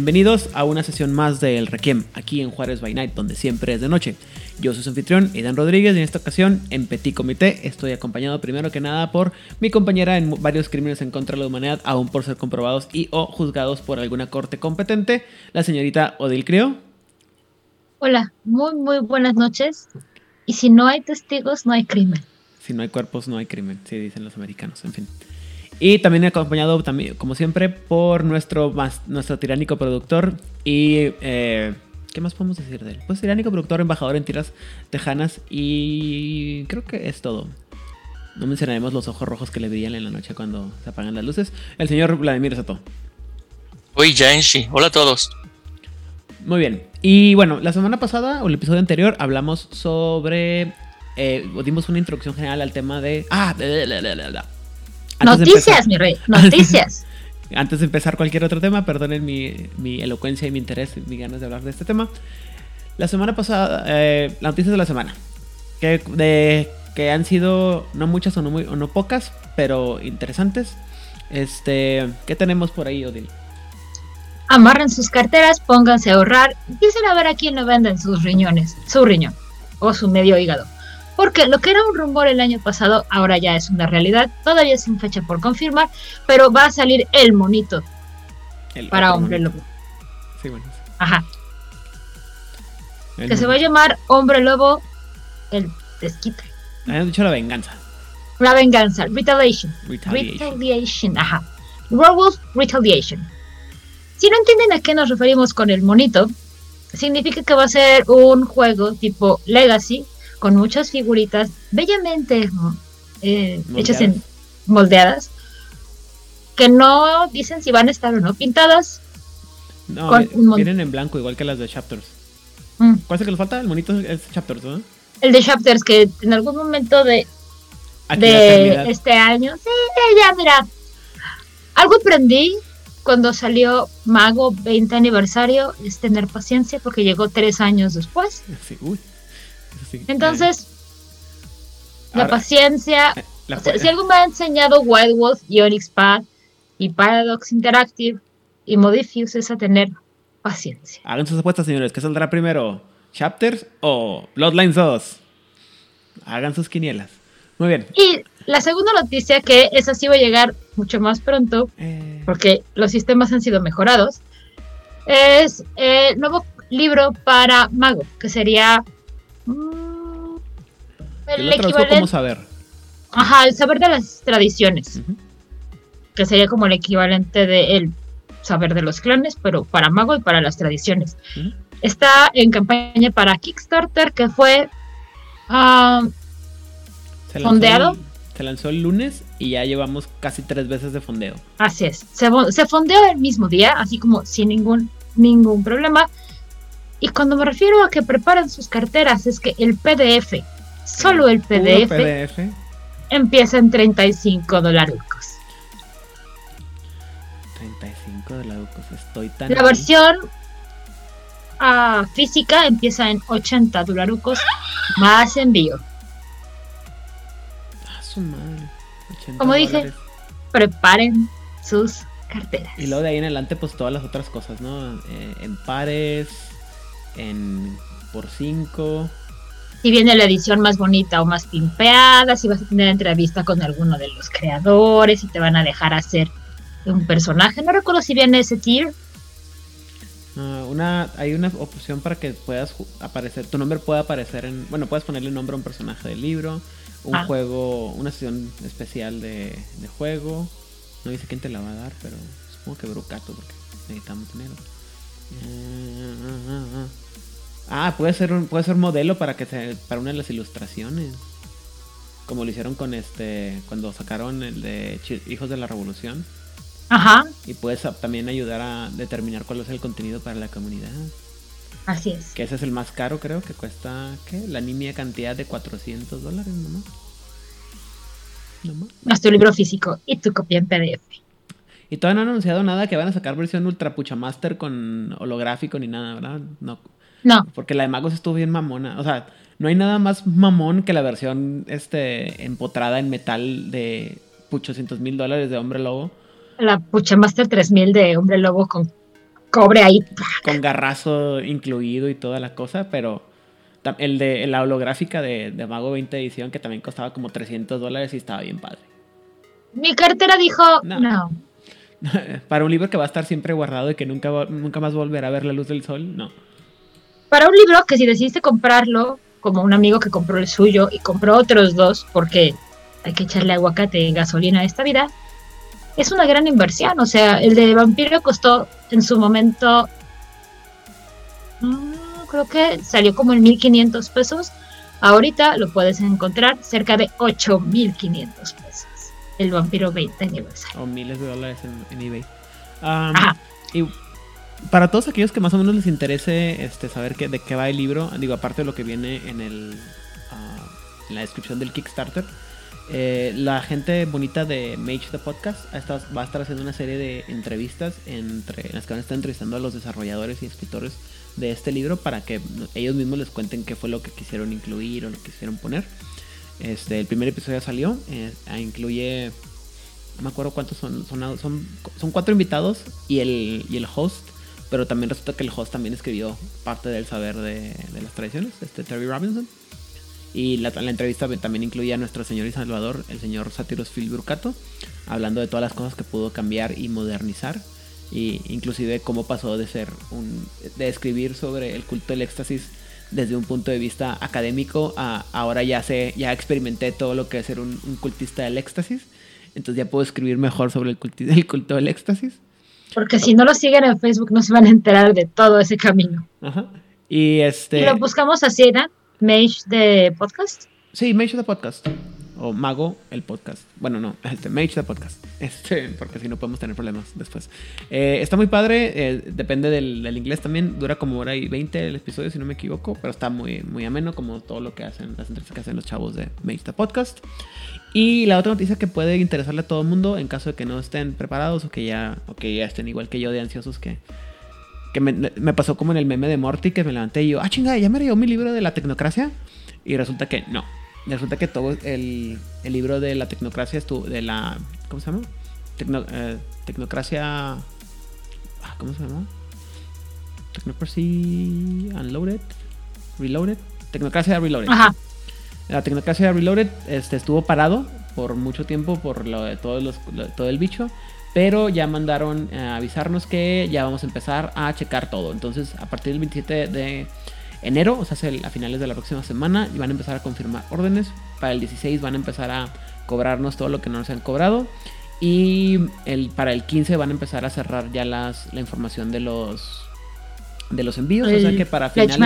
Bienvenidos a una sesión más de El Requiem, aquí en Juárez by Night, donde siempre es de noche. Yo soy su anfitrión, Idan Rodríguez, y en esta ocasión, en Petit Comité, estoy acompañado primero que nada por mi compañera en varios crímenes en contra de la humanidad, aún por ser comprobados y o juzgados por alguna corte competente, la señorita Odil Crio. Hola, muy, muy buenas noches. Y si no hay testigos, no hay crimen. Si no hay cuerpos, no hay crimen, sí dicen los americanos, en fin. Y también acompañado, también, como siempre, por nuestro, más, nuestro tiránico productor y... Eh, ¿Qué más podemos decir de él? Pues tiránico productor, embajador en tiras tejanas y creo que es todo. No mencionaremos los ojos rojos que le brillan en la noche cuando se apagan las luces. El señor Vladimir Sato. Uy, Janshi. Hola a todos. Muy bien. Y bueno, la semana pasada o el episodio anterior hablamos sobre... Eh, dimos una introducción general al tema de... Ah, bla, bla, bla, Noticias, mi rey, noticias. Antes de empezar cualquier otro tema, perdonen mi, mi elocuencia y mi interés mi ganas de hablar de este tema. La semana pasada, eh, las noticias de la semana, que, de, que han sido no muchas o no, muy, o no pocas, pero interesantes. Este, ¿Qué tenemos por ahí, Odil? Amarren sus carteras, pónganse a ahorrar, empiecen a ver a quién le venden sus riñones, su riñón o su medio hígado. Porque lo que era un rumor el año pasado ahora ya es una realidad, todavía sin fecha por confirmar, pero va a salir el monito El para hombre monito. lobo. Sí, bueno. Ajá, el que se va a llamar hombre lobo el desquite. Habían dicho la venganza. La venganza, retaliation. Retaliation. Retaliation, ajá. Werewolf Retaliation. Si no entienden a qué nos referimos con el monito, significa que va a ser un juego tipo Legacy, con muchas figuritas bellamente eh, hechas en moldeadas, que no dicen si van a estar o no pintadas. No, Con vienen en blanco, igual que las de Chapters. Mm. ¿Cuál es el que nos falta? El monito es Chapters, ¿no? El de Chapters, que en algún momento de, Aquí de este año, sí, ya mira, algo aprendí cuando salió Mago 20 aniversario, es tener paciencia porque llegó tres años después. Sí, uy. Sí. Entonces, la paciencia, Eh, la o sea, fu- si algo me ha enseñado Wild Wolf y Onyx Pad y Paradox Interactive y Modifuse es a tener paciencia. Hagan sus apuestas, señores. ¿Qué saldrá primero? ¿Chapters o Bloodlines 2? Hagan sus quinielas. Muy bien. Y la segunda noticia, que esa sí va a llegar mucho más pronto, Eh, porque los sistemas han sido mejorados, es el nuevo libro para Mago, que sería el como equivalente, saber. ajá, el saber de las tradiciones, que sería como el equivalente de el saber de los clanes, pero para Mago y para las tradiciones. Está en campaña para Kickstarter, que fue ah, Se lanzó ¿Fondeado? el- se lanzó el lunes y ya llevamos casi tres veces de fondeo. Así es. Se, se fondeó el mismo día, así como sin ningún, ningún problema. Y cuando me refiero a que preparen sus carteras, es que el PDF, solo el PDF, PDF. empieza en 35 dólares. 35 de la Ducos. Estoy tan. La ahí. versión ah, física empieza en 80 dólares más envío. Ah, su madre. 80 Como dije. dólares. Preparen sus carteras. Y luego de ahí en adelante, pues todas las otras cosas, ¿no? Eh, en pares, en por 5. Si viene la edición más bonita o más pimpeada, si vas a tener entrevista con alguno de los creadores, si te van a dejar hacer un personaje. No recuerdo si viene ese tier. Ah, una, hay una opción para que puedas aparecer, tu nombre pueda aparecer en, bueno, puedes ponerle nombre a un personaje del libro, un Ah. juego, una sesión especial de, de juego. No dice quién te la va a dar, pero supongo que Brucato, porque necesitamos dinero. Ah, puede ser un, puede ser modelo para que se, para una de las ilustraciones. Como lo hicieron con este, cuando sacaron el de Hijos de la Revolución. Ajá. Y puedes también ayudar a determinar cuál es el contenido para la comunidad. Así es. Que ese es el más caro, creo, que cuesta, ¿qué? La nimia cantidad de 400 dólares nomás. Nomás. Más tu libro físico y tu copia en PDF. Y todavía no han anunciado nada que van a sacar versión Ultra Pucha Master con holográfico ni nada, ¿verdad? No. No, Porque la de Magos estuvo bien mamona. O sea, no hay nada más mamón que la versión este, empotrada en metal de 800 mil dólares de Hombre Lobo. la Pucha Master 3000 de Hombre Lobo con cobre ahí. Con garrazo incluido y toda la cosa, pero el de la holográfica de, de Mago 20 edición que también costaba como 300 dólares y estaba bien padre. Mi cartera dijo No. no. Para un libro que va a estar siempre guardado y que nunca, va- nunca más volverá a ver la luz del sol, no. Para un libro que si decidiste comprarlo, como un amigo que compró el suyo y compró otros dos, porque hay que echarle aguacate y gasolina a esta vida, es una gran inversión. O sea, el de Vampiro costó en su momento, mm, creo que salió como en 1500 pesos. Ahorita lo puedes encontrar cerca de 8500 pesos. El Vampiro 20 aniversario. o miles de dólares en, en eBay. Um, Ajá. y para todos aquellos que más o menos les interese este, saber de qué va el libro, digo, aparte de lo que viene en, el, ah, en la descripción del Kickstarter, eh, la gente bonita de Mage the Podcast va a estar haciendo una serie de entrevistas entre en las que van a estar entrevistando a los desarrolladores y escritores de este libro para que ellos mismos les cuenten qué fue lo que quisieron incluir o lo que quisieron poner. Este, el primer episodio ya salió, eh, incluye, no me acuerdo cuántos son, son, son, son cuatro invitados y el, y el host, pero también resulta que el host también escribió parte del saber de, de las tradiciones, este Terry Robinson. Y la, la entrevista también incluía a nuestro señor y salvador, el señor Sátiros Phil Burcato, hablando de todas las cosas que pudo cambiar y modernizar. Y inclusive cómo pasó de ser un. de escribir sobre el culto del éxtasis desde un punto de vista académico a ahora ya sé, ya experimenté todo lo que es ser un, cultista del éxtasis. Entonces ya puedo escribir mejor sobre el, culti- el culto del éxtasis. Porque si no lo siguen en Facebook no se van a enterar de todo ese camino. Ajá. Y este. Y lo buscamos así, ¿no? Mage de podcast. Sí, Mage the Podcast. O Mago el podcast. Bueno, no, este, Mage the Podcast. Este, porque si no podemos tener problemas después. Eh, está muy padre, eh, depende del, del inglés también. Dura como hora y 20 el episodio, si no me equivoco. Pero está muy, muy ameno, como todo lo que hacen, las entrevistas que hacen los chavos de Mage the Podcast. Y la otra noticia que puede interesarle a todo el mundo, en caso de que no estén preparados o que ya, o que ya estén igual que yo de ansiosos que. Que me, pasó como en el meme de Morty que me levanté y yo, ah, chingada, ya me llegó mi libro de la tecnocracia. Y resulta que no. Resulta que todo el, el libro de la tecnocracia estuvo. De la. ¿Cómo se llama? Tecno- eh, tecnocracia. ah, ¿Cómo se llama? Technocracy Unloaded. Reloaded. Tecnocracia Reloaded. Ajá. La Tecnocracia Reloaded este, estuvo parado por mucho tiempo por lo de todos los, lo de todo el bicho. Pero ya mandaron eh, a avisarnos que ya vamos a empezar a checar todo. Entonces, a partir del 27 de enero, o sea, el- a finales de la próxima semana, van a empezar a confirmar órdenes. Para el 16 van a empezar a cobrarnos todo lo que no nos han cobrado. Y el, para el 15 van a empezar a cerrar ya las, la información de los de los envíos. o sea El que para finales.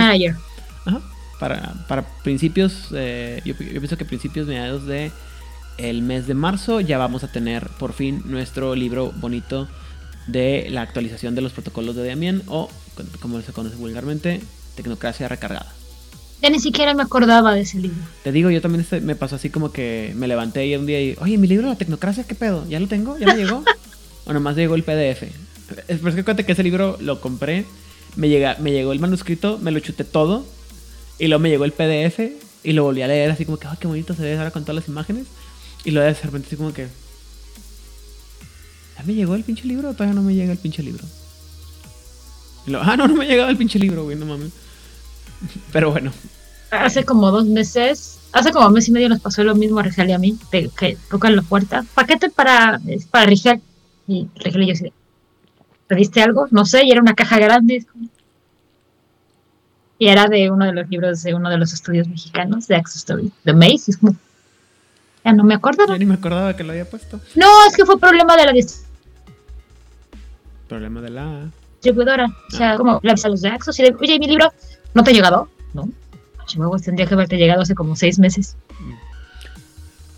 Ajá. Para, para principios, eh, yo, yo pienso que principios mediados de el mes de marzo ya vamos a tener por fin nuestro libro bonito de la actualización de los protocolos de Damián o como se conoce vulgarmente, Tecnocracia recargada. Ya ni siquiera me acordaba de ese libro. Te digo, yo también este- me pasó así como que me levanté y un día y, oye, mi libro de la Tecnocracia, ¿qué pedo? ¿Ya lo tengo? ¿Ya me llegó? o nomás llegó el PDF. Es por eso que que ese libro lo compré, me, llega, me llegó el manuscrito, me lo chuté todo y luego me llegó el PDF y lo volví a leer así como que, ah, qué bonito se ve ahora con todas las imágenes. Y luego de repente así como que, ¿ya me llegó el pinche libro o todavía no me llega el pinche libro? Y luego, ah, no, no me ha llegado el pinche libro, güey, no mames. Pero bueno, Hace como dos meses, hace como mes y medio nos pasó lo mismo a Rigel y a mí, que tocan la puerta. Paquete para, es para Rigel. Y Rigel y yo así ¿pediste algo? No sé, y era una caja grande. Como- Y era de uno de los libros de uno de los estudios mexicanos, de Access Story, de Maze. Es como, ya no me acordaba. ya ni me acordaba que lo había puesto. No, es que fue problema de la Problema de la... distribuidora. O sea, como le avisé a los de Access y de, oye, ¿y mi libro no te ha llegado? No. Chihuahua tendría que haberte llegado hace como seis meses.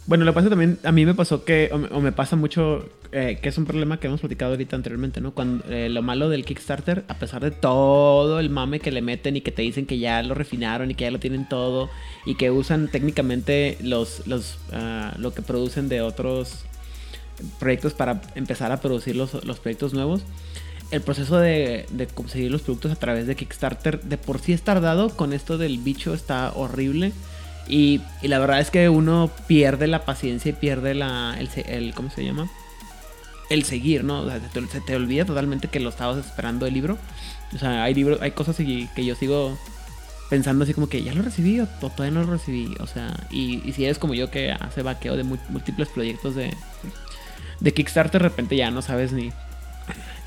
Bueno, lo que pasa también, a mí me pasó que, o me, o me pasa mucho, eh, que es un problema que hemos platicado ahorita anteriormente, ¿no? Cuando eh, lo malo del Kickstarter, a pesar de todo el mame que le meten y que te dicen que ya lo refinaron y que ya lo tienen todo y que usan técnicamente los, los, ah, lo que producen de otros proyectos para empezar a producir los, los proyectos nuevos. El proceso de, de conseguir los productos a través de Kickstarter de por sí es tardado. Con esto del bicho está horrible. Y, la verdad es que uno pierde la paciencia y pierde la, el, ¿cómo se llama? El seguir, ¿no? O sea, se, te, olvida totalmente que lo estabas esperando el libro. O sea, hay libros, hay cosas que yo sigo pensando así como que ya lo recibí o, todavía no lo recibí. O sea, y, si eres como yo que hace vaqueo de múltiples proyectos de, de Kickstarter, de repente ya no sabes ni,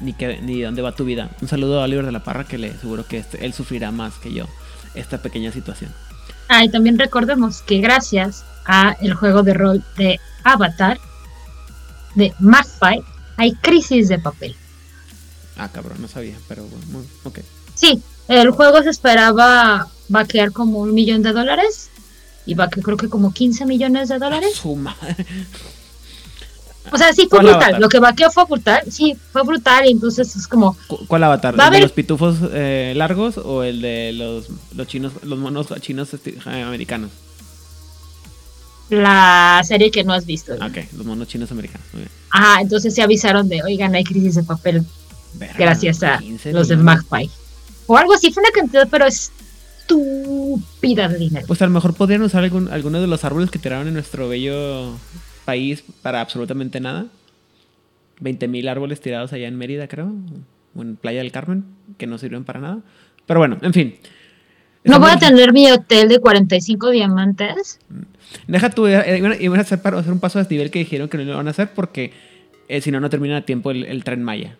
ni, qué, ni dónde va tu vida. Un saludo a Oliver de la Parra que le seguro que este- él sufrirá más que yo esta pequeña situación. Ah, y también recordemos que gracias a el juego de rol de Avatar de Magpie hay crisis de papel. Ah, cabrón, no sabía, pero bueno, ok. Sí, el juego se esperaba vaquear como un millón de dólares y vaqueó creo que como 15 millones de dólares. Su madre. O sea, sí fue ¿Cuál brutal. Avatar? Lo que vaqueó fue brutal. Sí, fue brutal y entonces es como ¿Cu- ¿Cuál avatar? ¿El de los pitufos eh, largos o el de los, los chinos, los monos chinos eh, americanos? la serie que no has visto. Ah, Ok, los monos chinos americanos. Muy bien. Ajá, entonces se avisaron de, oigan, hay crisis de papel gracias a 15 los de. Magpie. O algo así, fue una cantidad, pero estúpida de dinero. Pues a lo mejor podrían usar algún, alguno de los árboles que tiraron en nuestro bello país para absolutamente nada. 20.000 árboles tirados allá en Mérida, creo. O en Playa del Carmen, que no sirven para nada. Pero bueno, en fin. No voy a tener mi hotel de 45 diamantes. Deja tú, eh, iban, a- iban a hacer, para hacer un paso a desnivel que dijeron que no lo van a hacer porque eh, si no, no termina a tiempo el, el tren Maya.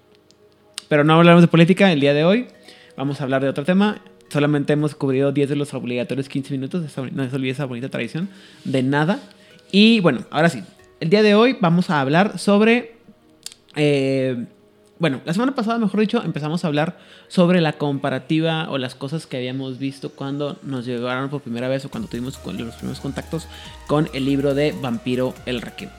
Pero no hablamos de política el día de hoy. Vamos a hablar de otro tema. Solamente hemos cubrido 10 de los obligatorios 15 minutos. no se olvide esa bonita tradición. De nada. Y bueno, ahora sí. El día de hoy vamos a hablar sobre... eh, bueno, la semana pasada, mejor dicho, empezamos a hablar sobre la comparativa o las cosas que habíamos visto cuando nos llegaron por primera vez o cuando tuvimos los primeros contactos con el libro de Vampiro el Requiem.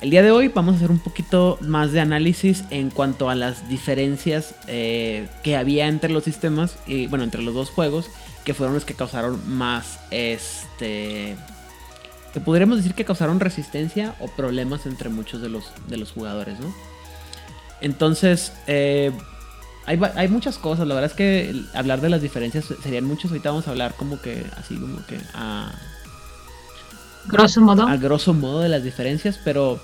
El día de hoy vamos a hacer un poquito más de análisis en cuanto a las diferencias eh, que había entre los sistemas y bueno, entre los dos juegos, que fueron los que causaron más este que podríamos decir que causaron resistencia o problemas entre muchos de los de los jugadores, ¿no? Entonces, eh, hay, hay muchas cosas. La verdad es que hablar de las diferencias serían muchos. Ahorita vamos a hablar como que, así como que a, Grosso modo. a grosso modo de las diferencias. Pero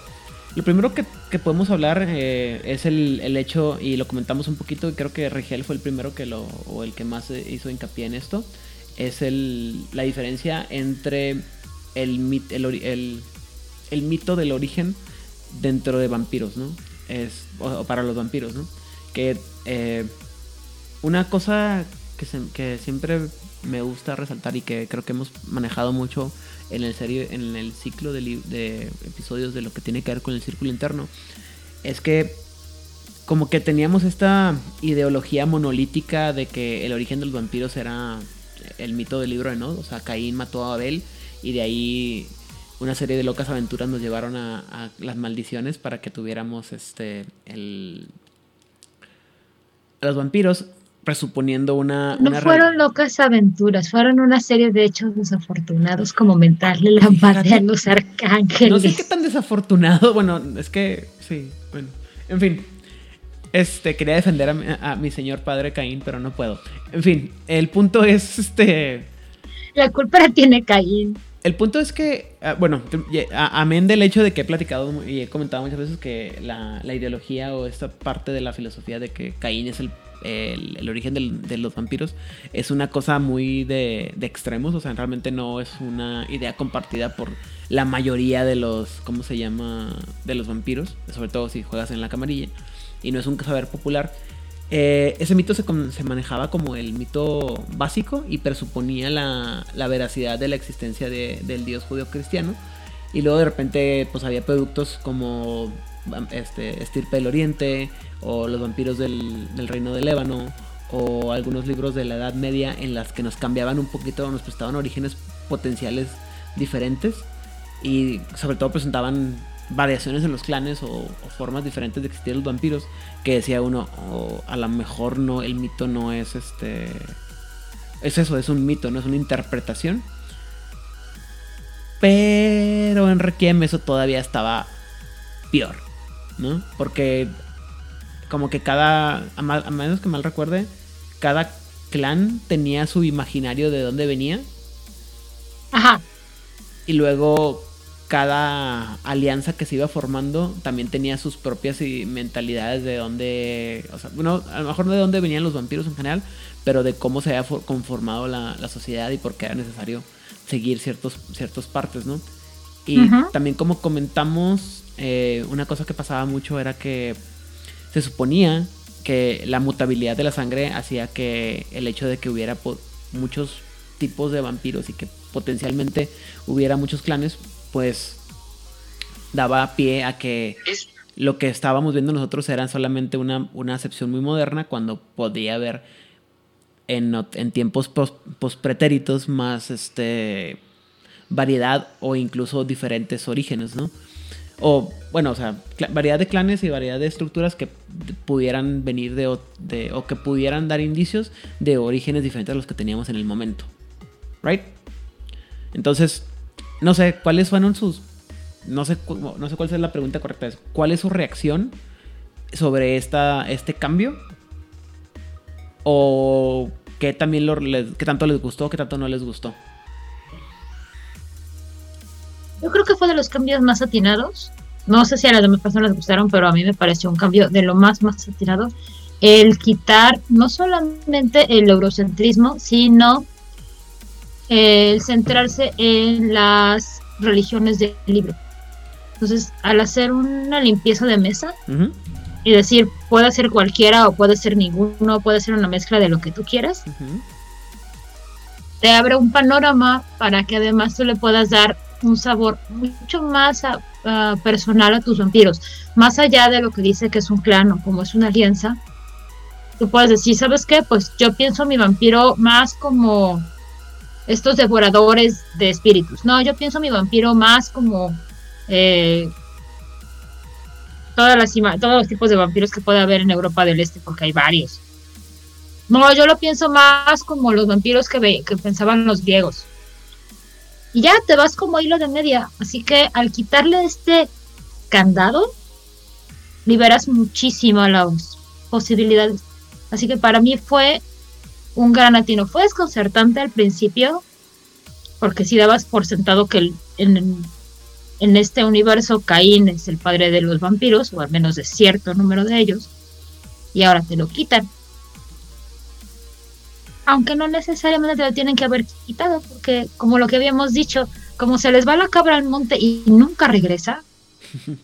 lo primero que, que podemos hablar eh, es el, el hecho, y lo comentamos un poquito, y creo que Rigel fue el primero que lo, o el que más eh, hizo hincapié en esto. Es el, la diferencia entre el, mito del origen dentro de vampiros, ¿no? Es, o, para los vampiros, ¿no? Que eh, una cosa que, siempre me gusta resaltar y que creo que hemos manejado mucho en el en el ciclo de episodios de lo que tiene que ver con el círculo interno, es que como que teníamos esta ideología monolítica de que el origen de los vampiros era el mito del libro de Nod, o sea, Caín mató a Abel y de ahí una serie de locas aventuras nos llevaron a, a las maldiciones para que tuviéramos este el a los vampiros presuponiendo una, No una fueron locas aventuras, fueron una serie de hechos desafortunados como mentarle la madre a los arcángeles. No sé qué tan desafortunado. Bueno, es que sí, bueno. En fin. Este, quería defender a mi, a mi señor padre Caín, pero no puedo. En fin, el punto es este. La culpa la tiene Caín. El punto es que, ah, bueno, amén del hecho de que he platicado y he comentado muchas veces que la, la ideología o esta parte de la filosofía de que Caín es el, el- origen de los vampiros es una cosa muy de, de extremos, o sea, realmente no es una idea compartida por la mayoría de los, ¿cómo se llama? De los vampiros, sobre todo si juegas en la camarilla, y no es un saber popular. Eh, ese mito se, manejaba como el mito básico y presuponía la, veracidad de la existencia de- del dios judío cristiano. Y luego de repente pues había productos como este, Estirpe del Oriente o Los vampiros del, del Reino del Ébano o algunos libros de la Edad Media en las que nos cambiaban un poquito, nos prestaban orígenes potenciales diferentes. y sobre todo presentaban variaciones en los clanes o, o formas diferentes de existir los vampiros que decía uno, o a lo mejor no, el mito no es este... Es eso, es un mito, no es una interpretación. Pero en Requiem eso todavía estaba peor, ¿no? Porque como que cada, a, mal- a menos que mal recuerde, cada clan tenía su imaginario de dónde venía Ajá. y luego cada alianza que se iba formando también tenía sus propias mentalidades de dónde, o sea, bueno, a lo mejor no de dónde venían los vampiros en general, pero de cómo se había for- conformado la, la sociedad y por qué era necesario seguir ciertos, ciertos partes, ¿no? Y también como comentamos, eh, una cosa que pasaba mucho era que se suponía que la mutabilidad de la sangre hacía que el hecho de que hubiera muchos tipos de vampiros y que potencialmente hubiera muchos clanes, pues daba pie a que lo que estábamos viendo nosotros era solamente una, una acepción muy moderna cuando podía haber en, en tiempos pos- pospretéritos más este variedad o incluso diferentes orígenes, ¿no? O, bueno, o sea, variedad de clanes y variedad de estructuras que pudieran venir de, de- o que pudieran dar indicios de orígenes diferentes a los que teníamos en el momento. ¿Right? Entonces, no sé, ¿cuáles fueron sus... No sé, no sé cuál es la pregunta correcta. Es, ¿Cuál es su reacción sobre esta, este cambio? ¿O qué, también lo- les- qué tanto les gustó, qué tanto no les gustó? Yo creo que fue de los cambios más atinados. No sé si a las demás personas les gustaron, pero a mí me pareció un cambio de lo más, más atinado. El quitar no solamente el eurocentrismo, sino el centrarse en las religiones del libro. Entonces, al hacer una limpieza de mesa y decir, puede ser cualquiera o puede ser ninguno, puede ser una mezcla de lo que tú quieras, te abre un panorama para que además tú le puedas dar un sabor mucho más ah, ah, personal a tus vampiros, más allá de lo que dice que es un clan o como es una alianza. Tú puedes decir, ¿sabes qué? Pues yo pienso mi vampiro más como estos devoradores de espíritus. No, yo pienso mi vampiro más como eh, todas las todos los tipos de vampiros que puede haber en Europa del Este, porque hay varios. No, yo lo pienso más como los vampiros que, que pensaban los griegos. Y ya te vas como hilo de media. Así que al quitarle este candado, liberas muchísimas las posibilidades. Así que para mí fue un gran atino. Fue desconcertante al principio, porque si dabas por sentado que el- en, en este universo Caín es el padre de los vampiros, o al menos de cierto número de ellos, y ahora te lo quitan aunque no necesariamente te lo tienen que haber quitado, porque como lo que habíamos dicho, como se les va la cabra al monte y nunca regresa,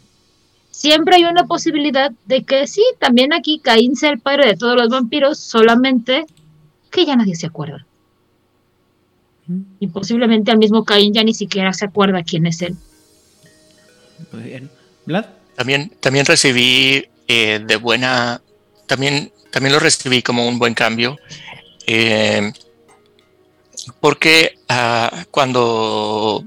siempre hay una posibilidad de que sí, también aquí Caín sea el padre de todos los vampiros, solamente que ya nadie se acuerda. Y posiblemente al mismo Caín ya ni siquiera se acuerda quién es él. Muy bien. ¿Vlad? También, también recibí eh, de buena, también, también lo recibí como un buen cambio, eh, porque ah, cuando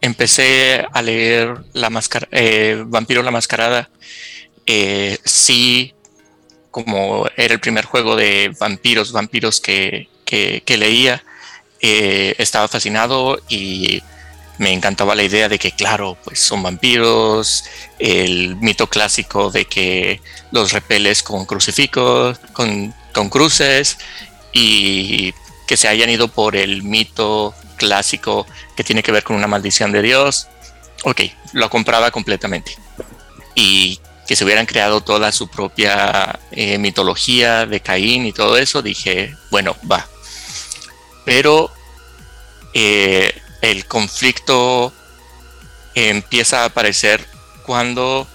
empecé a leer la máscara, eh, Vampiro la Mascarada, eh, sí, como era el primer juego de vampiros, vampiros que, que- leía, eh, estaba fascinado y me encantaba la idea de que, claro, pues son vampiros, el mito clásico de que los repeles con crucifijos, con, con cruces, y que se hayan ido por el mito clásico que tiene que ver con una maldición de Dios. Ok, lo compraba completamente. Y que se hubieran creado toda su propia eh, mitología de Caín y todo eso, dije, bueno, va. Pero eh, el conflicto empieza a aparecer cuando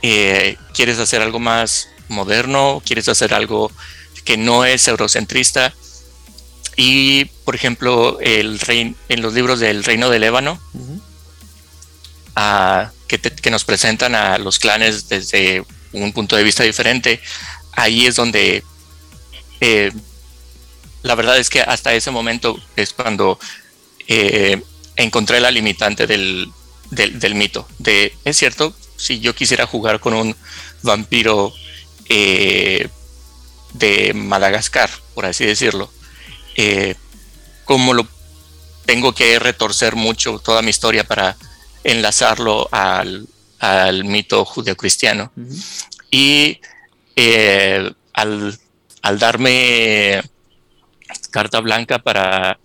eh, quieres hacer algo más moderno, quieres hacer algo que no es eurocentrista. Y, por ejemplo, el rey, en los libros del Reino del Ébano. Que, nos presentan a los clanes desde un punto de vista diferente, ahí es donde eh, la verdad es que hasta ese momento es cuando eh, encontré la limitante del, del, mito. De, es cierto, si yo quisiera jugar con un vampiro eh, de Madagascar, por así decirlo, como lo tengo que retorcer mucho toda mi historia para enlazarlo al, al mito judeocristiano. Y eh, al, al, darme carta blanca para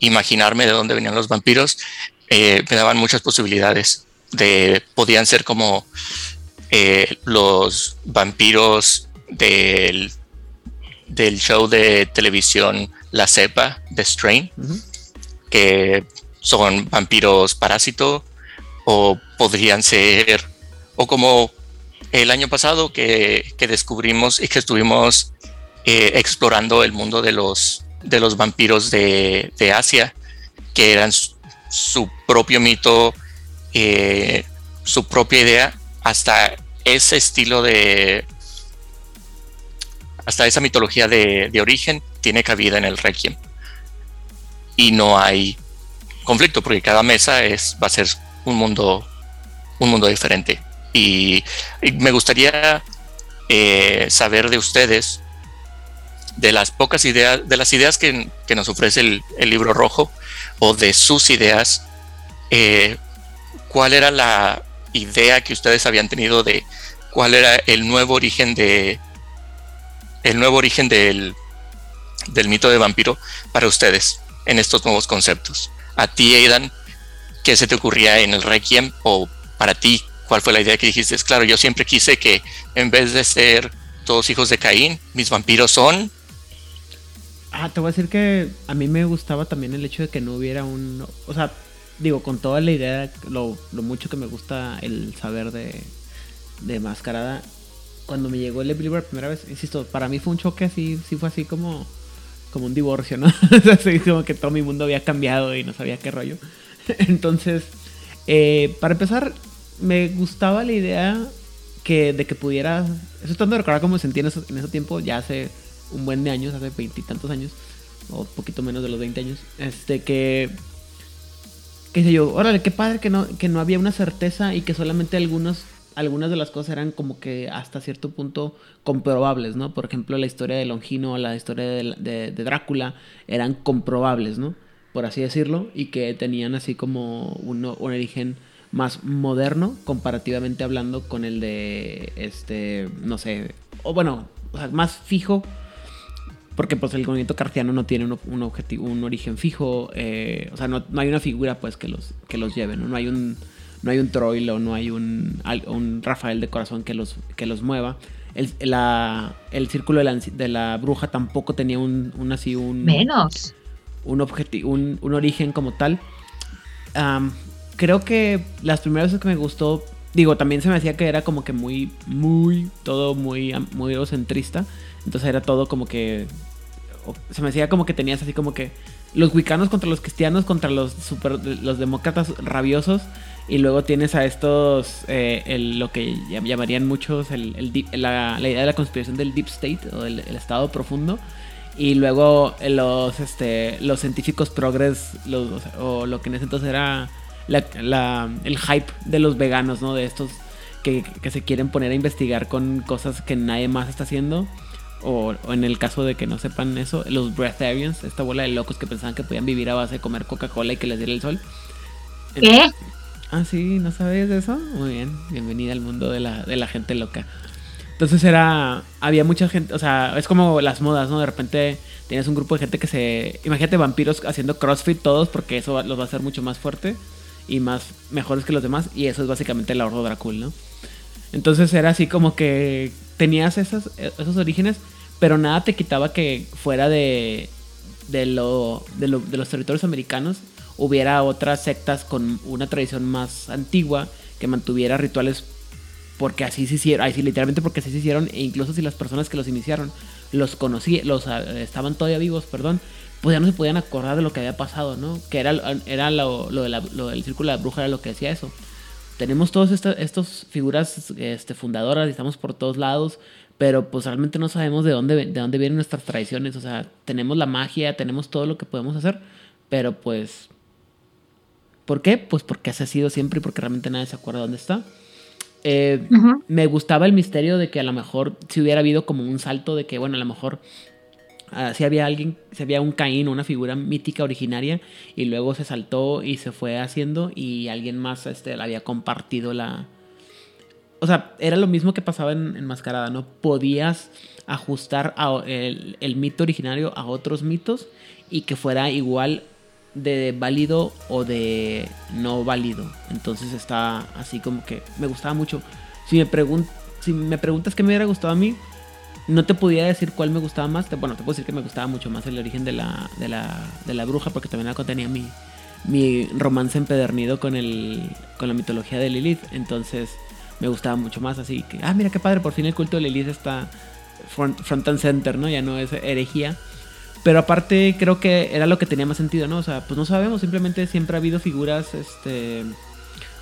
imaginarme de dónde venían los vampiros, eh, me daban muchas posibilidades. De, podían ser como eh, los vampiros del, del show de televisión La Cepa de Strain, que son vampiros parásito, o podrían ser, o como el año pasado que, que descubrimos y que estuvimos eh, explorando el mundo de los, de los vampiros de, de Asia, que eran su, propio mito, eh, su propia idea, hasta ese estilo de, hasta esa mitología de, de, origen tiene cabida en el Requiem. Y no hay conflicto, porque cada mesa es, va a ser un mundo, un mundo diferente. Y, me gustaría eh, saber de ustedes, de las pocas ideas, de las ideas que, nos ofrece el, el, libro rojo, o de sus ideas, eh, cuál era la idea que ustedes habían tenido de cuál era el nuevo origen de el nuevo origen del, del mito de vampiro para ustedes en estos nuevos conceptos. A ti, Aidan, ¿qué se te ocurría en el Requiem? O para ti, ¿cuál fue la idea que dijiste? Claro, yo siempre quise que en vez de ser todos hijos de Caín, mis vampiros son... Ah, te voy a decir que a mí me gustaba también el hecho de que no hubiera un... O sea, digo, con toda la idea, lo, lo mucho que me gusta el saber de, de Mascarada, cuando me llegó el libro la primera vez, insisto, para mí fue un choque así, sí fue así como, como un divorcio, ¿no? así como que todo mi mundo había cambiado y no sabía qué rollo. Entonces, eh, para empezar, me gustaba la idea que, de que pudiera, tratando de recordar cómo me sentí en, eso, en ese tiempo, ya hace un buen de años, hace veintitantos años, o poquito menos de los 20 años, este que qué sé yo, órale, qué padre que no, que no había una certeza y que solamente algunos, algunas de las cosas eran como que hasta cierto punto comprobables, ¿no? Por ejemplo, la historia de Longino la historia de, Drácula eran comprobables, ¿no? Por así decirlo, y que tenían así como un, un origen más moderno, comparativamente hablando con el de, este, no sé, o bueno, o sea, más fijo porque pues el movimiento cartiano no tiene un, un, objetivo, un origen fijo, eh, o sea, no, no, hay una figura pues que los, que los lleve, ¿no? no hay un no hay un Troilo, no hay un, un Rafael de corazón que los, que los mueva. El, el círculo de la, de la, bruja tampoco tenía un, un así un menos un un, un, origen como tal. Creo que las primeras veces que me gustó, digo, también se me hacía que era como que muy, muy, todo muy, muy egocentrista. Entonces era todo como que. Se me hacía como que tenías así como que. Los wicanos contra los cristianos, contra los super, los demócratas rabiosos. Y luego tienes a estos. Eh, lo que llamarían muchos. El, el la, la, idea de la conspiración del Deep State o el, el estado profundo. Y luego los, este, los científicos progres. Los, o lo que en ese entonces era. La, la, el hype de los veganos, ¿no? De estos que, que se quieren poner a investigar con cosas que nadie más está haciendo. O, o, en el caso de que no sepan eso, los Breatharians, esta bola de locos que pensaban que podían vivir a base de comer Coca-Cola y que les diera el sol. ¿Qué? Ah, sí, ¿no sabes eso? Muy bien, bienvenida al mundo de la, de la gente loca. Entonces era, había mucha gente, o sea, es como las modas, ¿no? De repente tienes un grupo de gente que se, imagínate vampiros haciendo CrossFit todos porque eso los va a hacer mucho más fuerte y más mejores que los demás y eso es básicamente el ahorro Dracul, ¿no? Entonces era así como que tenías esos, esos orígenes, pero nada te quitaba que fuera de, de, lo, de, lo, de los territorios americanos hubiera otras sectas con una tradición más antigua que mantuviera rituales porque así se hicieron, así literalmente porque así se hicieron, e incluso si las personas que los iniciaron los conocían, los estaban todavía vivos, perdón, pues ya no se podían acordar de lo que había pasado, ¿no? Que era, era lo, lo, de la, lo del círculo de la bruja, era lo que decía eso tenemos todas estas estos figuras este, fundadoras y estamos por todos lados, pero pues realmente no sabemos de dónde, de dónde vienen nuestras tradiciones. O sea, tenemos la magia, tenemos todo lo que podemos hacer, pero pues ¿Por qué? Pues porque así ha sido siempre y porque realmente nadie se acuerda dónde está. Eh, me gustaba el misterio de que a lo mejor si hubiera habido como un salto de que, bueno, a lo mejor ah, si había alguien, si había un Caín, una figura mítica originaria, y luego se saltó y se fue haciendo y alguien más este, le había compartido la... O sea, era lo mismo que pasaba en, en Mascarada, ¿no? Podías ajustar a- el, el mito originario a otros mitos y que fuera igual de válido o de no válido. Entonces está así como que me gustaba mucho. Si me, pregun si me preguntas qué me hubiera gustado a mí, no te pudiera decir cuál me gustaba más. Bueno, te puedo decir que me gustaba mucho más el origen de la, de la, de la bruja porque también la contenía mi, mi romance empedernido con, el, con la mitología de Lilith. Entonces me gustaba mucho más. Así que, ah, mira qué padre, por fin el culto de Lilith está front, front and center, ¿no? Ya no es herejía. Pero aparte creo que era lo que tenía más sentido, ¿no? O sea, pues no sabemos, simplemente siempre ha habido figuras este,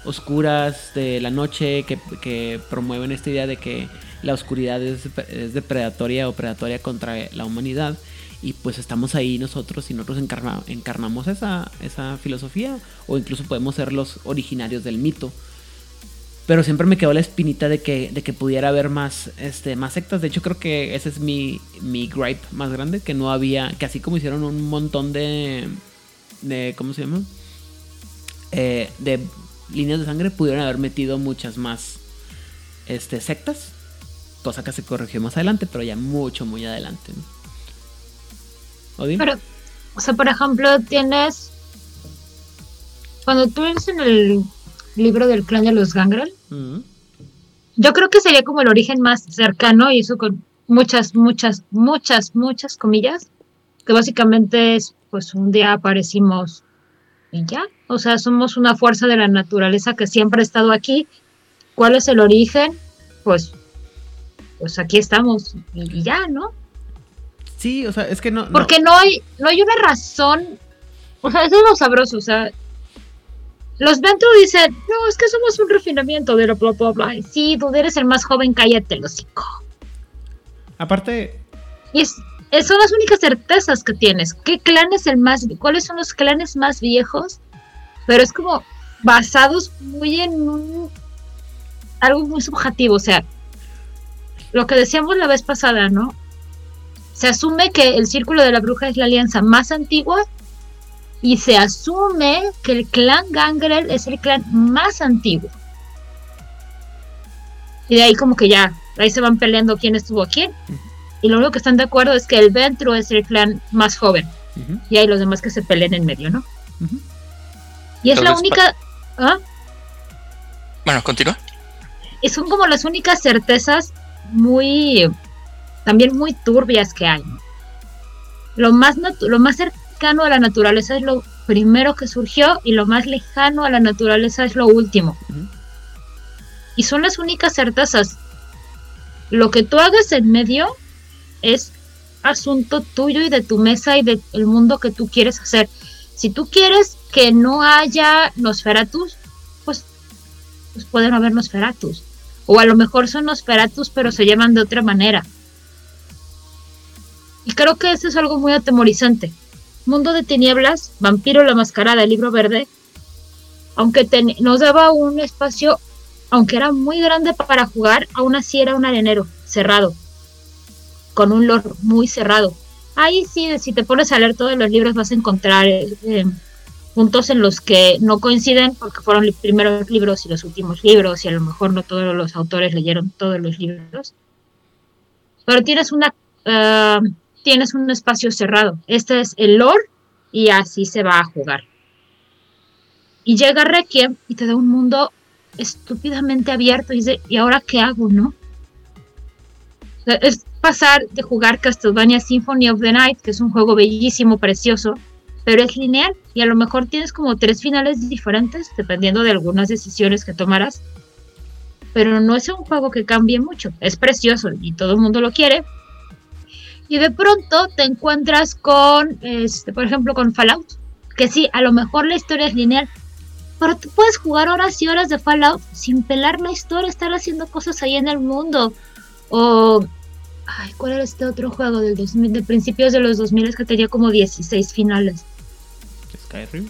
oscuras de la noche que, que promueven esta idea de que la oscuridad es, es depredatoria o predatoria contra la humanidad. Y pues estamos ahí nosotros y nosotros encarna- encarnamos esa, esa filosofía o incluso podemos ser los originarios del mito. Pero siempre me quedó la espinita de que, de que pudiera haber más, este, más sectas. De hecho, creo que ese es mi, mi gripe más grande. Que no había, que así como hicieron un montón de, de ¿cómo se llama? Eh, de líneas de sangre, pudieron haber metido muchas más este, sectas. Cosa que se corrigió más adelante, pero ya mucho, muy adelante. ¿no? Pero, o sea, por ejemplo, tienes. Cuando tú eres en el libro del clan de los Gangrel, Ujú. yo creo que sería como el origen más cercano, y eso con muchas, muchas, muchas, muchas comillas, que básicamente es, pues un día aparecimos y ya. O sea, somos una fuerza de la naturaleza que siempre ha estado aquí. ¿Cuál es el origen? Pues, pues aquí estamos y, y ya, ¿no? Sí, o sea, es que no. no- Porque no hay, no hay una razón. O sea, eso es lo sabroso. O sea, los Ventru dicen, no, es que somos un refinamiento de lo bla bla bla. Sí, tú eres el más joven, cállate, los hocico. Aparte, Y es, es- son las únicas certezas que tienes. ¿Qué clan es el más, cuáles son los clanes más viejos? Pero es como basados muy en un- algo muy subjetivo. O sea, lo que decíamos la vez pasada, ¿no? Se asume que el círculo de la bruja es la alianza más antigua y se asume que el clan Gangrel es el clan más antiguo. Y de ahí como que ya, ahí se van peleando quién estuvo aquí. Y lo único que están de acuerdo es que el Ventru es el clan más joven. Y hay los demás que se peleen en medio, ¿no? Y es Tal la única... ¿Ah? Bueno, continúa. y son como las únicas certezas muy también muy turbias que hay. Lo más lo más cercano a la naturaleza es lo primero que surgió y lo más lejano a la naturaleza es lo último. Y son las únicas certezas. Lo que tú hagas en medio es asunto tuyo y de tu mesa y del mundo que tú quieres hacer. Si tú quieres que no haya Nosferatus, pues, pues pueden haber Nosferatus. O a lo mejor son Nosferatus, pero se llaman de otra manera. Y creo que eso es algo muy atemorizante. Mundo de Tinieblas, Vampiro la Mascarada, el libro verde, aunque ten- nos daba un espacio, aunque era muy grande para jugar, aún así era un arenero cerrado, con un lore muy cerrado. Ahí sí, si te pones a leer todos los libros vas a encontrar eh, puntos en los que no coinciden porque fueron los primeros libros y los últimos libros y a lo mejor no todos los autores leyeron todos los libros. Pero tienes una ah, tienes un espacio cerrado. Este es el lore y así se va a jugar. Y llega Requiem y te da un mundo estúpidamente abierto y dice, ¿y ahora qué hago, no? Es pasar de jugar Castlevania Symphony of the Night, que es un juego bellísimo, precioso, pero es lineal y a lo mejor tienes como tres finales diferentes, dependiendo de algunas decisiones que tomarás. Pero no es un juego que cambie mucho, es precioso y todo el mundo lo quiere. Y de pronto te encuentras con, este, por ejemplo, con Fallout, que sí, a lo mejor la historia es lineal, pero tú puedes jugar horas y horas de Fallout sin pelar la historia, estar haciendo cosas ahí en el mundo. O, ay, ¿cuál era este otro juego del 2000, de principios de los 2000 que tenía como 16 finales? Skyrim.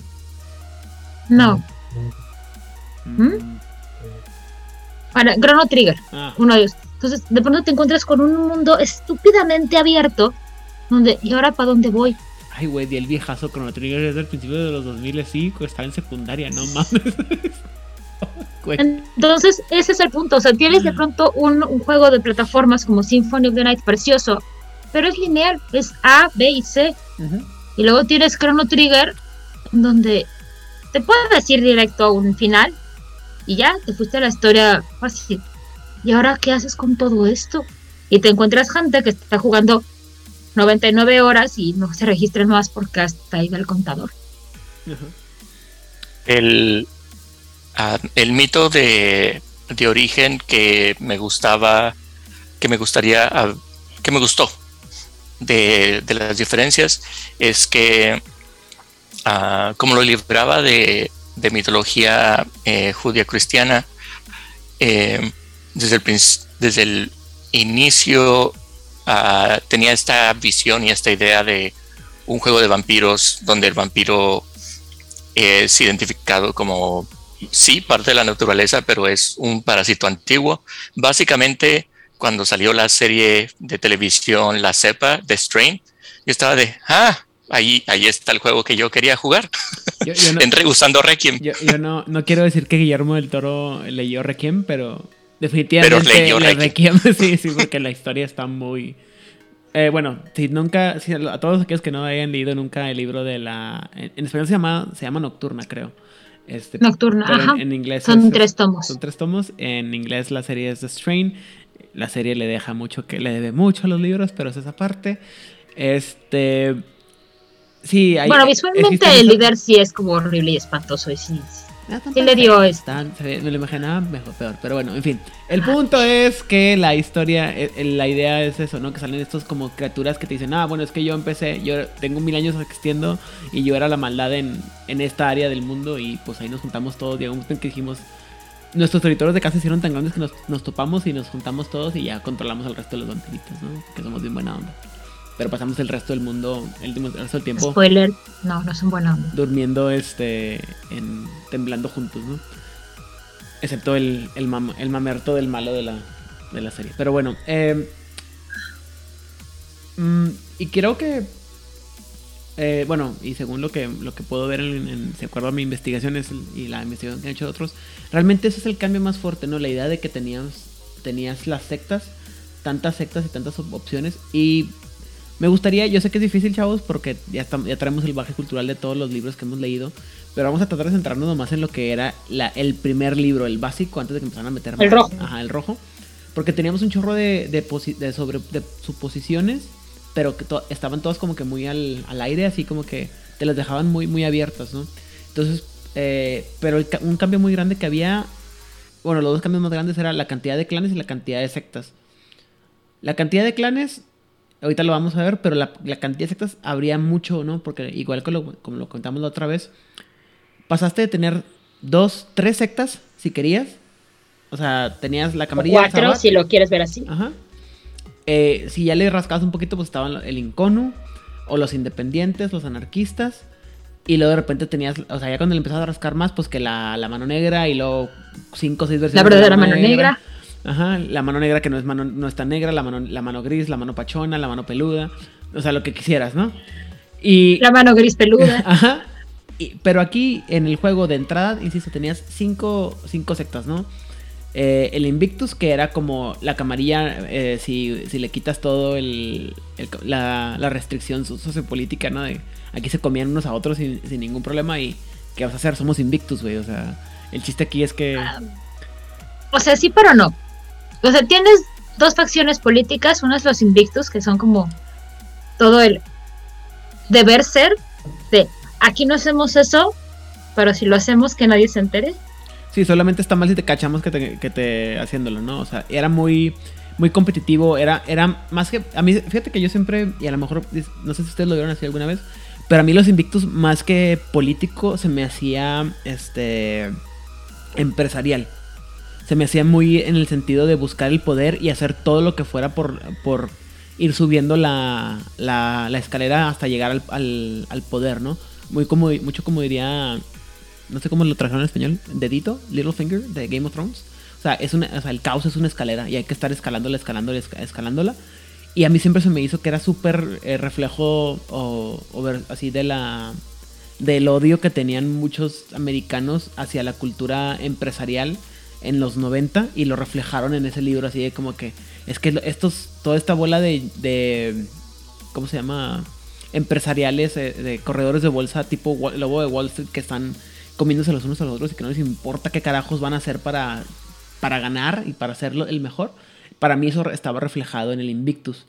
No. ¿Mm? Para Chrono Trigger, Ah, uno de ellos. Entonces, de pronto te encuentras con un mundo estúpidamente abierto, donde, ¿y ahora para dónde voy? Ay, güey, di el viejazo Chrono Trigger desde el principio de los 2000, sí, pues, estaba en secundaria, no mames. Entonces, ese es el punto. O sea, tienes de pronto un, un juego de plataformas como Symphony of the Night precioso, pero es lineal, es A, B y C. Y luego tienes Chrono Trigger, donde te puedes ir directo a un final y ya te fuiste a la historia fácil. ¿Y ahora qué haces con todo esto? Y te encuentras gente que está jugando 99 horas y no se registran más porque hasta ahí va el contador. El, ah, el mito de, de origen que me gustaba, que me gustaría, ah, que me gustó de, de las diferencias es que ah, como lo libraba de, de mitología eh, judía cristiana, eh, desde, el, desde el inicio ah, tenía esta visión y esta idea de un juego de vampiros donde el vampiro es identificado como, sí, parte de la naturaleza, pero es un parásito antiguo. Básicamente, cuando salió la serie de televisión La Cepa de Strain, yo estaba de, ah, ahí, ahí está el juego que yo quería jugar. Yo, yo no, Entré usando Requiem. yo- yo no, no quiero decir que Guillermo del Toro leyó Requiem, pero definitivamente Pero leyó le Requiem. sí, sí, porque la historia está muy... Eh, bueno, si nunca, si a todos aquellos que no hayan leído nunca el libro de la... En, en español se llama, se llama Nocturna, creo. Este, Nocturna, pero en- ajá. En, inglés Son es- tres tomos. Son tres tomos. En inglés la serie es The Strain. La serie le deja mucho que le debe mucho a los libros, pero es esa parte. Este. Sí, hay. bueno, visualmente el líder sí es como horrible y espantoso. Y sí, Ah, sí le dio tan- ve- me lo imaginaba mejor, peor. Pero bueno, en fin. El punto es que la historia, eh, eh, la idea es eso, ¿no? Que salen estos como criaturas que te dicen, ah, bueno, es que yo empecé, yo tengo mil años existiendo y yo era la maldad en, en esta área del mundo y pues ahí nos juntamos todos. En que dijimos, nuestros territorios de casa hicieron tan grandes que nos, nos topamos y nos juntamos todos y ya controlamos al resto de los vampiritos, ¿no? Que somos bien buena onda. Pero pasamos el resto del mundo, el, el resto del tiempo Spoiler, no, no son buena onda. durmiendo este en temblando juntos, ¿no? Excepto el, el, mam- el mamerto del malo de la, de la serie. Pero bueno, eh, mm, y creo que eh, bueno, y según lo que lo que puedo ver en, en- de acuerdo a mi investigación es el- y la investigación que han hecho otros, realmente ese es el cambio más fuerte, ¿no? La idea de que tenías tenías las sectas, tantas sectas y tantas op- opciones y me gustaría, yo sé que es difícil, chavos, porque ya, estamos, ya traemos el baje cultural de todos los libros que hemos leído, pero vamos a tratar de centrarnos nomás en lo que era la, el primer libro, el básico, antes de que empezaran a meter El rojo. Ajá, el rojo. Porque teníamos un chorro de, de, sobre, de suposiciones, pero que to- estaban todas como que muy al, al aire, así como que te las dejaban muy, muy abiertas, ¿no? Entonces, eh, pero el un cambio muy grande que había, bueno, los dos cambios más grandes era la cantidad de clanes y la cantidad de sectas. La cantidad de clanes, ahorita lo vamos a ver, pero la, la cantidad de sectas habría mucho, ¿no? Porque igual que lo- como lo contamos la otra vez, pasaste de tener dos, tres sectas, si querías. O sea, tenías la camarilla cuatro, si lo quieres ver así. Ajá. Eh, si ya le rascabas un poquito, pues estaban el Inconu, o los independientes, los anarquistas. Y luego de repente tenías, o sea, ya cuando le empezabas a rascar más, pues que la, la mano negra y luego cinco o seis versiones. La de verdadera mano negra. Ajá, la mano negra que no es mano, no es tan negra, la mano, la mano gris, la mano pachona, la mano peluda. O sea, lo que quisieras, ¿no? Y. La mano gris peluda. Ajá. Y- pero aquí en el juego de entrada, insisto, tenías cinco, cinco sectas, ¿no? Eh, el Invictus, que era como la camarilla, eh, si, si le quitas todo el, el- la, la restricción so- sociopolítica, ¿no? De, aquí se comían unos a otros sin, sin ningún problema y ¿qué vas a hacer? Somos Invictus, güey. O sea, el chiste aquí es que... O sea, sí, pero no. O sea, tienes dos facciones políticas. Una es los Invictus, que son como todo el deber ser de aquí no hacemos eso, pero si lo hacemos que nadie se entere. Sí, solamente está mal si te cachamos que te, que te haciéndolo, ¿no? O sea, era muy, muy competitivo, era, era más que... A mí, fíjate que yo siempre, y a lo mejor, no sé si ustedes lo vieron así alguna vez, pero a mí los Invictus, más que político, se me hacía, este, empresarial. Se me hacía muy en el sentido de buscar el poder y hacer todo lo que fuera por, por ir subiendo la, la, escalera hasta llegar al, al, poder, ¿no? Muy como, mucho como diría no sé cómo lo trajeron en español, dedito, Littlefinger de Game of Thrones. O sea, es una, o sea, el caos es una escalera y hay que estar escalándola, escalándola, esca- escalándola. Y a mí siempre se me hizo que era súper eh, reflejo o, o ver- así de la del odio que tenían muchos americanos hacia la cultura empresarial en los 90 y lo reflejaron en ese libro así de como que es que estos toda esta bola de, de ¿cómo se llama? empresariales eh, de corredores de bolsa tipo Lobo de Wall Street que están comiéndose los unos a los otros y que no les importa qué carajos van a hacer para, para ganar y para hacerlo el mejor. Para mí eso estaba reflejado en el Invictus.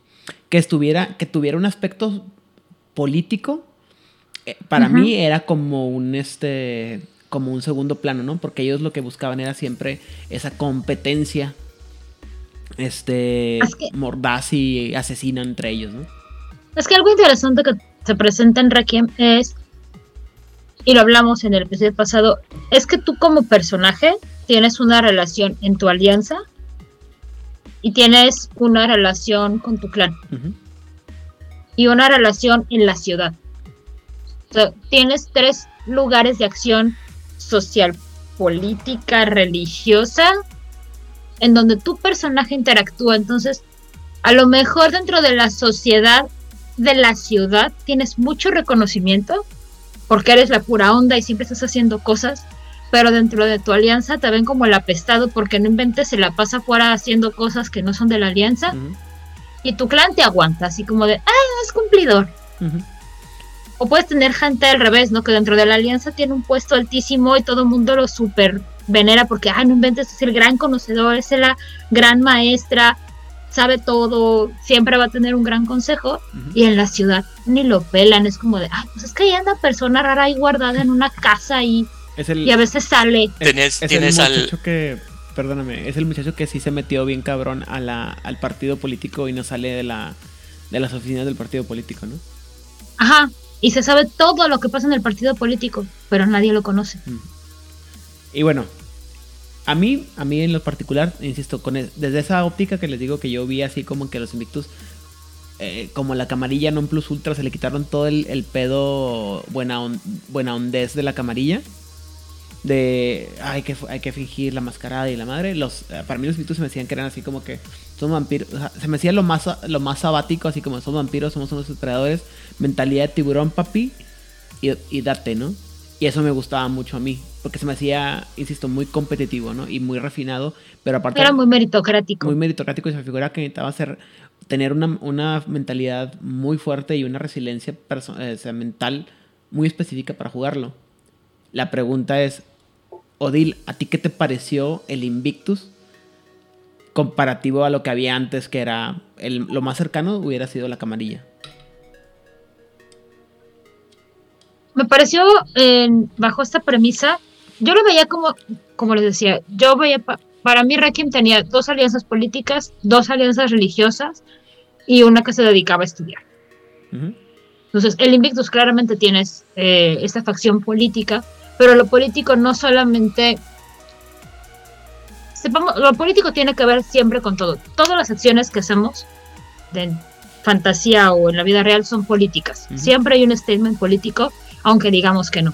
Que estuviera, que tuviera un aspecto político, eh, para mí era como un este como un segundo plano, ¿no? Porque ellos lo que buscaban era siempre esa competencia este Es que- mordaz y asesina entre ellos, ¿no? Es que algo interesante que se presenta en Requiem es, y lo hablamos en el episodio pasado, es que tú como personaje tienes una relación en tu alianza y tienes una relación con tu clan y una relación en la ciudad. O sea, tienes tres lugares de acción social, política, religiosa, en donde tu personaje interactúa. Entonces, a lo mejor dentro de la sociedad de la ciudad tienes mucho reconocimiento porque eres la pura onda y siempre estás haciendo cosas, pero dentro de tu alianza te ven como el apestado porque no inventes, se la pasa fuera haciendo cosas que no son de la alianza y tu clan te aguanta, así como de, ah, es cumplidor. O puedes tener gente al revés, ¿no? Que dentro de la alianza tiene un puesto altísimo y todo el mundo lo super venera porque, ah, no inventes, es el gran conocedor, es la gran maestra, sabe todo, siempre va a tener un gran consejo. Y en la ciudad ni lo pelan, es como de, ah, pues es que hay una persona rara ahí guardada en una casa y, Es el, y a veces sale. es- Tienes- es tienes el al- muchacho que, perdóname, es el muchacho que sí se metió bien cabrón a la, al partido político y no sale de la de las oficinas del partido político, ¿no? Ajá. Y se sabe todo lo que pasa en el partido político, pero nadie lo conoce. Y bueno, a mí, a mí en lo particular, insisto, con es- desde esa óptica que les digo que yo vi así como que los Invictus, eh, como la camarilla non plus ultra, se le quitaron todo el, pedo buena, on- buena de la camarilla. De hay que, hay que fingir la mascarada y la madre. Los, eh, para mí los Invictus se me decían que eran así como que son vampiros. o sea, se me decía lo más, lo más sabático, así como son vampiros, somos unos depredadores. Mentalidad de tiburón, papi. Y, y date, ¿no? Y eso me gustaba mucho a mí, porque se me hacía, insisto, muy competitivo, ¿no? Y muy refinado, pero aparte Era muy meritocrático. muy meritocrático y se me figura que necesitaba ser, tener una, una mentalidad muy fuerte y una resiliencia eh, mental muy específica para jugarlo. La pregunta es, Odil, ¿a ti qué te pareció el Invictus comparativo a lo que había antes, que era el, lo más cercano hubiera sido la camarilla? me pareció eh, bajo esta premisa, yo lo veía como, como les decía, yo veía, pa- para mí Requiem tenía dos alianzas políticas, dos alianzas religiosas y una que se dedicaba a estudiar. Entonces, el Invictus claramente tienes eh, esta facción política, pero lo político no solamente... Sepamos, lo político tiene que ver siempre con todo. Todas las acciones que hacemos de fantasía o en la vida real son políticas. Siempre hay un statement político, aunque digamos que no.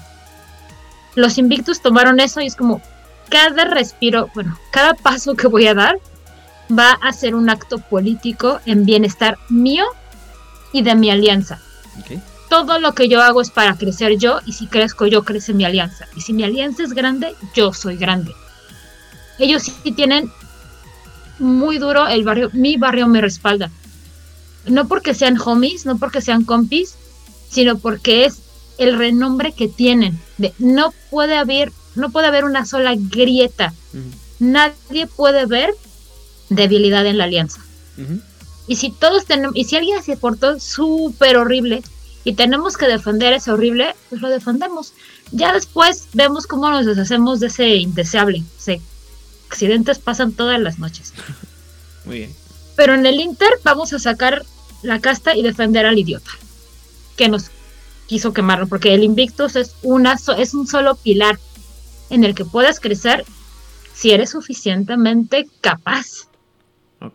Los Invictus tomaron eso y es como cada respiro, bueno, cada paso que voy a dar va a ser un acto político en bienestar mío y de mi alianza Ok. Todo lo que yo hago es para crecer yo y si crezco yo crece mi alianza. Y si mi alianza es grande yo soy grande. Ellos sí tienen muy duro el barrio mi barrio me respalda. No porque sean homies no porque sean compis sino porque es el renombre que tienen. De no puede haber no puede haber una sola grieta. Nadie puede ver debilidad en la alianza. Y si todos tenemos, y si alguien se portó súper horrible y tenemos que defender ese horrible, pues lo defendemos. Ya después vemos cómo nos deshacemos de ese indeseable. O sea, accidentes pasan todas las noches. Muy bien. Pero en el Inter vamos a sacar la casta y defender al idiota que nos quiso quemarlo, porque el Invictus es, una so- es un solo pilar en el que puedes crecer si eres suficientemente capaz.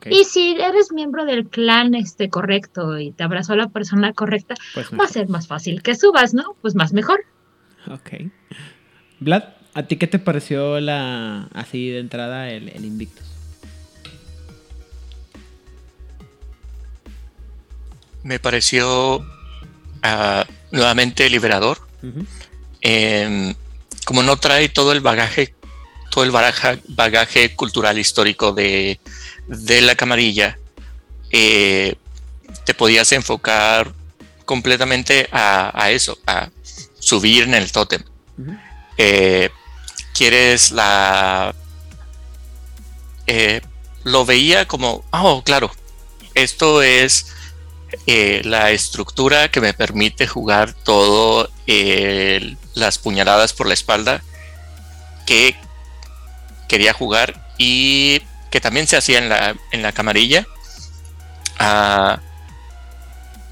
Y si eres miembro del clan este correcto y te abrazó la persona correcta, Pues va a ser más fácil que subas, ¿no? Pues más mejor. Ok. Vlad, ¿a ti qué te pareció la así de entrada el, el Invictus? Me pareció ah, nuevamente liberador. Em, como no trae todo el bagaje, todo el baraja- bagaje cultural histórico de, de la camarilla, eh, te podías enfocar completamente a, a eso, a subir en el tótem. Eh, quieres la... eh, lo veía como, oh, claro, esto es eh, la estructura que me permite jugar todo eh, las puñaladas por la espalda que quería jugar y que también se hacía en la, en la camarilla. Ah,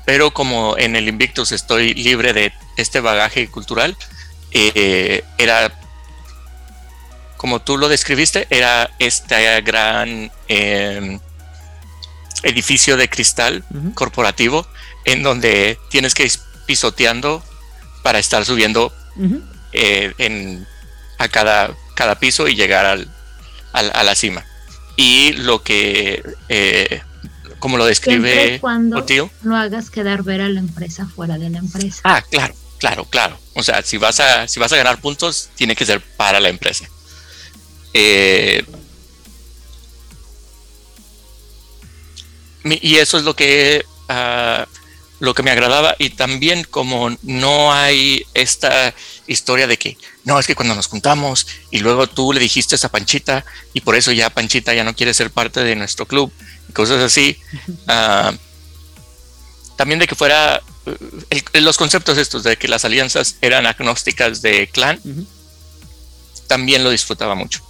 pero como en el Invictus estoy libre de este bagaje cultural, eh, era, como tú lo describiste, era este gran eh, edificio de cristal corporativo en donde tienes que ir pisoteando para estar subiendo eh, en, a cada, cada piso y llegar al, al- a la cima. Y lo que, eh, como lo Siempre describe cuando Otil, no hagas quedar ver a la empresa fuera de la empresa. ah, claro, claro, claro. O sea, si vas a, si vas a ganar puntos, tiene que ser para la empresa. Eh, y eso es lo que ah, lo que me agradaba y también como no hay esta historia de que no es que cuando nos juntamos y luego tú le dijiste a Panchita y por eso ya Panchita ya no quiere ser parte de nuestro club y cosas así ah, también de que fuera eh, el- los conceptos estos de que las alianzas eran agnósticas de clan también lo disfrutaba mucho.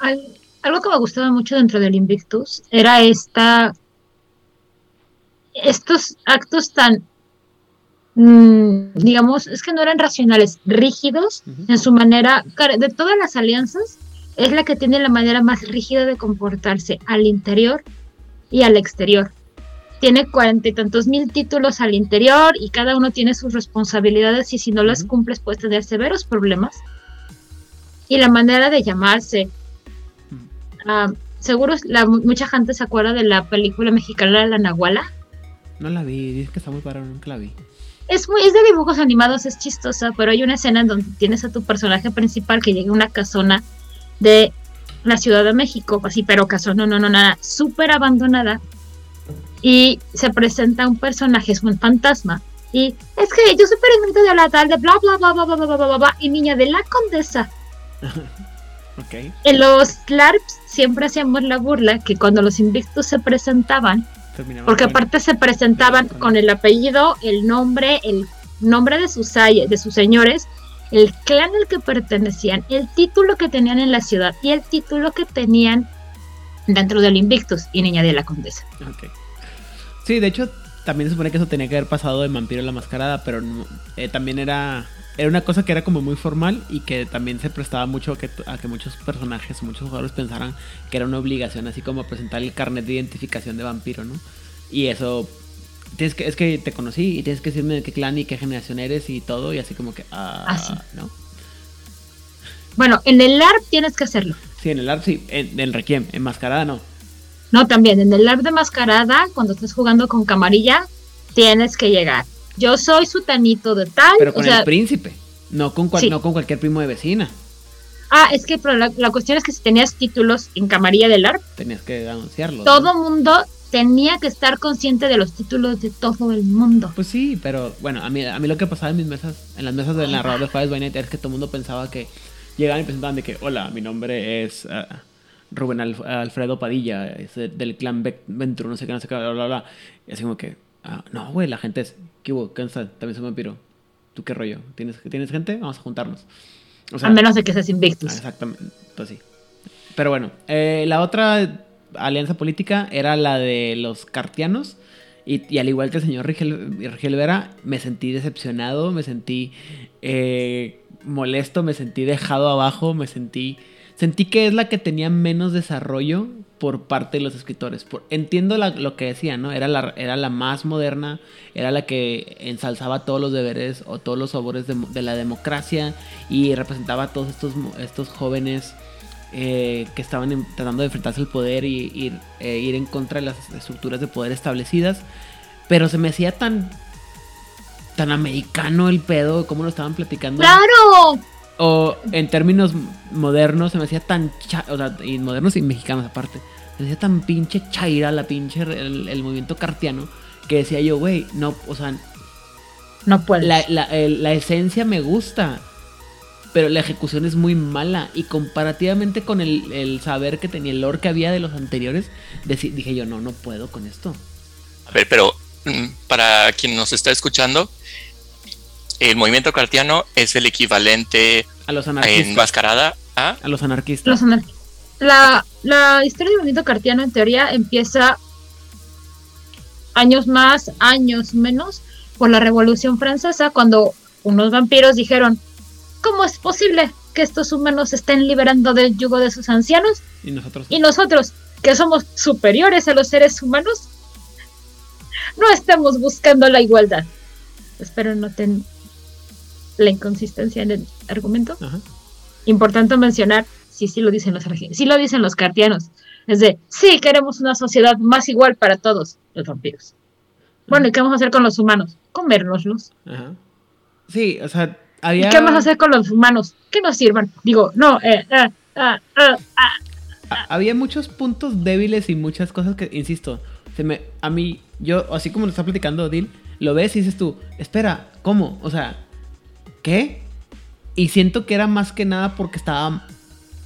Al- algo que me gustaba mucho dentro del Invictus era esta estos actos tan mm, digamos es que no eran racionales rígidos en su manera de todas las alianzas es la que tiene la manera más rígida de comportarse al interior y al exterior. Tiene cuarenta y tantos mil títulos al interior y cada uno tiene sus responsabilidades y si no las cumples puedes tener severos problemas. Y la manera de llamarse Ah, seguro la, mucha gente se acuerda de la película mexicana La Nahuala. No la vi, dice que está muy para nunca la vi. Es, muy, es de dibujos animados, es chistosa, pero hay una escena en donde tienes a tu personaje principal que llega a una casona de la Ciudad de México, así, pero casona, no, no, nada, súper abandonada. Y se presenta un personaje, es un fantasma. Y es que yo soy peregrino de la tal de bla, bla, bla, bla, bla, bla, bla, bla, bla, y niña de la condesa. Ok. En los LARPs siempre hacíamos la burla que cuando los invictus se presentaban, porque aparte se presentaban con el apellido, el nombre, el nombre de sus, de sus señores, el clan al que pertenecían, el título que tenían en la ciudad y el título que tenían dentro del Invictus y Niña de la Condesa. Sí, de hecho, también se supone que eso tenía que haber pasado de Vampiro la Mascarada, pero no- eh, también era, era una cosa que era como muy formal y que también se prestaba mucho a que, a que muchos personajes muchos jugadores pensaran que era una obligación, así como presentar el carnet de identificación de vampiro, ¿no? Y eso, tienes que, es que te conocí y tienes que decirme de qué clan y qué generación eres y todo, y así como que, ah, Así. ¿no? Bueno, en el LARP tienes que hacerlo. Sí, en el art sí, en, en Requiem, en Mascarada no. No, también en el LARP de mascarada, cuando estás jugando con camarilla, tienes que llegar. Yo soy sutanito de tal. Pero o con sea, el príncipe, no con, cual- Sí. no con cualquier primo de vecina. Ah, es que pero la, la cuestión es que si tenías títulos en camarilla del ARP, Tenías que anunciarlo. ¿no? todo mundo tenía que estar consciente de los títulos de todo el mundo. Pues sí, pero bueno, a mí, a mí lo que pasaba en mis mesas, en las mesas del narrador de Juárez Night, es que todo el mundo pensaba que llegaban y presentaban de que, hola, mi nombre es ah, Rubén Alf- Alfredo Padilla, es de- del clan Ventru, no sé qué, no sé qué, bla, bla, bla. Y así como que, ah, no, güey, la gente es, ¿qué hubo? ¿Qué onda? También soy vampiro. ¿Tú qué rollo? ¿Tienes, ¿Tienes gente? Vamos a juntarnos. O sea, a menos de que seas Ah, Invictus. Exactamente, pues sí. Pero bueno, eh, la otra alianza política era la de los cartianos. Y, y al igual que el señor Rigel, Rigel Vera, me sentí decepcionado, me sentí eh, molesto, me sentí dejado abajo, me sentí... Sentí que es la que tenía menos desarrollo por parte de los escritores. Por, entiendo la- lo que decían, ¿no? Era la, era la más moderna, era la que ensalzaba todos los deberes o todos los sabores de, de la democracia y representaba a todos estos, estos jóvenes eh, que estaban en- tratando de enfrentarse al poder y, y, eh, ir en contra de las estructuras de poder establecidas. Pero se me hacía tan tan americano el pedo, como lo estaban platicando. ¡Claro! O en términos modernos se me hacía tan cha- o sea, y modernos y mexicanos aparte. Se me hacía tan pinche chaira la pinche el, el movimiento cartiano que decía yo, güey, no, o sea, No puedes. la, la- el- la esencia me gusta, pero la ejecución es muy mala. Y comparativamente con el, el saber que tenía el lore que había de los anteriores, dije yo, no, no puedo con esto. A ver, pero mm, para quien nos está escuchando, el movimiento cartiano es el equivalente A los en anarquistas. mascarada a A los anarquistas. Los anar- la, la historia del movimiento cartiano en teoría empieza años más, años menos, por la Revolución Francesa, cuando unos vampiros dijeron, ¿cómo es posible que estos humanos estén liberando del yugo de sus ancianos Y nosotros. y nosotros, que somos superiores a los seres humanos, no estamos buscando la igualdad? Espero noten la inconsistencia en el argumento Ajá. importante mencionar, sí, sí lo dicen los sí lo dicen los cartianos, es de, sí, queremos una sociedad más igual para todos los vampiros. Bueno, ¿y qué vamos a hacer con los humanos? Comérnoslos. Ajá. Sí, o sea, ¿Y había. qué vamos a hacer con los humanos? Que nos sirvan. Digo, no, eh, ah, ah, ah, Había muchos puntos débiles y muchas cosas que, insisto, se me, a mí, yo, así como lo está platicando Dil, lo ves y dices tú, espera, ¿cómo? O sea, ¿qué? Y siento que era más que nada porque estaba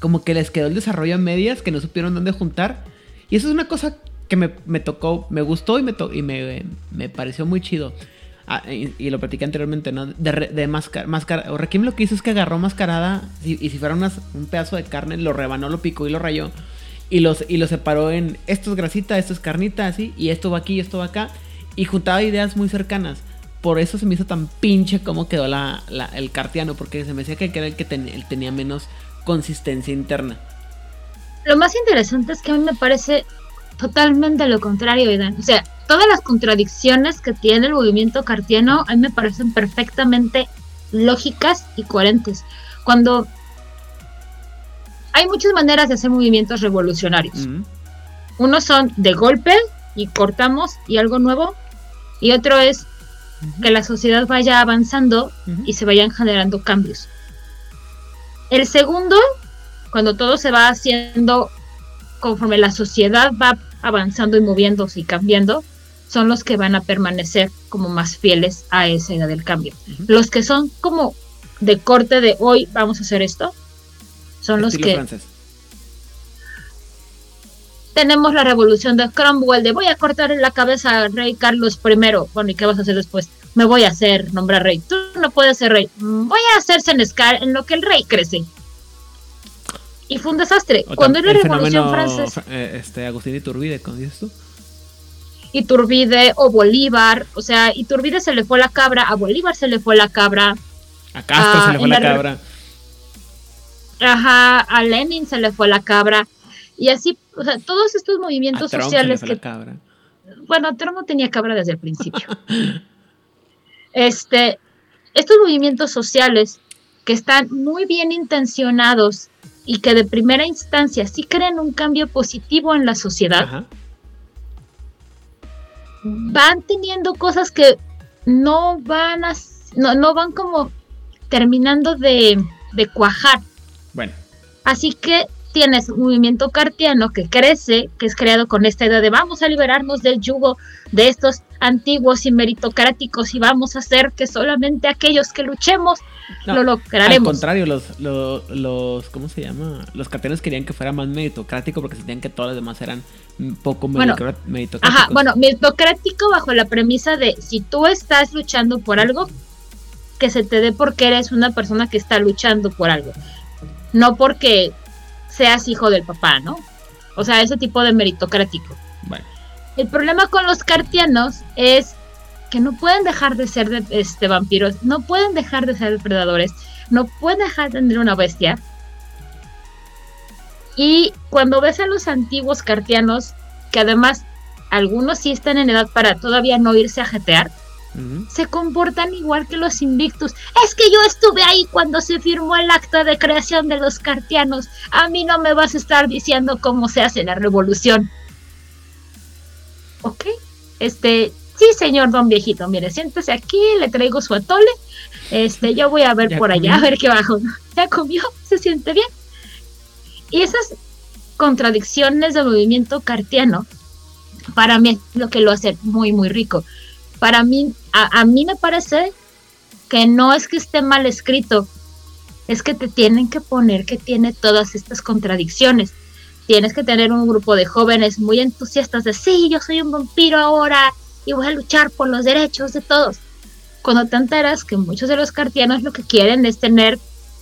como que les quedó el desarrollo a medias, que no supieron dónde juntar. Y eso es una cosa que me, me tocó, me gustó y me, y me, me pareció muy chido. Ah, y, lo platiqué anteriormente, ¿no? De, de máscara, máscara. O Requiem lo que hizo es que agarró mascarada y, si fuera un pedazo de carne, lo rebanó, lo picó y lo rayó. Y, los, y lo separó en esto es grasita, esto es carnita, así. Y esto va aquí y esto va acá. Y juntaba ideas muy cercanas. Por eso se me hizo tan pinche como quedó la, la- el cartiano. Porque se me decía que era el que ten- el tenía menos consistencia interna. Lo más interesante es que a mí me parece totalmente lo contrario, Idan. O sea, todas las contradicciones que tiene el movimiento cartiano a mí me parecen perfectamente lógicas y coherentes. Cuando hay muchas maneras de hacer movimientos revolucionarios. Unos son de golpe y cortamos y algo nuevo. Y otro es que la sociedad vaya avanzando y se vayan generando cambios. El segundo, cuando todo se va haciendo conforme la sociedad va avanzando y moviéndose y cambiando, son los que van a permanecer como más fieles a esa idea del cambio. Los que son como de corte de hoy vamos a hacer esto, son los que francés. Tenemos la revolución de Cromwell de voy a cortar la cabeza al rey Carlos I. Bueno, ¿y qué vas a hacer después? Me voy a hacer nombrar rey. Tú no puedes ser rey. Mm, Voy a hacer Senescar en lo que el rey crece. Y fue un desastre. O Cuando era el revolución francesa, eh, este, Agustín Iturbide, ¿cómo dices tú? Iturbide o Bolívar, o sea, Iturbide se le fue la cabra, a Bolívar se le fue la cabra, A Castro Ah, se le fue en la la cabra. ajá, a Lenin se le fue la cabra. Y así, o sea, todos estos movimientos sociales que cabra. bueno, Trump no tenía cabra desde el principio. este, estos movimientos sociales que están muy bien intencionados y que de primera instancia sí crean un cambio positivo en la sociedad, Ajá. van teniendo cosas que no van a, no, no van como terminando de, de cuajar. Bueno, Así que tienes un movimiento cartiano que crece, que es creado con esta idea de vamos a liberarnos del yugo de estos antiguos y meritocráticos y vamos a hacer que solamente aquellos que luchemos No, lo al lograremos. contrario, los, los, los, ¿cómo se llama? Los carteles querían que fuera más meritocrático porque sentían que todos los demás eran poco Bueno, meritocráticos. Ajá, bueno, meritocrático bajo la premisa de si tú estás luchando por algo, que se te dé porque eres una persona que está luchando por algo. No porque seas hijo del papá, ¿no? O sea, ese tipo de meritocrático. Bueno, El problema con los cartianos es que no pueden dejar de ser de- este, vampiros, no pueden dejar de ser depredadores, no pueden dejar de tener una bestia. Y cuando ves a los antiguos cartianos, que además algunos sí están en edad para todavía no irse a jetear, Se comportan igual que los invictus. Es que yo estuve ahí cuando se firmó el acta de creación de los cartianos. A mí no me vas a estar diciendo cómo se hace la revolución. ¿Ok? Este, sí, señor don viejito, mire, siéntese aquí, le traigo su atole. Este, yo voy a ver ¿Ya por allá, a ver qué bajo. ¿Ya comió? ¿Se siente bien? Y esas contradicciones del movimiento cartiano, para mí es lo que lo hace muy, muy rico. Para mí, a, mí me parece que no es que esté mal escrito, es que te tienen que poner que tiene todas estas contradicciones. Tienes que tener un grupo de jóvenes muy entusiastas de sí, yo soy un vampiro ahora y voy a luchar por los derechos de todos. Cuando te enteras que muchos de los cartianos lo que quieren es tener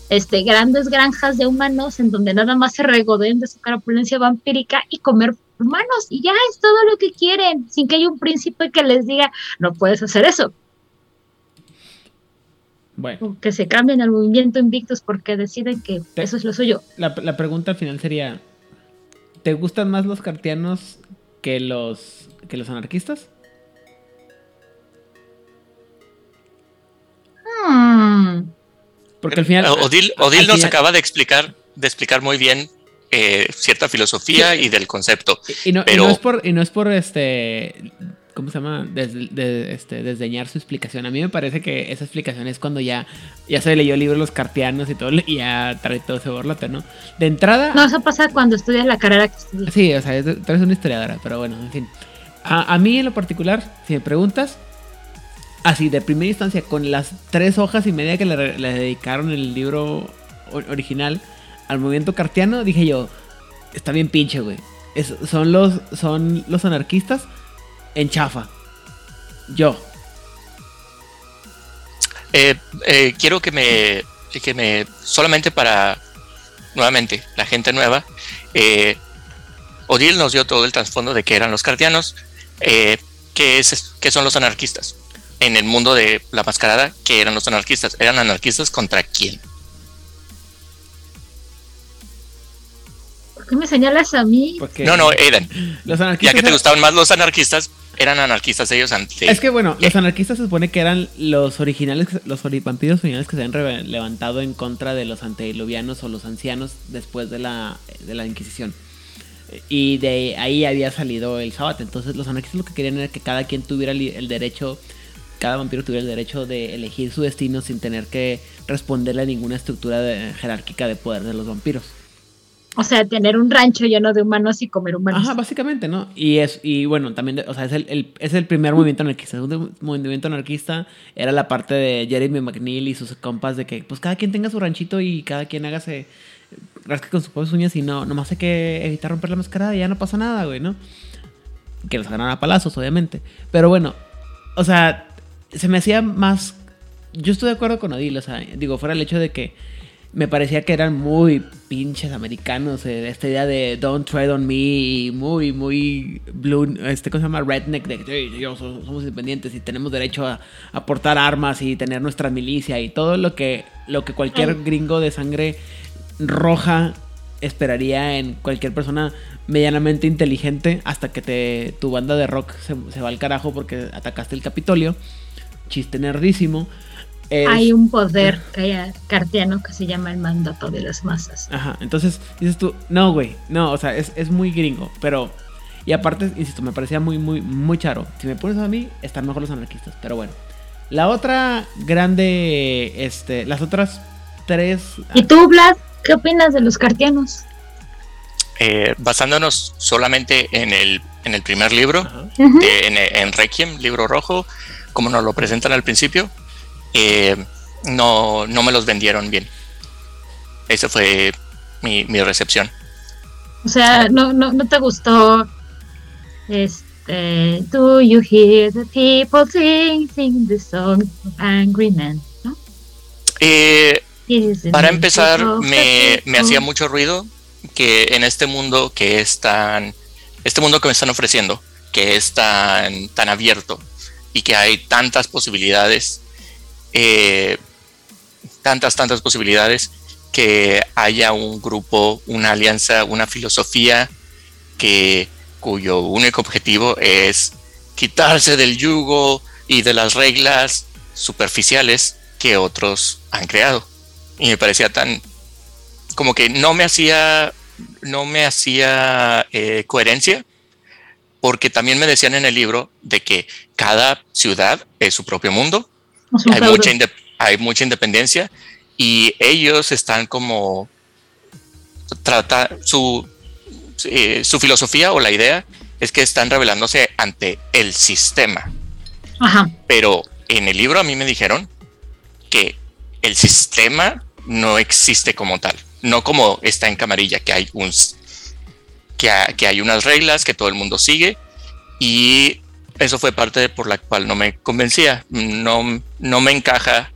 este, grandes granjas de humanos en donde nada más se regodeen de su carapulencia vampírica y comer humanos y ya es todo lo que quieren, sin que haya un príncipe que les diga no puedes hacer eso, Bueno, o que se cambien al movimiento Invictus porque deciden que Te- eso es lo suyo. la, la pregunta al final sería: ¿te gustan más los cartianos que los, que los anarquistas? Hmm. Porque al final. Eh, Odil, al Odil nos final- acaba de explicar, de explicar muy bien eh, cierta filosofía y del concepto. Y no, y Pero- no es por, y no es por este. ¿Cómo se llama? Des- de- este, desdeñar su explicación. A mí me parece que esa explicación es cuando ya, ya se leyó el libro los cartianos y todo, y ya trae todo ese borlote, ¿no? De entrada. No, eso pasa cuando estudias la carrera que estudias. Sí, o sea, es- tú eres una historiadora, pero bueno, en fin. A, a mí en lo particular, si me preguntas, así de primera instancia, con las tres hojas y media que le, le dedicaron el libro original al movimiento cartiano, dije yo, está bien pinche, güey. Son, los, son los anarquistas en chafa. Yo. Eh, eh, quiero que me, que me, solamente para, nuevamente, la gente nueva, eh, Odil nos dio todo el trasfondo de qué eran los cartianos, eh, qué, es, qué son los anarquistas. En el mundo de la mascarada, ¿qué eran los anarquistas? ¿Eran anarquistas contra quién? ¿Por qué me señalas a mí? Porque No, no, eran. los Ya anarquistas. que te eran- gustaban más los anarquistas, eran anarquistas ellos antes. Es que bueno, los anarquistas se supone que eran los originales, los ori- vampiros originales que se han re- levantado en contra de los antediluvianos o los ancianos después de la, de la Inquisición. Y de ahí había salido el sábado. Entonces los anarquistas lo que querían era que cada quien tuviera el derecho, cada vampiro tuviera el derecho de elegir su destino sin tener que responderle a ninguna estructura de- jerárquica de poder de los vampiros. O sea, tener un rancho lleno de humanos y comer humanos. Ajá, básicamente, ¿no? Y es, y bueno, también, o sea, es el, es el primer movimiento anarquista. El segundo movimiento anarquista era la parte de Jeremy McNeil y sus compas de que, pues, cada quien tenga su ranchito y cada quien hágase, rasque con sus propias uñas y no, nomás hay que evitar romper la mascarada y ya no pasa nada, güey, ¿no? Que los agarran a palazos, obviamente. Pero bueno, o sea, se me hacía más... Yo estoy de acuerdo con Odil, o sea, digo, fuera el hecho de que me parecía que eran muy pinches americanos. eh, esta idea de Don't Tread on Me y muy, muy blue, este, ¿cómo se llama? Redneck, de que "Sí, yo so- somos independientes y tenemos derecho a, a portar armas y tener nuestra milicia y todo lo que, lo que cualquier Ay. gringo de sangre roja esperaría en cualquier persona medianamente inteligente hasta que te, tu banda de rock se, se va al carajo porque atacaste el Capitolio. Chiste nerdísimo. Es- Hay un poder que- cartiano que se llama el mandato de las masas. Ajá, entonces dices tú, no, güey, no, o sea, es, es muy gringo, pero... Y aparte, insisto, me parecía muy, muy, muy charo. Si me pones a mí, están mejor los anarquistas, pero bueno. La otra grande, este, las otras tres... ¿Y tú, Vlad? ¿Qué opinas de los cartianos? Eh, basándonos solamente en el, en el primer libro, de- en, en Requiem, libro rojo, como nos lo presentan al principio, eh, no, no me los vendieron bien. Esa fue mi, mi recepción. O sea, no, no, no te gustó. Este. Do you hear the people sing, sing the song of angry men? ¿no? Eh, para empezar, me, me hacía mucho ruido que en este mundo que es tan, este mundo que me están ofreciendo, que es tan, tan abierto y que hay tantas posibilidades, eh, tantas, tantas posibilidades, que haya un grupo, una alianza, una filosofía que cuyo único objetivo es quitarse del yugo y de las reglas superficiales que otros han creado. Y me parecía tan como que no me hacía no me hacía eh, coherencia porque también me decían en el libro de que cada ciudad es su propio mundo, hay mucha, hay mucha independencia y ellos están como trata su eh, su filosofía o la idea es que están revelándose ante el sistema. Pero en el libro a mí me dijeron que el sistema no existe como tal, no como está en Camarilla, que hay un que, que hay unas reglas que todo el mundo sigue y eso fue parte por la cual no me convencía, no, no me encaja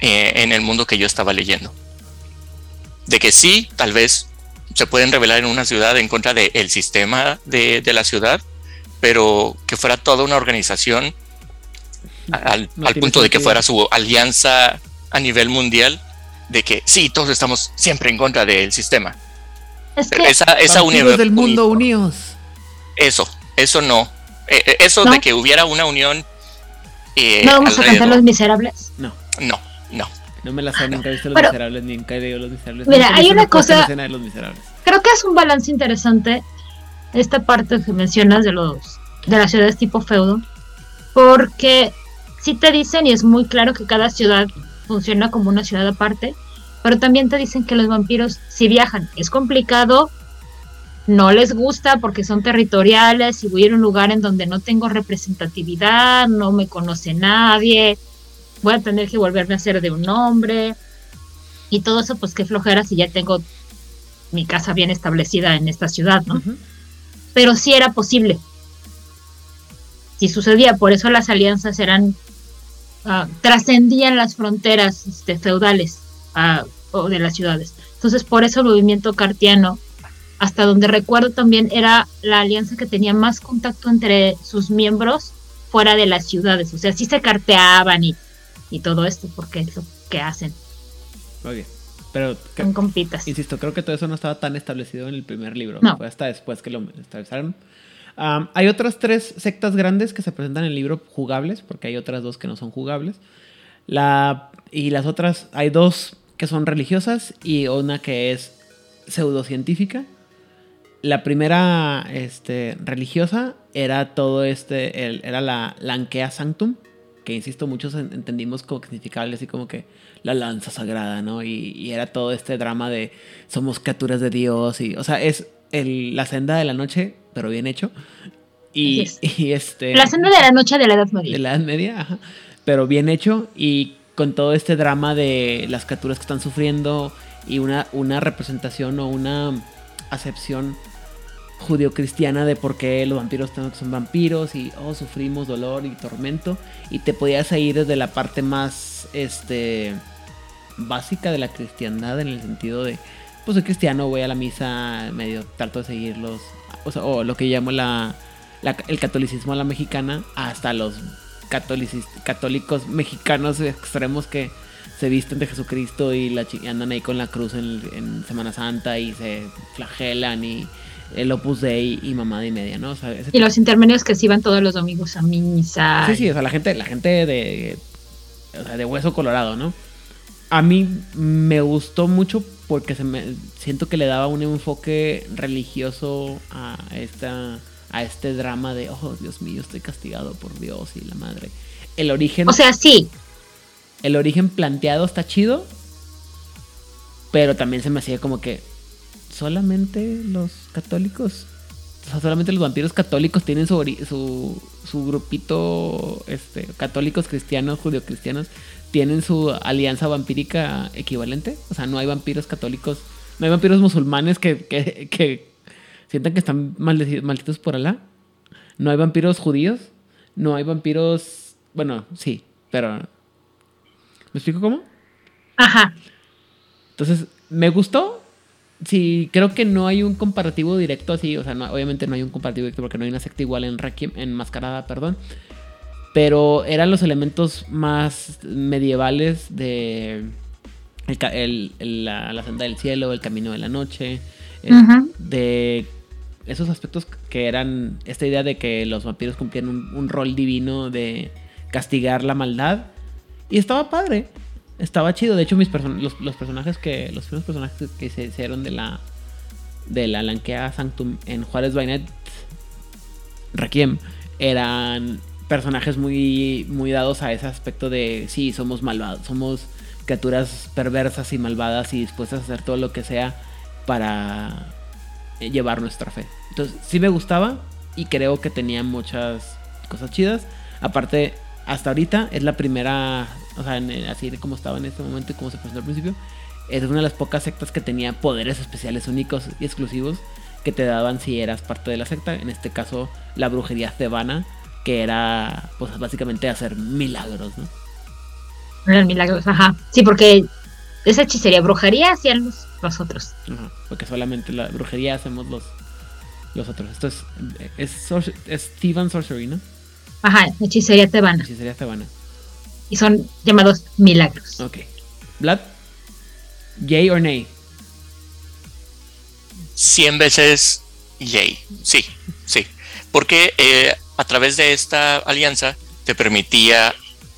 eh, en el mundo que yo estaba leyendo. De que sí, tal vez se pueden revelar en una ciudad en contra del sistema de, la ciudad, pero que fuera toda una organización al, punto de que fuera su alianza a nivel mundial, de que sí, todos estamos siempre en contra del sistema. Es que esa, esa unión del mundo unidos. Eso, eso no. Eh, eh, eso de que hubiera una unión. Eh, ¿No vamos a cantar Los Miserables? No. No, no. No me la sé, nunca he visto Los Miserables, ni nunca he leído Los Miserables. Mira, hay una cosa. Creo que es un balance interesante esta parte que mencionas de los de las ciudades tipo feudo, porque sí te dicen y es muy claro que cada ciudad funciona como una ciudad aparte, pero también te dicen que los vampiros si viajan es complicado, no les gusta porque son territoriales y voy a ir a un lugar en donde no tengo representatividad, no me conoce nadie, voy a tener que volverme a ser de un hombre y todo eso pues qué flojera si ya tengo mi casa bien establecida en esta ciudad, ¿no? Pero sí era posible. Si sucedía, por eso las alianzas eran uh, trascendían las fronteras este, feudales uh, o de las ciudades. Entonces, por eso el movimiento cartiano hasta donde recuerdo también era la alianza que tenía más contacto entre sus miembros fuera de las ciudades. O sea, sí se carteaban y, y todo esto, porque es lo que hacen. Muy Pero, Son compitas. Insisto, creo que todo eso no estaba tan establecido en el primer libro. No. Fue hasta después que lo establecieron. hay otras tres sectas grandes que se presentan en el libro jugables, porque hay otras dos que no son jugables. La, y las otras, hay dos que son religiosas y una que es pseudocientífica la primera este, religiosa era todo este, era la Lankea Sanctum, que insisto, muchos entendimos como que significaba así como que la lanza sagrada, ¿no? Y, era todo este drama de somos criaturas de Dios y, o sea, es el, la senda de la noche, pero bien hecho. Y, este... La senda de la noche de la Edad Media. De la Edad Media, ajá, pero bien hecho y con todo este drama de las criaturas que están sufriendo y una, una representación o una acepción judio-cristiana de por qué los vampiros son vampiros y oh, sufrimos dolor y tormento. Y te podías ir desde la parte más este básica de la cristiandad en el sentido de pues soy cristiano, voy a la misa, medio trato de seguirlos o, o lo que llamo la, el catolicismo a la mexicana hasta los católicos mexicanos extremos que se visten de Jesucristo y, la, andan ahí con la cruz en, en Semana Santa y se flagelan y el Opus Dei y mamada y media, ¿no? y los intermedios que se iban todos los domingos a misa. Sí, sí, o sea, la gente, la gente de, o sea, de hueso colorado, ¿no? A mí me gustó mucho porque se me, siento que le daba un enfoque religioso a esta a este drama de, oh, Dios mío, estoy castigado por Dios y la madre. El origen... O sea, sí. El origen planteado está chido, pero también se me hacía como que, solamente los católicos, o sea, solamente los vampiros católicos tienen su, su, su grupito, este, católicos cristianos, judio-cristianos, tienen su alianza vampírica equivalente. O sea, no hay vampiros católicos, no hay vampiros musulmanes que, que, que sientan que están malditos por Alá. No hay vampiros judíos, no hay vampiros, bueno, sí, pero ¿me explico cómo? Ajá. Entonces, me gustó, sí, creo que no hay un comparativo directo así. O sea, obviamente no hay un comparativo directo porque no hay una secta igual en Requiem, en Mascarada, perdón. Pero eran los elementos más medievales de el ca- el- el- la, la senda del cielo, el camino de la noche, eh, de esos aspectos que eran esta idea de que los vampiros cumplían un, un rol divino de castigar la maldad. Y estaba padre, estaba chido. De hecho, mis person- los, los personajes que, los primeros personajes que se hicieron de la, de la Lankea Sanctum en Juárez Bainet Requiem eran personajes muy, muy dados a ese aspecto de sí, somos malvados, somos criaturas perversas y malvadas y dispuestas a hacer todo lo que sea para eh, llevar nuestra fe. Entonces, sí me gustaba y creo que tenía muchas cosas chidas. Aparte, hasta ahorita es la primera, o sea, en- en- así de como estaba en este momento y como se presentó al principio, es una de las pocas sectas que tenía poderes especiales únicos y exclusivos que te daban si eras parte de la secta. En este caso, la brujería tebana, que era, pues básicamente hacer milagros, ¿no? Eran milagros, ajá. Sí, porque esa hechicería, brujería hacían los, los otros. Ajá, porque solamente la brujería hacemos los, los otros. Esto es, es, es Theban Sorcery, ¿no? Ajá, hechicería tebana. Hechicería tebana. Y son llamados milagros. Ok. Vlad, yay or nay? 100 veces yay. Sí, sí. Porque eh, a través de esta alianza te permitía,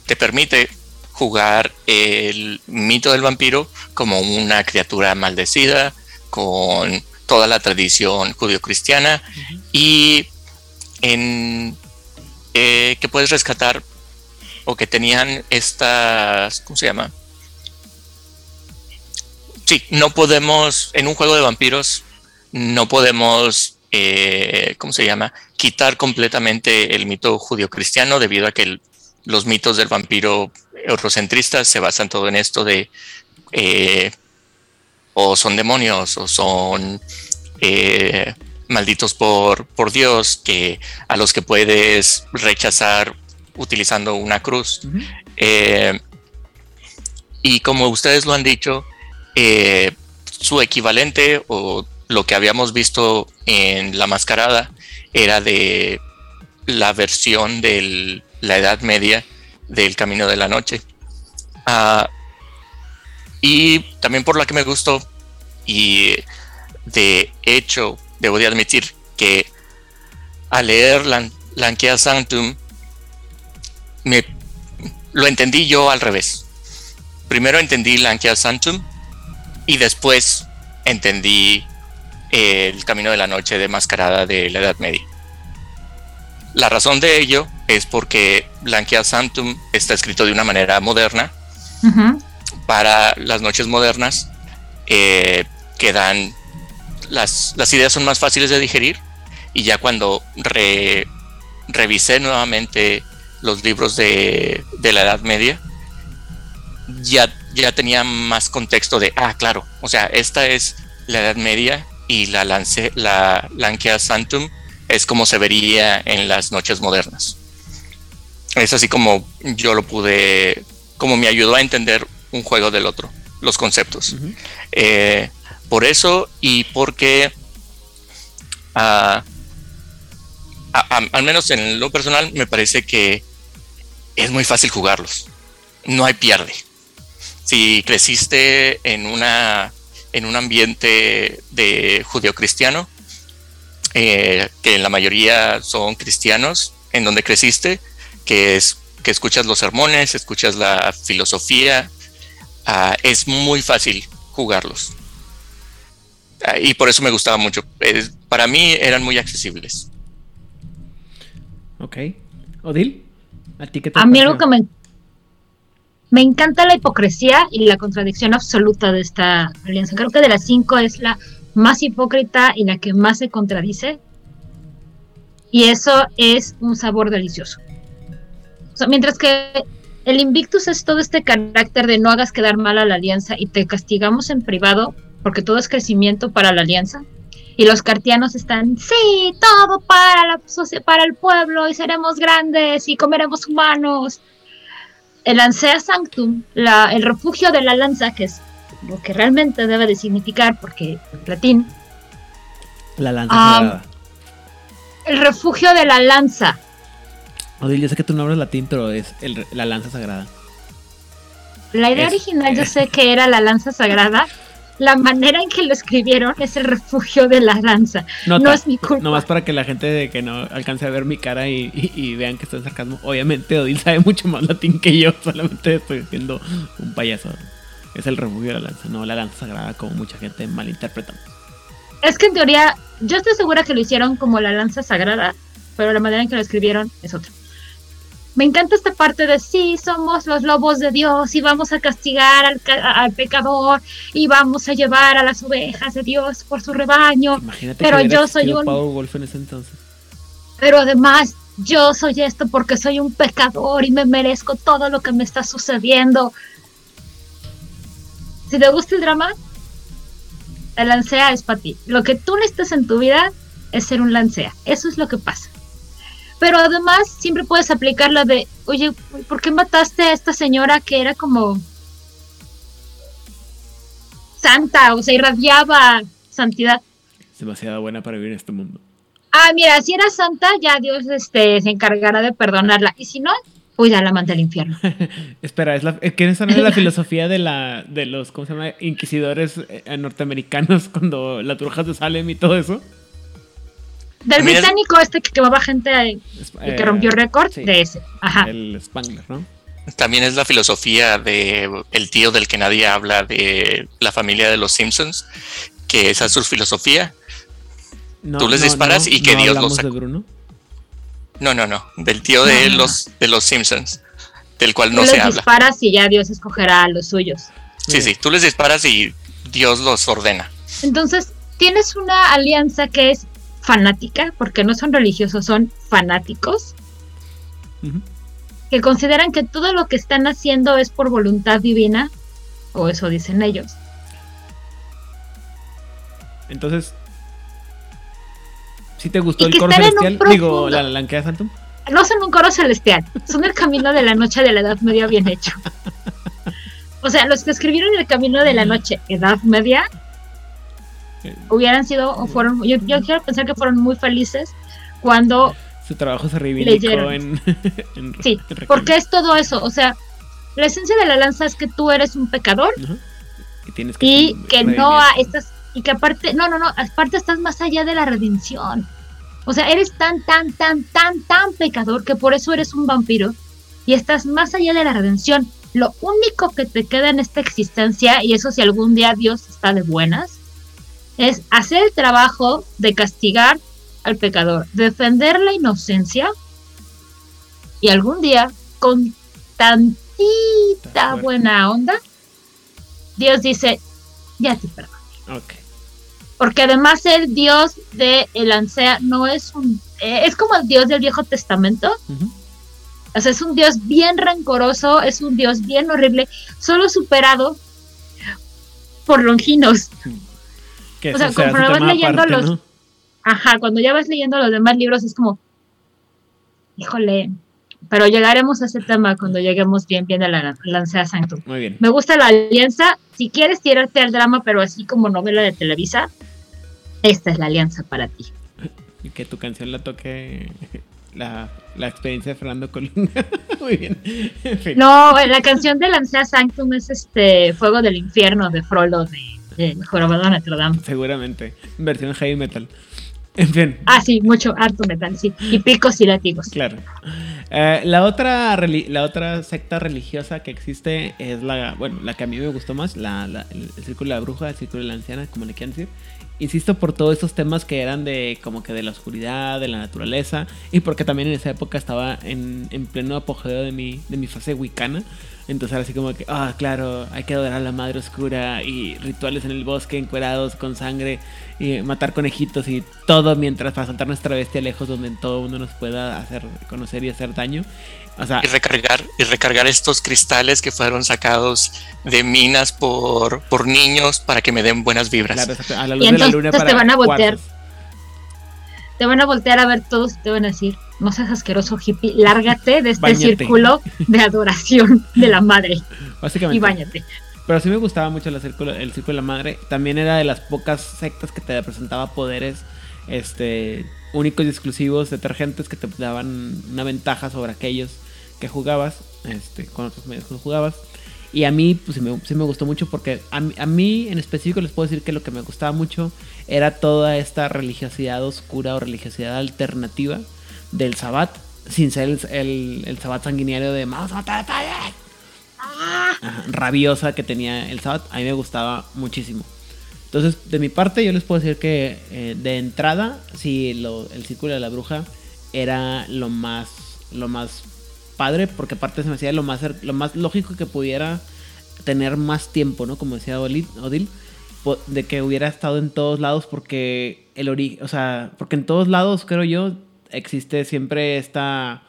te permite jugar el mito del vampiro como una criatura maldecida, con toda la tradición judio-cristiana y en eh, que puedes rescatar o que tenían estas, ¿cómo se llama? Sí, no podemos, en un juego de vampiros, no podemos, eh, ¿cómo se llama? Quitar completamente el mito judío-cristiano debido a que los mitos del vampiro eurocentristas se basan todo en esto de eh, o son demonios o son eh, malditos por, por Dios que a los que puedes rechazar utilizando una cruz. Eh, y como ustedes lo han dicho, eh, su equivalente o lo que habíamos visto en la mascarada era de la versión de la Edad Media del Camino de la Noche. Ah, y también por la que me gustó y de hecho debo de admitir que al leer Lan- Lankea Sanctum me lo entendí yo al revés. Primero entendí Lankea Sanctum y después entendí el Camino de la Noche de Mascarada de la Edad Media. La razón de ello es porque Lankea Sanctum está escrito de una manera moderna para las noches modernas eh, que dan las, las ideas son más fáciles de digerir y ya cuando re- revisé nuevamente los libros de, de la Edad Media ya, ya tenía más contexto de ah claro o sea esta es la Edad Media y la, lance, la Lankea Sanctum es como se vería en las noches modernas es así como yo lo pude como me ayudó a entender un juego del otro, los conceptos. Eh, por eso y porque ah, a- a- al menos en lo personal me parece que es muy fácil jugarlos. No hay pierde. Si creciste en una en un ambiente de judío-cristiano, eh, que la mayoría son cristianos, en donde creciste, que es que escuchas los sermones, escuchas la filosofía, ah, es muy fácil jugarlos. Ah, y por eso me gustaba mucho. Para mí eran muy accesibles. Ok. Odil, ¿a ti qué te A mí algo que me, me encanta la hipocresía y la contradicción absoluta de esta alianza. Creo que de las cinco es la más hipócrita y la que más se contradice. Y eso es un sabor delicioso. O sea, mientras que el Invictus es todo este carácter de no hagas quedar mal a la alianza y te castigamos en privado porque todo es crecimiento para la alianza. Y los cartianos están, sí, todo para, la, para el pueblo y seremos grandes y comeremos humanos. El Lancea Sanctum, la, el refugio de la lanza, que es lo que realmente debe de significar, porque en latín, La lanza sagrada. el refugio de la lanza. Odil, yo sé que tu nombre es latín, pero es el- la lanza sagrada. La idea Es- original yo sé que era la lanza sagrada. La manera en que lo escribieron es el refugio de la lanza. Nota, No es mi culpa. Nomás para que la gente de que no alcance a ver mi cara y, y- y vean que estoy en sarcasmo. Obviamente Odil sabe mucho más latín que yo, solamente estoy siendo un payaso. Es el refugio de la lanza, no la lanza sagrada como mucha gente malinterpreta. Es que en teoría, yo estoy segura que lo hicieron como la lanza sagrada, pero la manera en que lo escribieron es otra. Me encanta esta parte de sí, somos los lobos de Dios y vamos a castigar al, al pecador y vamos a llevar a las ovejas de Dios por su rebaño. Imagínate Pero que yo soy un- Powerwolf en ese entonces. Pero además, yo soy esto porque soy un pecador y me merezco todo lo que me está sucediendo. Si te gusta el drama, el lancea es para ti. Lo que tú necesitas en tu vida es ser un lancea. Eso es lo que pasa. Pero además, siempre puedes aplicar la de, oye, ¿por qué mataste a esta señora que era como santa? O sea, irradiaba santidad. Es demasiado buena para vivir en este mundo. Ah, mira, si era santa, ya Dios este, se encargará de perdonarla. Y si no, pues ya la manda al infierno. Espera, es la, que esa no es la filosofía de la de los ¿cómo se llama? inquisidores eh, norteamericanos cuando las brujas de Salem y todo eso. Del Mira, británico este que quemaba gente eh, y que eh, rompió récord, sí. de ese. Ajá. El Spangler, ¿no? También es la filosofía de el tío del que nadie habla de la familia de los Simpsons, que esa es su filosofía. No, Tú les no, disparas no, y que no Dios los saca. de Bruno. No, no, no, del tío de No, no. los de los Simpsons, del cual no Tú se les habla. disparas y ya Dios escogerá a los suyos. Sí, sí, tú les disparas y Dios los ordena. Entonces, tienes una alianza que es fanática, porque no son religiosos, son fanáticos, Ujú. que consideran que todo lo que están haciendo es por voluntad divina, o eso dicen ellos. Entonces, ¿sí te gustó Y el coro celestial? Digo, profundo- la Lanquea Santum. No son un coro celestial, son el camino de la noche de la Edad Media bien hecho. O sea, los que escribieron el camino de la noche, Edad Media, hubieran sido o fueron, yo, yo quiero pensar que fueron muy felices cuando, Su trabajo se reivindicó en, en- sí, en porque es todo eso, o sea, la esencia de la lanza es que tú eres un pecador. Y tienes que y que no estás, y que aparte, no, no, no, aparte estás más allá de la redención. O sea, eres tan, tan, tan, tan, tan pecador que por eso eres un vampiro y estás más allá de la redención. Lo único que te queda en esta existencia, y eso si algún día Dios está de buenas, es hacer el trabajo de castigar al pecador, defender la inocencia y algún día, con tantita buena onda, Dios dice, ya te perdono. Ok. Porque además el Dios de el Ansea no es un... eh, es como el Dios del Viejo Testamento. O sea, es un Dios bien rencoroso, es un Dios bien horrible, solo superado por Longinos. Que O sea, conforme vas leyendo aparte, los- ¿no? Ajá, cuando ya vas leyendo los demás libros es como, híjole, pero llegaremos a ese tema cuando lleguemos bien, bien a la Lancea Sanctum. Muy bien. Me gusta la alianza. Si quieres tirarte al drama, pero así como novela de Televisa, esta es la alianza para ti. Y que tu canción la toque la, la experiencia de Fernando Colunga. Muy bien. En fin. No, la canción de Lancea Sanctum es este Fuego del Infierno de Frollo de, Jorobado de Notre Dame. Seguramente. Versión heavy metal. En fin. Ah, sí, mucho harto metal, sí. Y picos y látigos. Claro. Eh, la, otra la otra secta religiosa que existe es la, bueno, la que a mí me gustó más, la, la- el, el círculo de la bruja, el círculo de la anciana, como le quieran decir. Insisto por todos estos temas que eran de como que de la oscuridad, de la naturaleza, y porque también en esa época estaba en, en pleno apogeo de mi, de mi fase wicana. Entonces era así como que, ah, claro, hay que adorar a la madre oscura y rituales en el bosque encuerados con sangre y matar conejitos y todo mientras para soltar nuestra bestia lejos donde todo uno nos pueda hacer conocer y hacer daño. O sea, Y recargar, y recargar estos cristales que fueron sacados de minas por, por niños para que me den buenas vibras. claro, exacto, a la Y luz de la entonces luna te para van a voltear. Te van a voltear a ver todos y te van a decir, no seas asqueroso hippie, lárgate de este Báñate. círculo de adoración de la madre Básicamente. y bañate. Pero sí me gustaba mucho la círculo- el círculo de la madre. También era de las pocas sectas que te presentaba poderes este, únicos y exclusivos, detergentes que te daban una ventaja sobre aquellos que jugabas, este, con otros medios que no jugabas. Y a mí, pues sí me, sí me gustó mucho porque a, mí- a mí en específico les puedo decir que lo que me gustaba mucho era toda esta religiosidad oscura o religiosidad alternativa del Sabbat, sin ser el, el, el Sabbat sanguinario de vamos a matar a todos". Ajá, rabiosa que tenía el Sabbat, a mí me gustaba muchísimo. Entonces, de mi parte, yo les puedo decir que eh, de entrada, sí, lo- el círculo de la bruja era lo más, lo más padre, porque aparte se me hacía lo más, lo más lógico que pudiera tener más tiempo, ¿no? Como decía Odil, de que hubiera estado en todos lados, porque el ori o sea, porque en todos lados, creo yo, existe siempre esta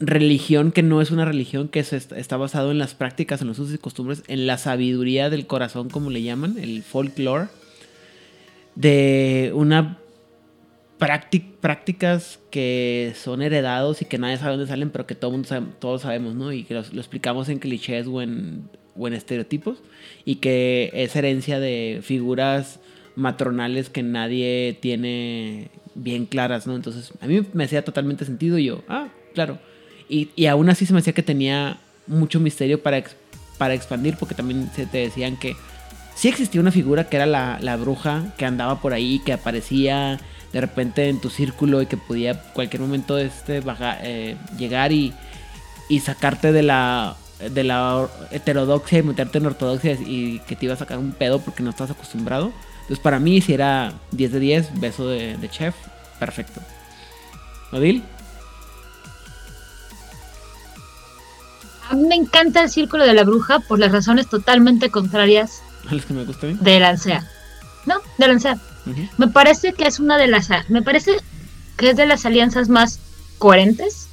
religión que no es una religión, que est- está basado en las prácticas, en los usos y costumbres, en la sabiduría del corazón, como le llaman, el folklore, de una prácticas que son heredados y que nadie sabe dónde salen, pero que todo todos sabemos, ¿no? Y que lo explicamos en clichés o en, o en estereotipos, y que es herencia de figuras matronales que nadie tiene bien claras, ¿no? Entonces, a mí me hacía totalmente sentido y yo, ah, claro. Y, y aún así se me hacía que tenía mucho misterio para, para expandir, porque también se te decían que sí existía una figura que era la, la bruja que andaba por ahí, que aparecía de repente en tu círculo y que podía cualquier momento este, baja- eh, llegar y, y sacarte de la, de la heterodoxia y meterte en ortodoxia y que te iba a sacar un pedo porque no estás acostumbrado. Entonces para mí si era 10 de 10, beso de, de chef, perfecto. ¿Odil? A mí me encanta el círculo de la bruja por las razones totalmente contrarias ¿A los que me gusta a mí? de Lancea. No, de. Ujú. Me parece que es una de las. Me parece que es de las alianzas más coherentes,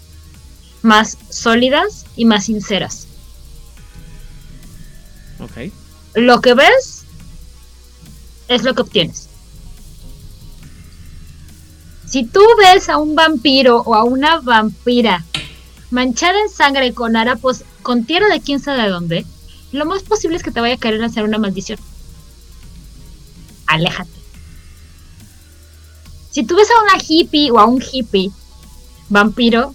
más sólidas y más sinceras. Ok. Lo que ves es lo que obtienes. Si tú ves a un vampiro o a una vampira manchada en sangre con harapos, con tierra de quién sabe de dónde, lo más posible es que te vaya a querer hacer una maldición. Aléjate. Si tú ves a una hippie o a un hippie vampiro,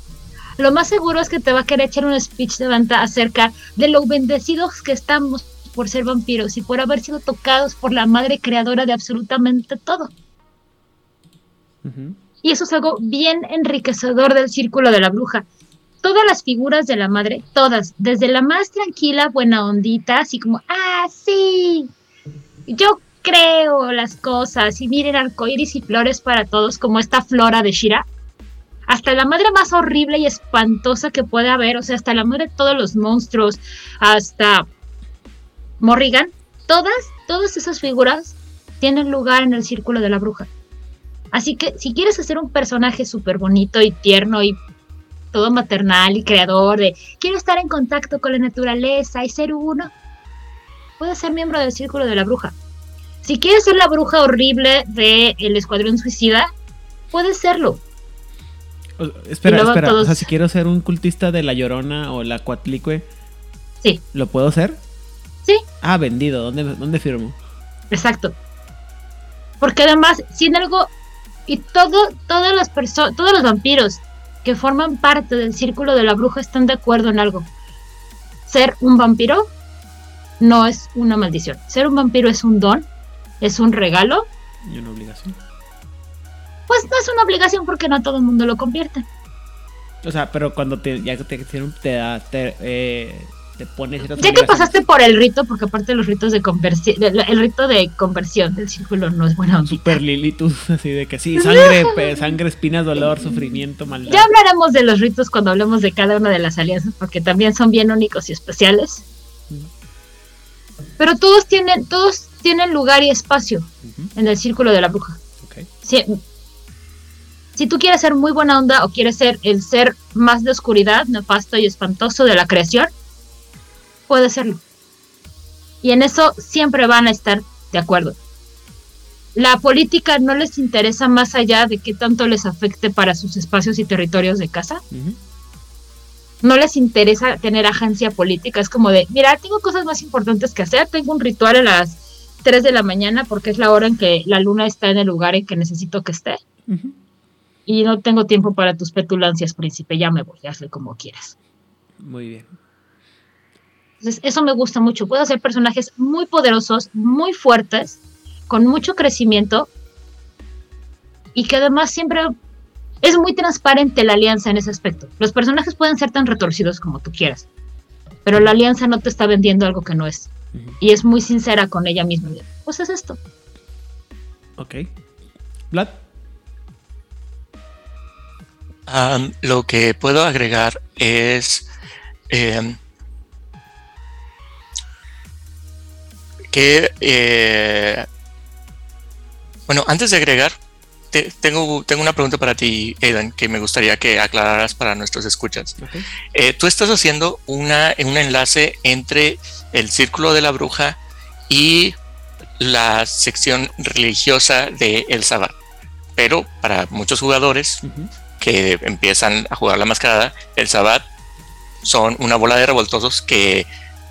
lo más seguro es que te va a querer echar un speech de venta acerca de lo bendecidos que estamos por ser vampiros y por haber sido tocados por la madre creadora de absolutamente todo. Y eso es algo bien enriquecedor del círculo de la bruja. Todas las figuras de la madre, todas, desde la más tranquila, buena ondita, así como, ah, sí, yo creo las cosas y miren arcoíris y flores para todos, como esta flora de Shira, hasta la madre más horrible y espantosa que puede haber, o sea, hasta la madre de todos los monstruos, hasta Morrigan, todas, todas esas figuras tienen lugar en el círculo de la bruja. Así que si quieres hacer un personaje súper bonito y tierno y todo maternal y creador de quiero estar en contacto con la naturaleza y ser uno, puedes ser miembro del círculo de la bruja. Si quieres ser la bruja horrible del escuadrón suicida, puedes serlo. O- espera, espera. todos- O sea, si quiero ser un cultista de la Llorona o la Cuatlicue, Sí, ¿lo puedo ser? sí, Ah, vendido. ¿Dónde, dónde firmo? Exacto. Porque además, si en algo y todo, todas las personas, todos los vampiros que forman parte del círculo de la bruja están de acuerdo en algo. Ser un vampiro no es una maldición. Ser un vampiro es un don, es un regalo. Y una obligación. Pues no es una obligación porque no todo el mundo lo convierte. O sea, pero cuando te, ya que te te da, te, eh, te pones Ya que pasaste por el rito, porque aparte los ritos de conversión, el rito de conversión del círculo no es buena onda. Super Lilitus, así de que sí, sangre, sangre, espinas, dolor, sufrimiento, maldad. Ya hablaremos de los ritos cuando hablemos de cada una de las alianzas, porque también son bien únicos y especiales. Pero todos tienen, todos tienen lugar y espacio en el círculo de la bruja. ok. Si, si tú quieres ser muy buena onda o quieres ser el ser más de oscuridad, nefasto y espantoso de la creación, puedes serlo. Y en eso siempre van a estar de acuerdo. La política no les interesa más allá de qué tanto les afecte para sus espacios y territorios de casa. No les interesa tener agencia política. Es como de, mira, tengo cosas más importantes que hacer. Tengo un ritual a las 3 de la mañana porque es la hora en que la luna está en el lugar en que necesito que esté. Y no tengo tiempo para tus petulancias, príncipe. Ya me voy, hazle como quieras. Muy bien. Entonces, eso me gusta mucho. Puedo hacer personajes muy poderosos, muy fuertes, con mucho crecimiento y que además siempre es muy transparente la alianza en ese aspecto. Los personajes pueden ser tan retorcidos como tú quieras, pero la alianza no te está vendiendo algo que no es. Y es muy sincera con ella misma. Pues es esto. Ok. Vlad. Lo que puedo agregar es em, que, eh, bueno, antes de agregar, te- tengo, tengo una pregunta para ti, Aidan, que me gustaría que aclararas para nuestros escuchas. Eh, tú estás haciendo una, un enlace entre el Círculo de la Bruja y la sección religiosa de El Sabbat. Pero para muchos jugadores que empiezan a jugar la mascarada, el Sabbat son una bola de revoltosos que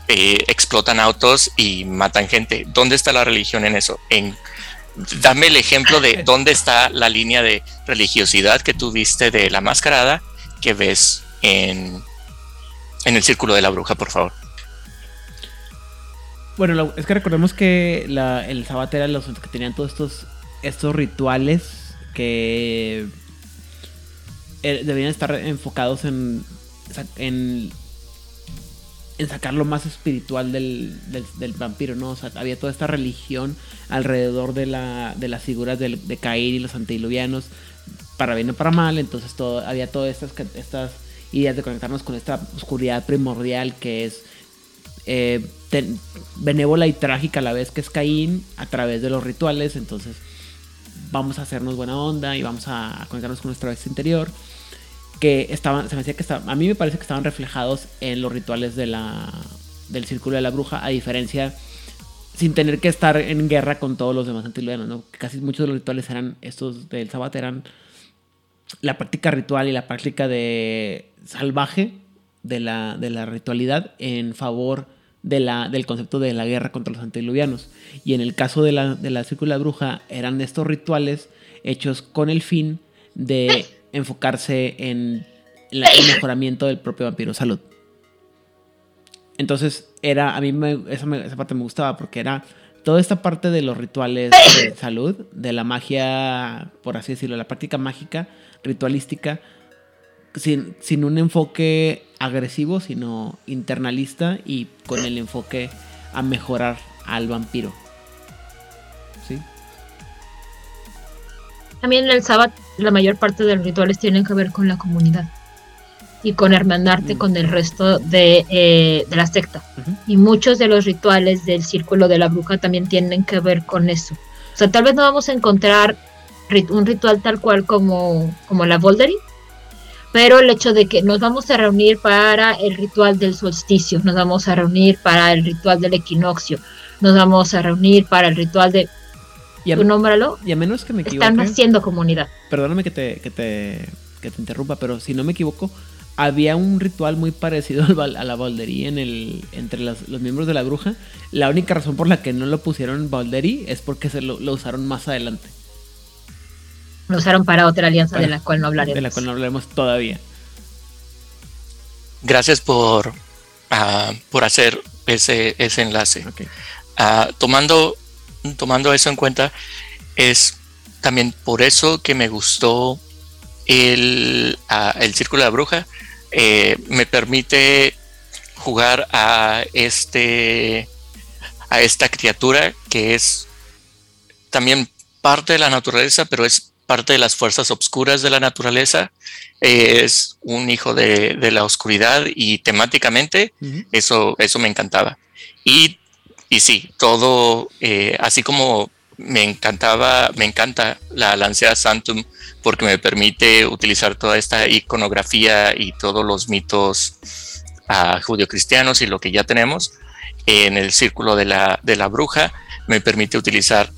eh, explotan autos y matan gente. ¿Dónde está la religión en eso? En, dame el ejemplo de dónde está la línea de religiosidad que tú viste de la mascarada que ves en, en el círculo de la bruja, por favor. Bueno, es que recordemos que el Sabbat era los que tenían todos estos, estos rituales que eh, debían estar enfocados en, en, en sacar lo más espiritual del, del- vampiro, ¿no? O sea, había toda esta religión alrededor de, la, de las figuras de Cair y los antediluvianos, para bien o para mal, entonces todo, había todas estas, estas ideas de conectarnos con esta oscuridad primordial que es eh, benévola y trágica a la vez que es Caín a través de los rituales. Entonces vamos a hacernos buena onda y vamos a, a conectarnos con nuestra bestia interior. Que estaban, se me decía que estaban, a mí me parece que estaban reflejados en los rituales de la, del círculo de la bruja, a diferencia, sin tener que estar en guerra con todos los demás antediluvianos, ¿no? Casi muchos de los rituales eran, estos del Sabbat eran la práctica ritual y la práctica de salvaje de la, de la ritualidad en favor de la, del concepto de la guerra contra los antediluvianos. Y en el caso de la, de la círcula bruja, eran estos rituales hechos con el fin de enfocarse en el mejoramiento del propio vampiro salud. Entonces, era, a mí me- esa, esa parte me gustaba porque era toda esta parte de los rituales de salud, de la magia, por así decirlo, la práctica mágica, ritualística, sin, sin un enfoque agresivo, sino internalista y con el enfoque a mejorar al vampiro. ¿Sí? También el sábado la mayor parte de los rituales tienen que ver con la comunidad y con hermanarte Mm. con el resto de, eh, de la secta. Y muchos de los rituales del círculo de la bruja también tienen que ver con eso. O sea, tal vez no vamos a encontrar rit- un ritual tal cual como, como la Voldery, pero el hecho de que nos vamos a reunir para el ritual del solsticio, nos vamos a reunir para el ritual del equinoccio, nos vamos a reunir para el ritual de... Y a, Tú nómbralo, y a menos que me están equivoque, haciendo comunidad. perdóname que te, que, te, que te interrumpa, pero si no me equivoco, había un ritual muy parecido a la Balderí en el, entre los, los miembros de la bruja. La única razón por la que no lo pusieron en Balderí es porque se lo, lo usaron más adelante. Lo usaron para otra alianza Para- de la cual no hablaremos. De la cual no hablaremos todavía. Gracias por, ah, por hacer ese, ese enlace. Ah, tomando, tomando eso en cuenta, es también por eso que me gustó el, el Círculo de la Bruja. Eh, me permite jugar a este a esta criatura que es también parte de la naturaleza, pero es parte de las fuerzas obscuras de la naturaleza. Es un hijo de, de la oscuridad y temáticamente eso, eso me encantaba. Y, y sí, todo, eh, así como me encantaba, me encanta la Lancea Santum porque me permite utilizar toda esta iconografía y todos los mitos ah, judio-cristianos y lo que ya tenemos en el círculo de la, de la bruja, me permite utilizar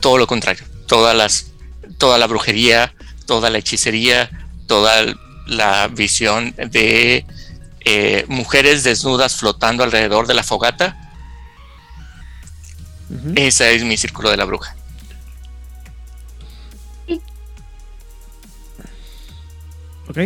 todo lo contrario, todas las, toda la brujería, toda la hechicería, toda la visión de eh, mujeres desnudas flotando alrededor de la fogata. Ujú. Ese es mi círculo de la bruja. Ok.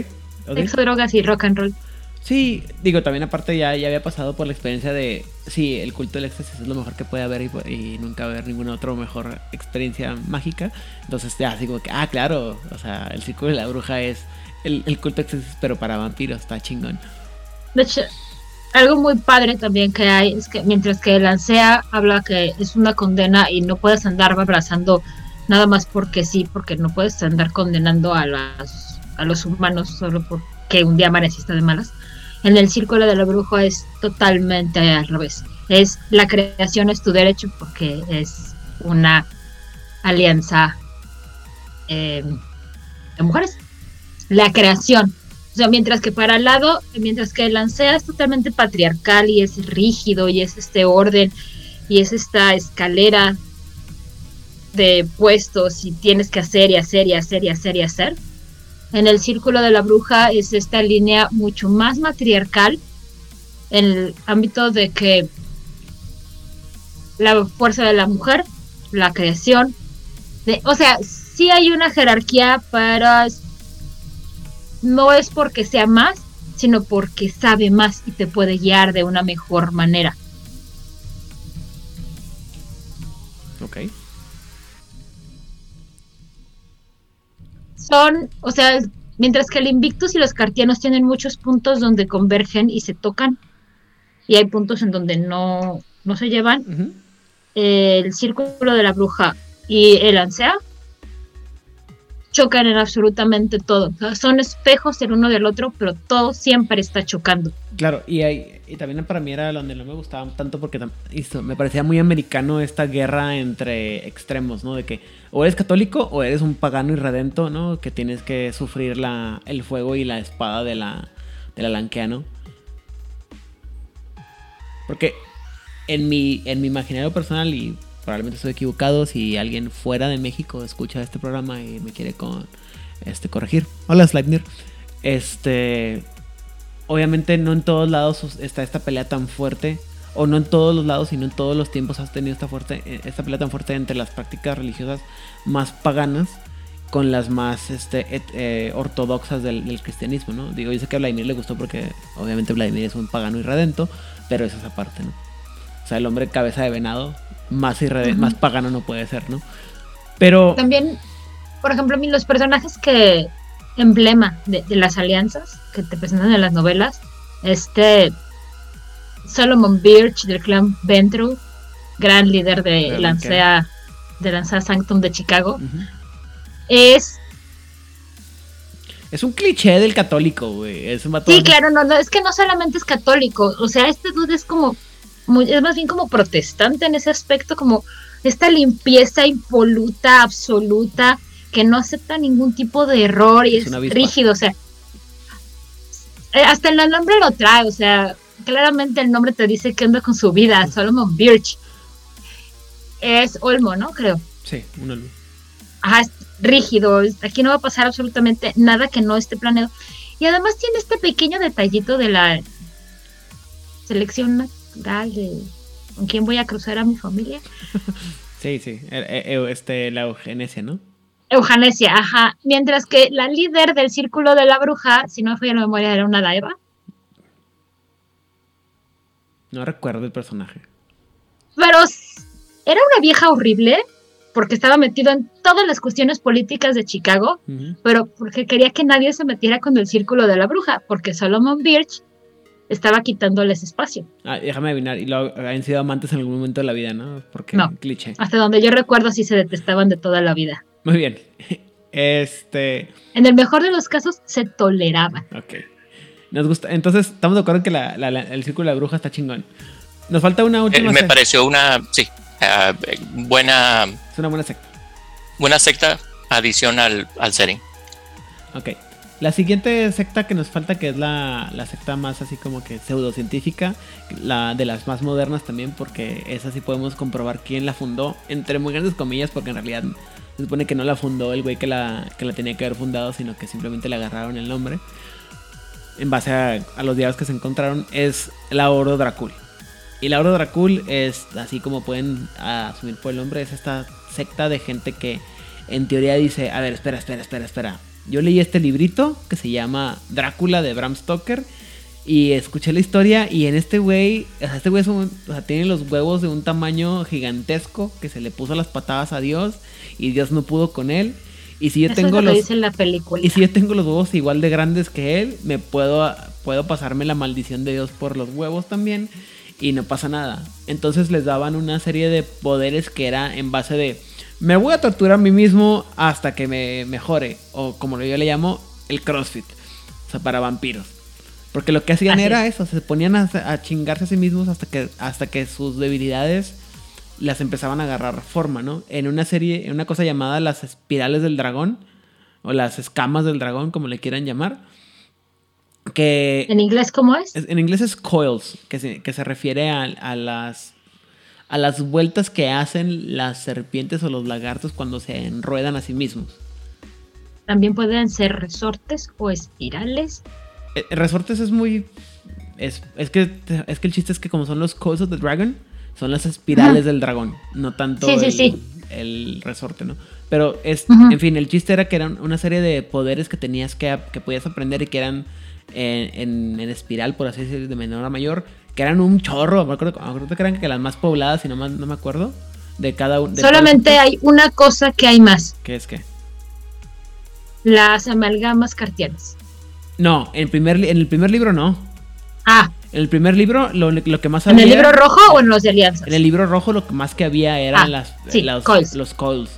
ok. Sexo, drogas y rock and roll. Sí, digo, también aparte ya, ya había pasado por la experiencia de, sí, el culto del éxtasis es lo mejor que puede haber y, y nunca haber ninguna otra mejor experiencia mágica. Entonces ya así como que, ah, claro, o sea, el círculo de la bruja es el, el culto del éxtasis, pero para vampiros, está chingón. De hecho, algo muy padre también que hay es que mientras que el ansea habla que es una condena y no puedes andar abrazando nada más porque sí, porque no puedes andar condenando a, las, a los humanos solo porque un día amaneciste de malas. En el círculo de la bruja es totalmente al revés. Es la creación es tu derecho porque es una alianza eh, de mujeres. La creación o sea, mientras que para el lado, mientras que el Lancea es totalmente patriarcal y es rígido y es este orden y es esta escalera de puestos y tienes que hacer y hacer y hacer y hacer y hacer. En el círculo de la bruja es esta línea mucho más matriarcal en el ámbito de que la fuerza de la mujer, la creación, o sea, sí hay una jerarquía para no es porque sea más, sino porque sabe más y te puede guiar de una mejor manera. Ok. Son, o sea, mientras que el Invictus y los Cartianos tienen muchos puntos donde convergen y se tocan, y hay puntos en donde no, no se llevan, el Círculo de la Bruja y el Ansea chocan en absolutamente todo. son espejos el uno del otro, pero todo siempre está chocando. Claro, y, hay, y también para mí era donde no me gustaba tanto porque me parecía muy americano esta guerra entre extremos, ¿no? De que o eres católico o eres un pagano irredento, ¿no? Que tienes que sufrir la, el fuego y la espada de la, de la lanquea, ¿no? Porque en mi, en mi imaginario personal y probablemente estoy equivocado. Si alguien fuera de México escucha este programa y me quiere con, este, corregir. Hola, Sleipnir. Este. Obviamente, no en todos lados está esta pelea tan fuerte. O no en todos los lados, sino en todos los tiempos has tenido esta, fuerte, eh, esta pelea tan fuerte entre las prácticas religiosas más paganas con las más este, eh, ortodoxas del, cristianismo, ¿no? Digo, yo sé que a Vladimir le gustó porque obviamente Vladimir es un pagano y redento, pero es esa parte, ¿no? O sea, el hombre cabeza de venado más, más pagano no puede ser, ¿no? Pero... También, por ejemplo, los personajes que emblema de, las alianzas que te presentan en las novelas, este Solomon Birch del clan Ventru, gran líder de Lancea, de Lancea Sanctum de Chicago, es es un cliché del católico, güey. Es sí, claro, no, no, es que no solamente es católico. O sea, este dude es como es más bien como protestante en ese aspecto, como esta limpieza impoluta, absoluta, que no acepta ningún tipo de error y es, rígido, o sea, eh, hasta el nombre lo trae, o sea, claramente el nombre te dice que anda con su vida, Solomon Birch. Es Olmo, ¿no? Creo. Sí, un Olmo. Ajá, es rígido, aquí no va a pasar absolutamente nada que no esté planeado. Y además tiene este pequeño detallito de la selección de con quién voy a cruzar a mi familia. sí, sí, e, e, este, la eugenesia, ¿no? Eugenesia, ajá. Mientras que la líder del círculo de la bruja, si no me falla la memoria, era una daiva. No recuerdo el personaje. Pero era una vieja horrible porque estaba metido en todas las cuestiones políticas de Chicago, pero porque quería que nadie se metiera con el círculo de la bruja, porque Solomon Birch estaba quitándoles espacio. Ah, déjame adivinar, y lo han sido amantes en algún momento de la vida, ¿no? Porque no, cliché. Hasta donde yo recuerdo sí se detestaban de toda la vida. Muy bien. Este. En el mejor de los casos se toleraban. Ok. Nos gusta. Entonces, estamos de acuerdo que el círculo de la bruja está chingón. Nos falta una última. Eh, me pareció una. Sí. Ah, buena. Es una buena secta. Buena secta adición al, al setting. Ok. La siguiente secta que nos falta, que es la, secta más así como que pseudocientífica, la de las más modernas también, porque esa sí podemos comprobar quién la fundó, entre muy grandes comillas, porque en realidad se supone que no la fundó el güey que la, que la tenía que haber fundado, sino que simplemente le agarraron el nombre en base a, los diarios que se encontraron, es la Oro Dracul. Y la Oro Dracul es, así como pueden asumir por el nombre, es esta secta de gente que en teoría dice, a ver, espera, espera, espera, espera yo leí este librito que se llama Drácula de Bram Stoker Y escuché la historia y en este güey, o sea, este güey es un- o sea, tiene los huevos de un tamaño gigantesco que se le puso las patadas a Dios y Dios no pudo con él. Y si yo Eso tengo lo los que dice en la película. y si yo tengo los huevos igual de grandes que él, me puedo puedo pasarme la maldición de Dios por los huevos también y no pasa nada. Entonces les daban una serie de poderes que era en base de me voy a torturar a mí mismo hasta que me mejore o como yo le llamo el CrossFit, o sea, para vampiros. Porque lo que hacían Así era es. eso, se ponían a, a chingarse a sí mismos hasta que, hasta que sus debilidades las empezaban a agarrar forma, ¿no? En una serie, en una cosa llamada las espirales del dragón, o las escamas del dragón, como le quieran llamar, que ¿En inglés cómo es? es- en inglés es coils, que se, que se refiere a, a las a las vueltas que hacen las serpientes o los lagartos cuando se enruedan a sí mismos. También pueden ser resortes o espirales. Eh, Resortes es muy. Es, es, que, es que el chiste es que, como son los Coils of the Dragon, son las espirales del dragón, no tanto Sí, sí, el, sí. el resorte, ¿no? Pero, es, en fin, el chiste era que eran una serie de poderes que tenías que, que podías aprender y que eran en, en- en espiral, por así decirlo, de menor a mayor, que eran un chorro. Me acuerdo, me acuerdo que eran que las más pobladas, y no, más, no me acuerdo, de cada uno. Solamente hay una cosa que hay más. ¿Qué es qué? Las amalgamas cartianas. No, en, primer, en el primer libro no. Ah, En el primer libro, lo, lo que más ¿en el había- libro rojo o en los de alianzas? En el libro rojo lo que más que había eran Ah, las, sí, las- coils. los coils.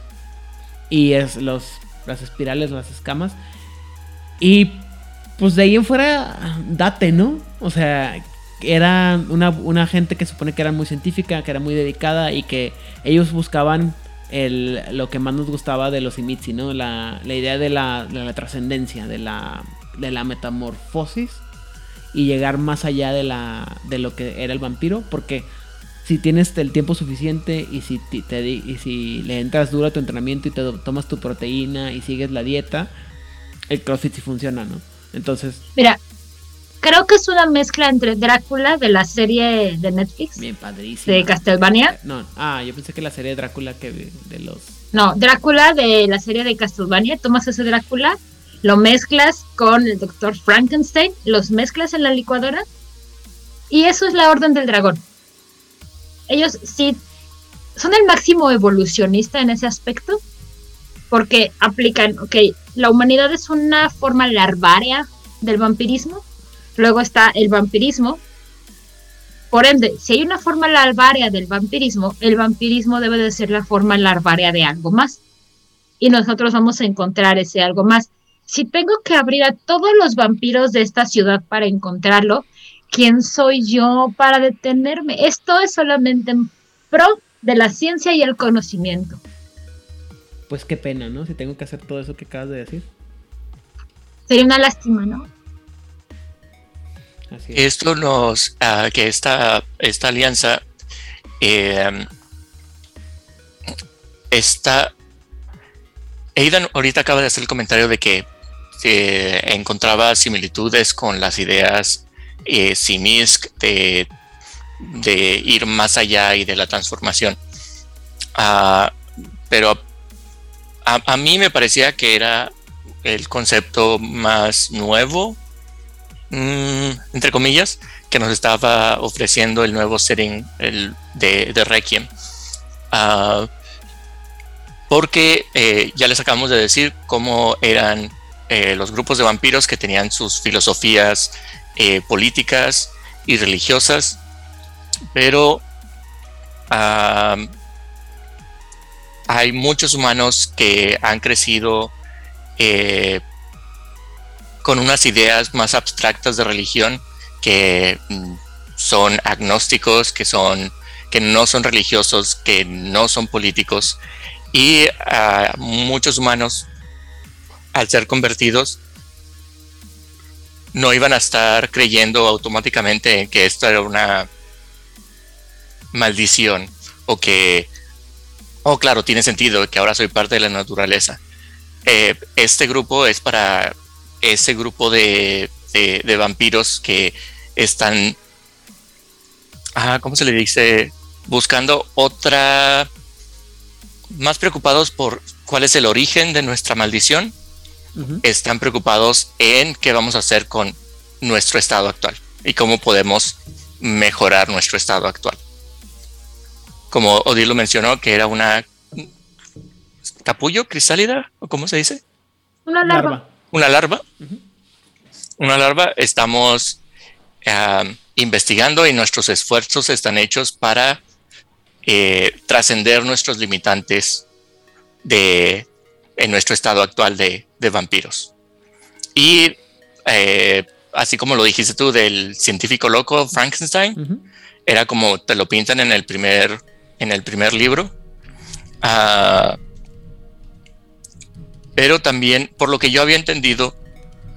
Y es los, las espirales, las escamas. Y pues de ahí en fuera, date, ¿no? O sea, era una, una gente que supone que era muy científica, que era muy dedicada y que ellos buscaban el, lo que más nos gustaba de los Imitsi, ¿no? La, la idea de la, de la trascendencia, de la, de la metamorfosis y llegar más allá de, la, de lo que era el vampiro, porque si tienes el tiempo suficiente y si, te, di- y si le entras duro a tu entrenamiento y te tomas tu proteína y sigues la dieta, el CrossFit sí funciona, ¿no? Entonces, Mira, creo que es una mezcla entre Drácula de la serie de Netflix bien padrísimo. de Castlevania. No, ah, yo pensé que la serie de Drácula que de los... No, Drácula de la serie de Castlevania. Tomas ese Drácula, lo mezclas con el doctor Frankenstein, los mezclas en la licuadora y eso es la orden del dragón. Ellos sí son el máximo evolucionista en ese aspecto porque aplican, ok, la humanidad es una forma larvárea del vampirismo, luego está el vampirismo. Por ende, si hay una forma larvárea del vampirismo, el vampirismo debe de ser la forma larvárea de algo más. Y nosotros vamos a encontrar ese algo más. Si tengo que abrir a todos los vampiros de esta ciudad para encontrarlo, ¿quién soy yo para detenerme? Esto es solamente en pro de la ciencia y el conocimiento. Pues qué pena, ¿no? Si tengo que hacer todo eso que acabas de decir. Sería una lástima, ¿no? Esto nos, ah, que esta, esta alianza eh, está... Aidan ahorita acaba de hacer el comentario de que encontraba similitudes con las ideas eh, Simisk de, de ir más allá y de la transformación. Ah, pero a, a mí me parecía que era el concepto más nuevo entre comillas, que nos estaba ofreciendo el nuevo setting el de, de Requiem. Ah, porque eh, ya les acabamos de decir cómo eran eh, los grupos de vampiros que tenían sus filosofías eh, políticas y religiosas, pero ah, hay muchos humanos que han crecido con unas ideas más abstractas de religión que mm, son agnósticos, que son que no son religiosos, que no son políticos. Y ah, muchos humanos al ser convertidos no iban a estar creyendo automáticamente en que esto era una maldición o que oh claro tiene sentido que ahora soy parte de la naturaleza. Eh, este grupo es para ese grupo de, de- de vampiros que están, ah, ¿cómo se le dice? Buscando otra, más preocupados por cuál es el origen de nuestra maldición, están preocupados en qué vamos a hacer con nuestro estado actual. y cómo podemos mejorar nuestro estado actual. Como Odile lo mencionó, que era una capullo crisálida, o cómo se dice? Una larva. Larva. Una larva. Una larva. Estamos investigando y nuestros esfuerzos están hechos para eh, trascender nuestros limitantes de, en nuestro estado actual de, de vampiros. Y eh, así como lo dijiste tú del científico loco Frankenstein, era como te lo pintan en el primer, en el primer libro. Ah, pero también, por lo que yo había entendido,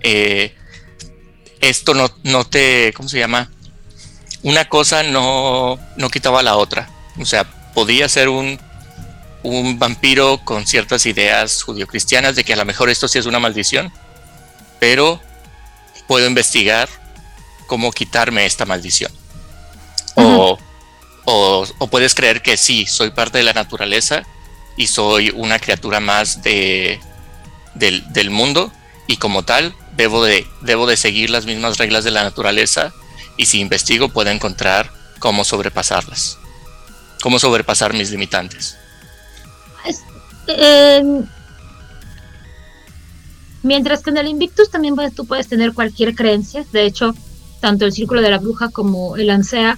eh, esto no, no te, ¿cómo se llama? Una cosa no, no quitaba la otra. O sea, podía ser un, un vampiro con ciertas ideas judio-cristianas de que a lo mejor esto sí es una maldición, pero puedo investigar cómo quitarme esta maldición. O, o, o puedes creer que sí, soy parte de la naturaleza y soy una criatura más de, del, mundo y como tal debo de, debo de seguir las mismas reglas de la naturaleza y si investigo puedo encontrar cómo sobrepasarlas, cómo sobrepasar mis limitantes. Es- en- mientras que en el Invictus también puedes- tú puedes tener cualquier creencia. De hecho, tanto el Círculo de la Bruja como el ANSEA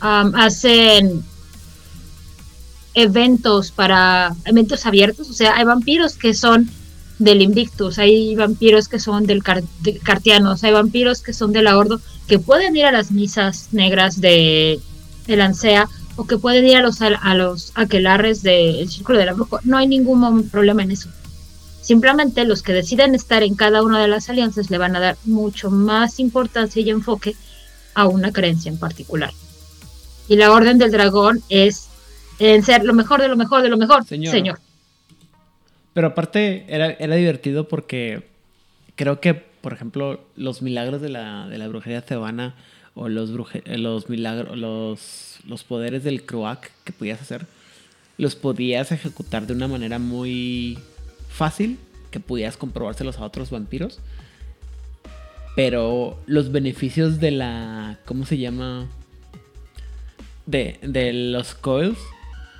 hacen eventos para eventos abiertos. O sea, hay vampiros que son del Invictus, hay vampiros que son del Car- de Cartianos, hay vampiros que son de la Ordo, que pueden ir a las misas negras de el ANSEA o que pueden ir a los, a los aquelarres del Círculo de la Bruja. No hay ningún problema en eso. Simplemente los que deciden estar en cada una de las alianzas le van a dar mucho más importancia y enfoque a una creencia en particular. Y la Orden del Dragón es en ser lo mejor de lo mejor de lo mejor, Señor. señor. Pero aparte era, era divertido porque creo que, por ejemplo, los milagros de la, de la brujería tebana o los, bruje- eh, los milagros, los, los poderes del Croak que podías hacer, los podías ejecutar de una manera muy fácil, que podías comprobárselos a otros vampiros. Pero los beneficios de la. ¿Cómo se llama? De, de los coils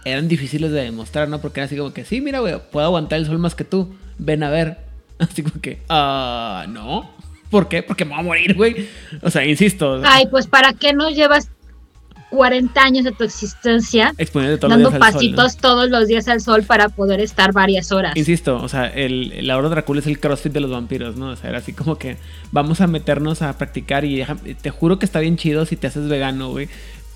eran difíciles de demostrar, ¿no? Porque era así como que, sí, mira, güey, puedo aguantar el sol más que tú. Ven a ver. Así como que, ah, no. ¿Por qué? Porque me voy a morir, güey. O sea, insisto. Ay, pues para qué no llevas 40 años de tu existencia exponiendo todos los dando al sol, ¿no? pasitos todos los días al sol para poder estar varias horas? Insisto, o sea, el, el Laura Dracula es el crossfit de los vampiros, ¿no? O sea, era así como que vamos a meternos a practicar y deja- te juro que está bien chido si te haces vegano, güey.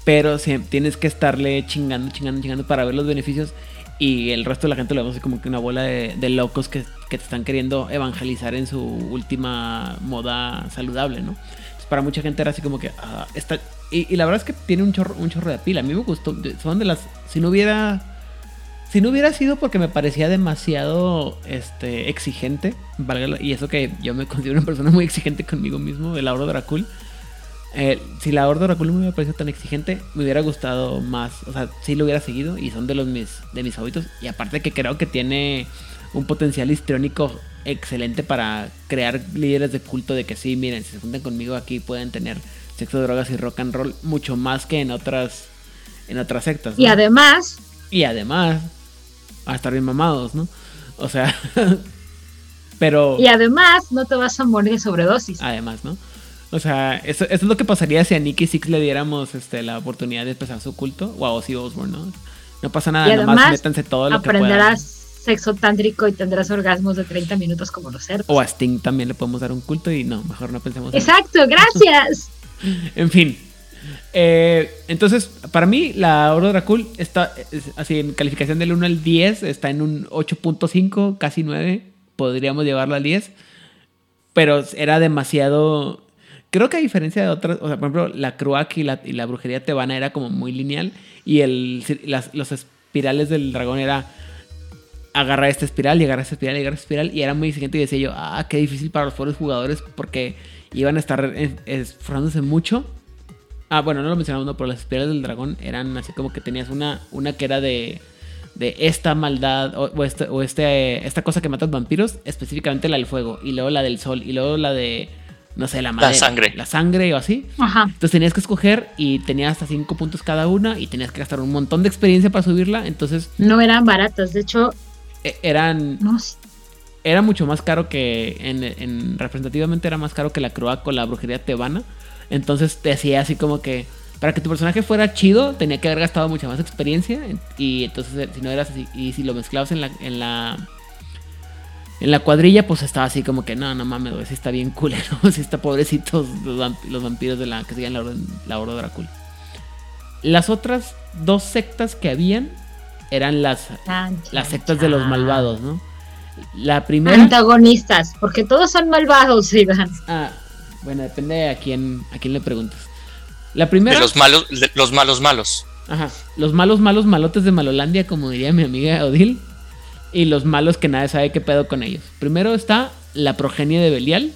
Pero si tienes que estarle chingando, chingando, chingando para ver los beneficios. Y el resto de la gente lo vemos como que una bola de, locos que, te están queriendo evangelizar en su última moda saludable, ¿no? Entonces, para mucha gente era así como que ah, está. Y, la verdad es que tiene un chorro, un chorro de pila. A mí me gustó. Son de las. Si no hubiera si no hubiera sido porque me parecía demasiado este, exigente, valga y eso que yo me considero una persona muy exigente conmigo mismo, el Auro Dracul. Eh, si la Horda Dracul no me hubiera parecido tan exigente, me hubiera gustado más. O sea, sí lo hubiera seguido y son de los mis, de mis favoritos. Y aparte que creo que tiene un potencial histriónico excelente para crear líderes de culto de que sí, miren, si se juntan conmigo aquí pueden tener sexo, drogas y rock and roll mucho más que en otras en otras sectas. Y además, Y además, a estar bien mamados, ¿no? O sea, pero y además no te vas a morir de sobredosis. además, ¿no? O sea, eso, eso es lo que pasaría si a Nicky Six le diéramos este, la oportunidad de empezar su culto o a Ozzy Osbourne, ¿no? No pasa nada, y nomás además métanse todo lo que aprenderás puedan. sexo tántrico y tendrás orgasmos de 30 minutos como los cerdos. O a Sting también le podemos dar un culto y no, mejor no pensemos en Exacto, gracias. En fin. Eh, entonces, para mí, la Oro Dracul está es- así en calificación del 1 al 10, está en un 8.5, casi 9. Podríamos llevarlo al 10. Pero era demasiado. Creo que a diferencia de otras, o sea, por ejemplo, la Cruak y la, y la brujería tebana era como muy lineal. Y el, las- los espirales del dragón era agarrar esta espiral y agarrar esta espiral y agarrar esta espiral. Y era muy exigente y decía yo, ah, qué difícil para los pobres jugadores porque iban a estar esforzándose mucho. Ah, bueno, no lo mencionamos, no, pero las espirales del dragón eran así como que tenías una, una que era de, de esta maldad o, este, o este, esta cosa que mata vampiros, específicamente la del fuego, y luego la del sol, y luego la de no sé, la madera. sangre. La sangre o así. Ajá. Entonces tenías que escoger y tenías hasta 5 puntos cada una y tenías que gastar un montón de experiencia para subirla. Entonces No eran baratas. De hecho, e- eran no sé. era mucho más caro que en, en- representativamente era más caro que la croaca o la brujería tebana. Entonces te hacía así como que para que tu personaje fuera chido tenía que haber gastado mucha más experiencia y entonces si no eras así y si lo mezclabas en la en la en la cuadrilla pues estaba así como que no no mames güey sí está bien culero sí está pobrecitos los, vamp- los vampiros de la que siguen la orden la orden Drácula las otras dos sectas que habían eran las Chan, las chan, sectas de los malvados no la primera Antagonistas, porque todos son malvados, Iván. Ah, bueno, depende de a quién, a quién le preguntes. La primera. De los malos, de los malos malos. Ajá. Los malos, malos, malotes de Malolandia, como diría mi amiga Odil. Y los malos que nadie sabe qué pedo con ellos. Primero está la progenie de Belial,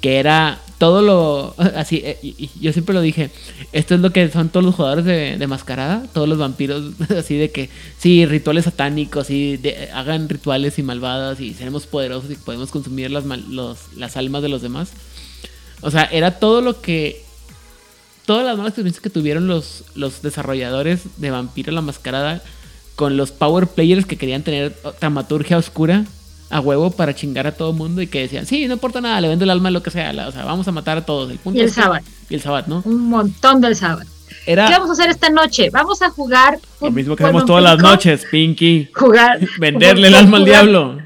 que era todo lo. Así, eh, yo siempre lo dije. Esto es lo que son todos los jugadores de, de mascarada, todos los vampiros, así de que, sí, rituales satánicos, y hagan rituales y malvadas, y seremos poderosos y podemos consumir las, los- las almas de los demás. O sea, era todo lo que todas las malas experiencias que tuvieron los, los desarrolladores de Vampiro la Mascarada con los power players que querían tener dramaturgia oscura a huevo para chingar a todo mundo y que decían, sí, no importa nada, le vendo el alma lo que sea, la- o sea, vamos a matar a todos. El punto Y el sábado. Y el sábado, ¿no? Un montón del sábado. ¿Qué Era vamos a hacer esta noche? Vamos a jugar. lo mismo que hacemos todas las noches, Pinky. Jugar. Venderle el jugar- alma al diablo.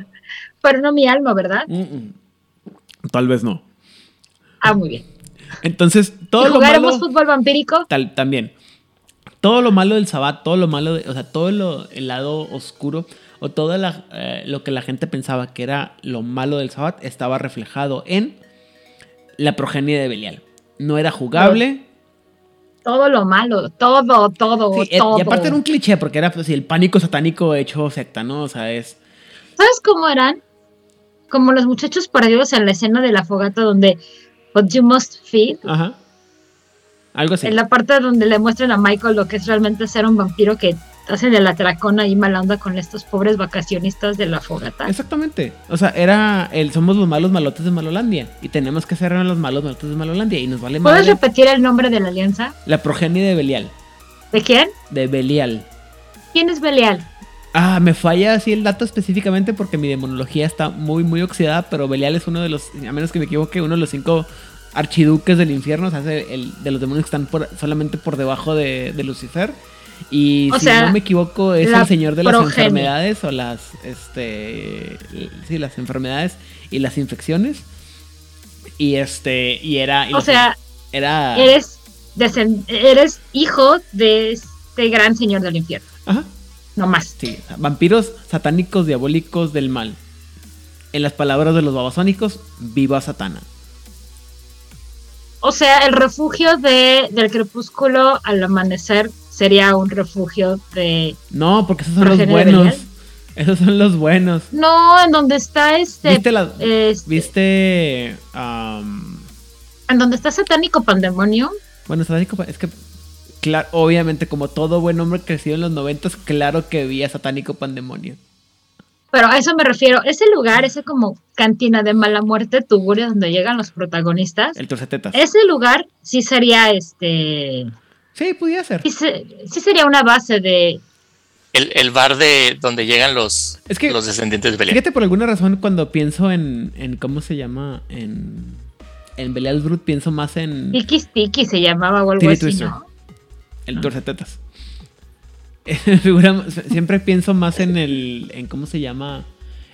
Pero no mi alma, ¿verdad? Mm, mm. Tal vez no. Ah, muy bien. Entonces, todo ¿Y lo jugaremos malo... fútbol vampírico? Tal, también. Todo lo malo del Sabbat, todo lo malo, de- o sea, todo lo, el lado oscuro o todo la- eh, lo que la gente pensaba que era lo malo del Sabbat estaba reflejado en la progenie de Belial. No era jugable. Todo lo malo, todo, todo, Sí, todo. y aparte era un cliché porque era pues, el pánico satánico hecho secta, ¿no? O sea, es... ¿Sabes cómo eran? Como los muchachos perdidos en la escena de la fogata donde But you must feed. Ajá. Algo así. En la parte donde le muestran a Michael lo que es realmente ser un vampiro que hace de la tracona y mala onda con estos pobres vacacionistas de la fogata. Exactamente. O sea, era el somos los malos malotes de Malolandia. Y tenemos que ser los malos malotes de Malolandia. Y nos vale ¿Puedes madre repetir el nombre de la alianza? la progenie de Belial. ¿De quién? De Belial. ¿Quién es Belial? Ah, me falla así el dato específicamente porque mi demonología está muy, muy oxidada, pero Belial es uno de los, a menos que me equivoque, uno de los cinco archiduques del infierno, o sea, el, de los demonios que están por- solamente por debajo de, de Lucifer. Y O si sea, no me equivoco, es el señor de las progenie. enfermedades o las, este, sí, las enfermedades y las infecciones. Y este, y era... y O sea, era... eres, eres hijo de este gran señor del infierno. Ajá. No más. Sí, vampiros satánicos diabólicos del mal. En las palabras de los babasónicos, viva Satana. O sea, el refugio de, del crepúsculo al amanecer sería un refugio de... No, porque esos son los ¿Progenie de buenos. Esos son los buenos. No, en donde está este... ¿Viste la- este- ¿Viste? am, En donde está satánico pandemonio. bueno, satánico, es que, claro, obviamente, como todo buen hombre crecido en los noventas, claro que vi a Satánico Pandemonio. Pero a eso me refiero. Ese lugar, ese como cantina de mala muerte, tugurio, donde llegan los protagonistas. El torcetetas. Ese lugar sí sería este... Sí, podía ser. Sí, se- sí sería una base de... El, el bar de donde llegan los, Es que- los descendientes de Belial. Fíjate, por alguna razón, cuando pienso en, en ¿cómo se llama? En, en Belial Brut, pienso más en Tiki Tiki se llamaba o algo así, el torcetetas. Siempre pienso más en el, en ¿cómo se llama?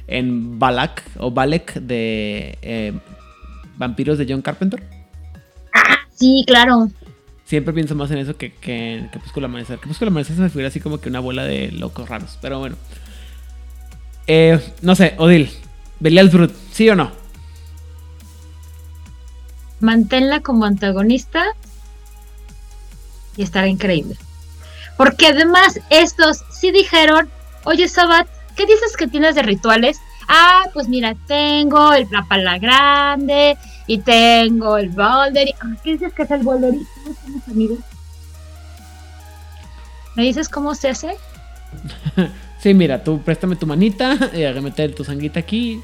En Balak o Balek de eh, Vampiros de John Carpenter. Sí, claro. Siempre pienso más en eso que, que en Crepúsculo Amanecer. Crepúsculo Amanecer se me figura así como que una bola de locos raros. Pero bueno. Eh, no sé, Odil. Belial Brut, ¿sí o no? Manténla como antagonista y estará increíble. Porque además estos sí dijeron, oye Sabat, ¿qué dices que tienes de rituales? Ah, pues mira, tengo el, la pala grande y tengo el boulder. ah, ¿Qué dices que es el boulder? ¿Y ¿Cómo somos amigos? ¿Me dices cómo se hace? Sí, mira, tú préstame tu manita, y a meter tu sanguita aquí,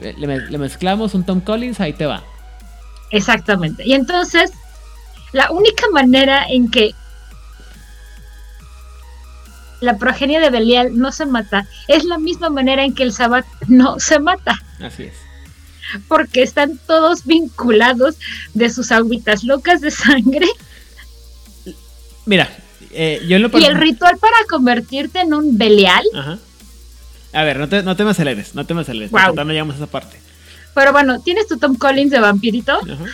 le, le mezclamos un Tom Collins, ahí te va. Exactamente. Y entonces, la única manera en que la progenie de Belial no se mata es la misma manera en que el Sabbat no se mata. Así es. Porque están todos vinculados de sus agüitas locas de sangre. Mira, eh, yo lo Y el ritual para convertirte en un Belial. Ajá. A ver, no te, no te me aceleres, no te me aceleres. Todavía no llegamos a esa parte. Pero bueno, tienes tu Tom Collins de vampirito. Ajá.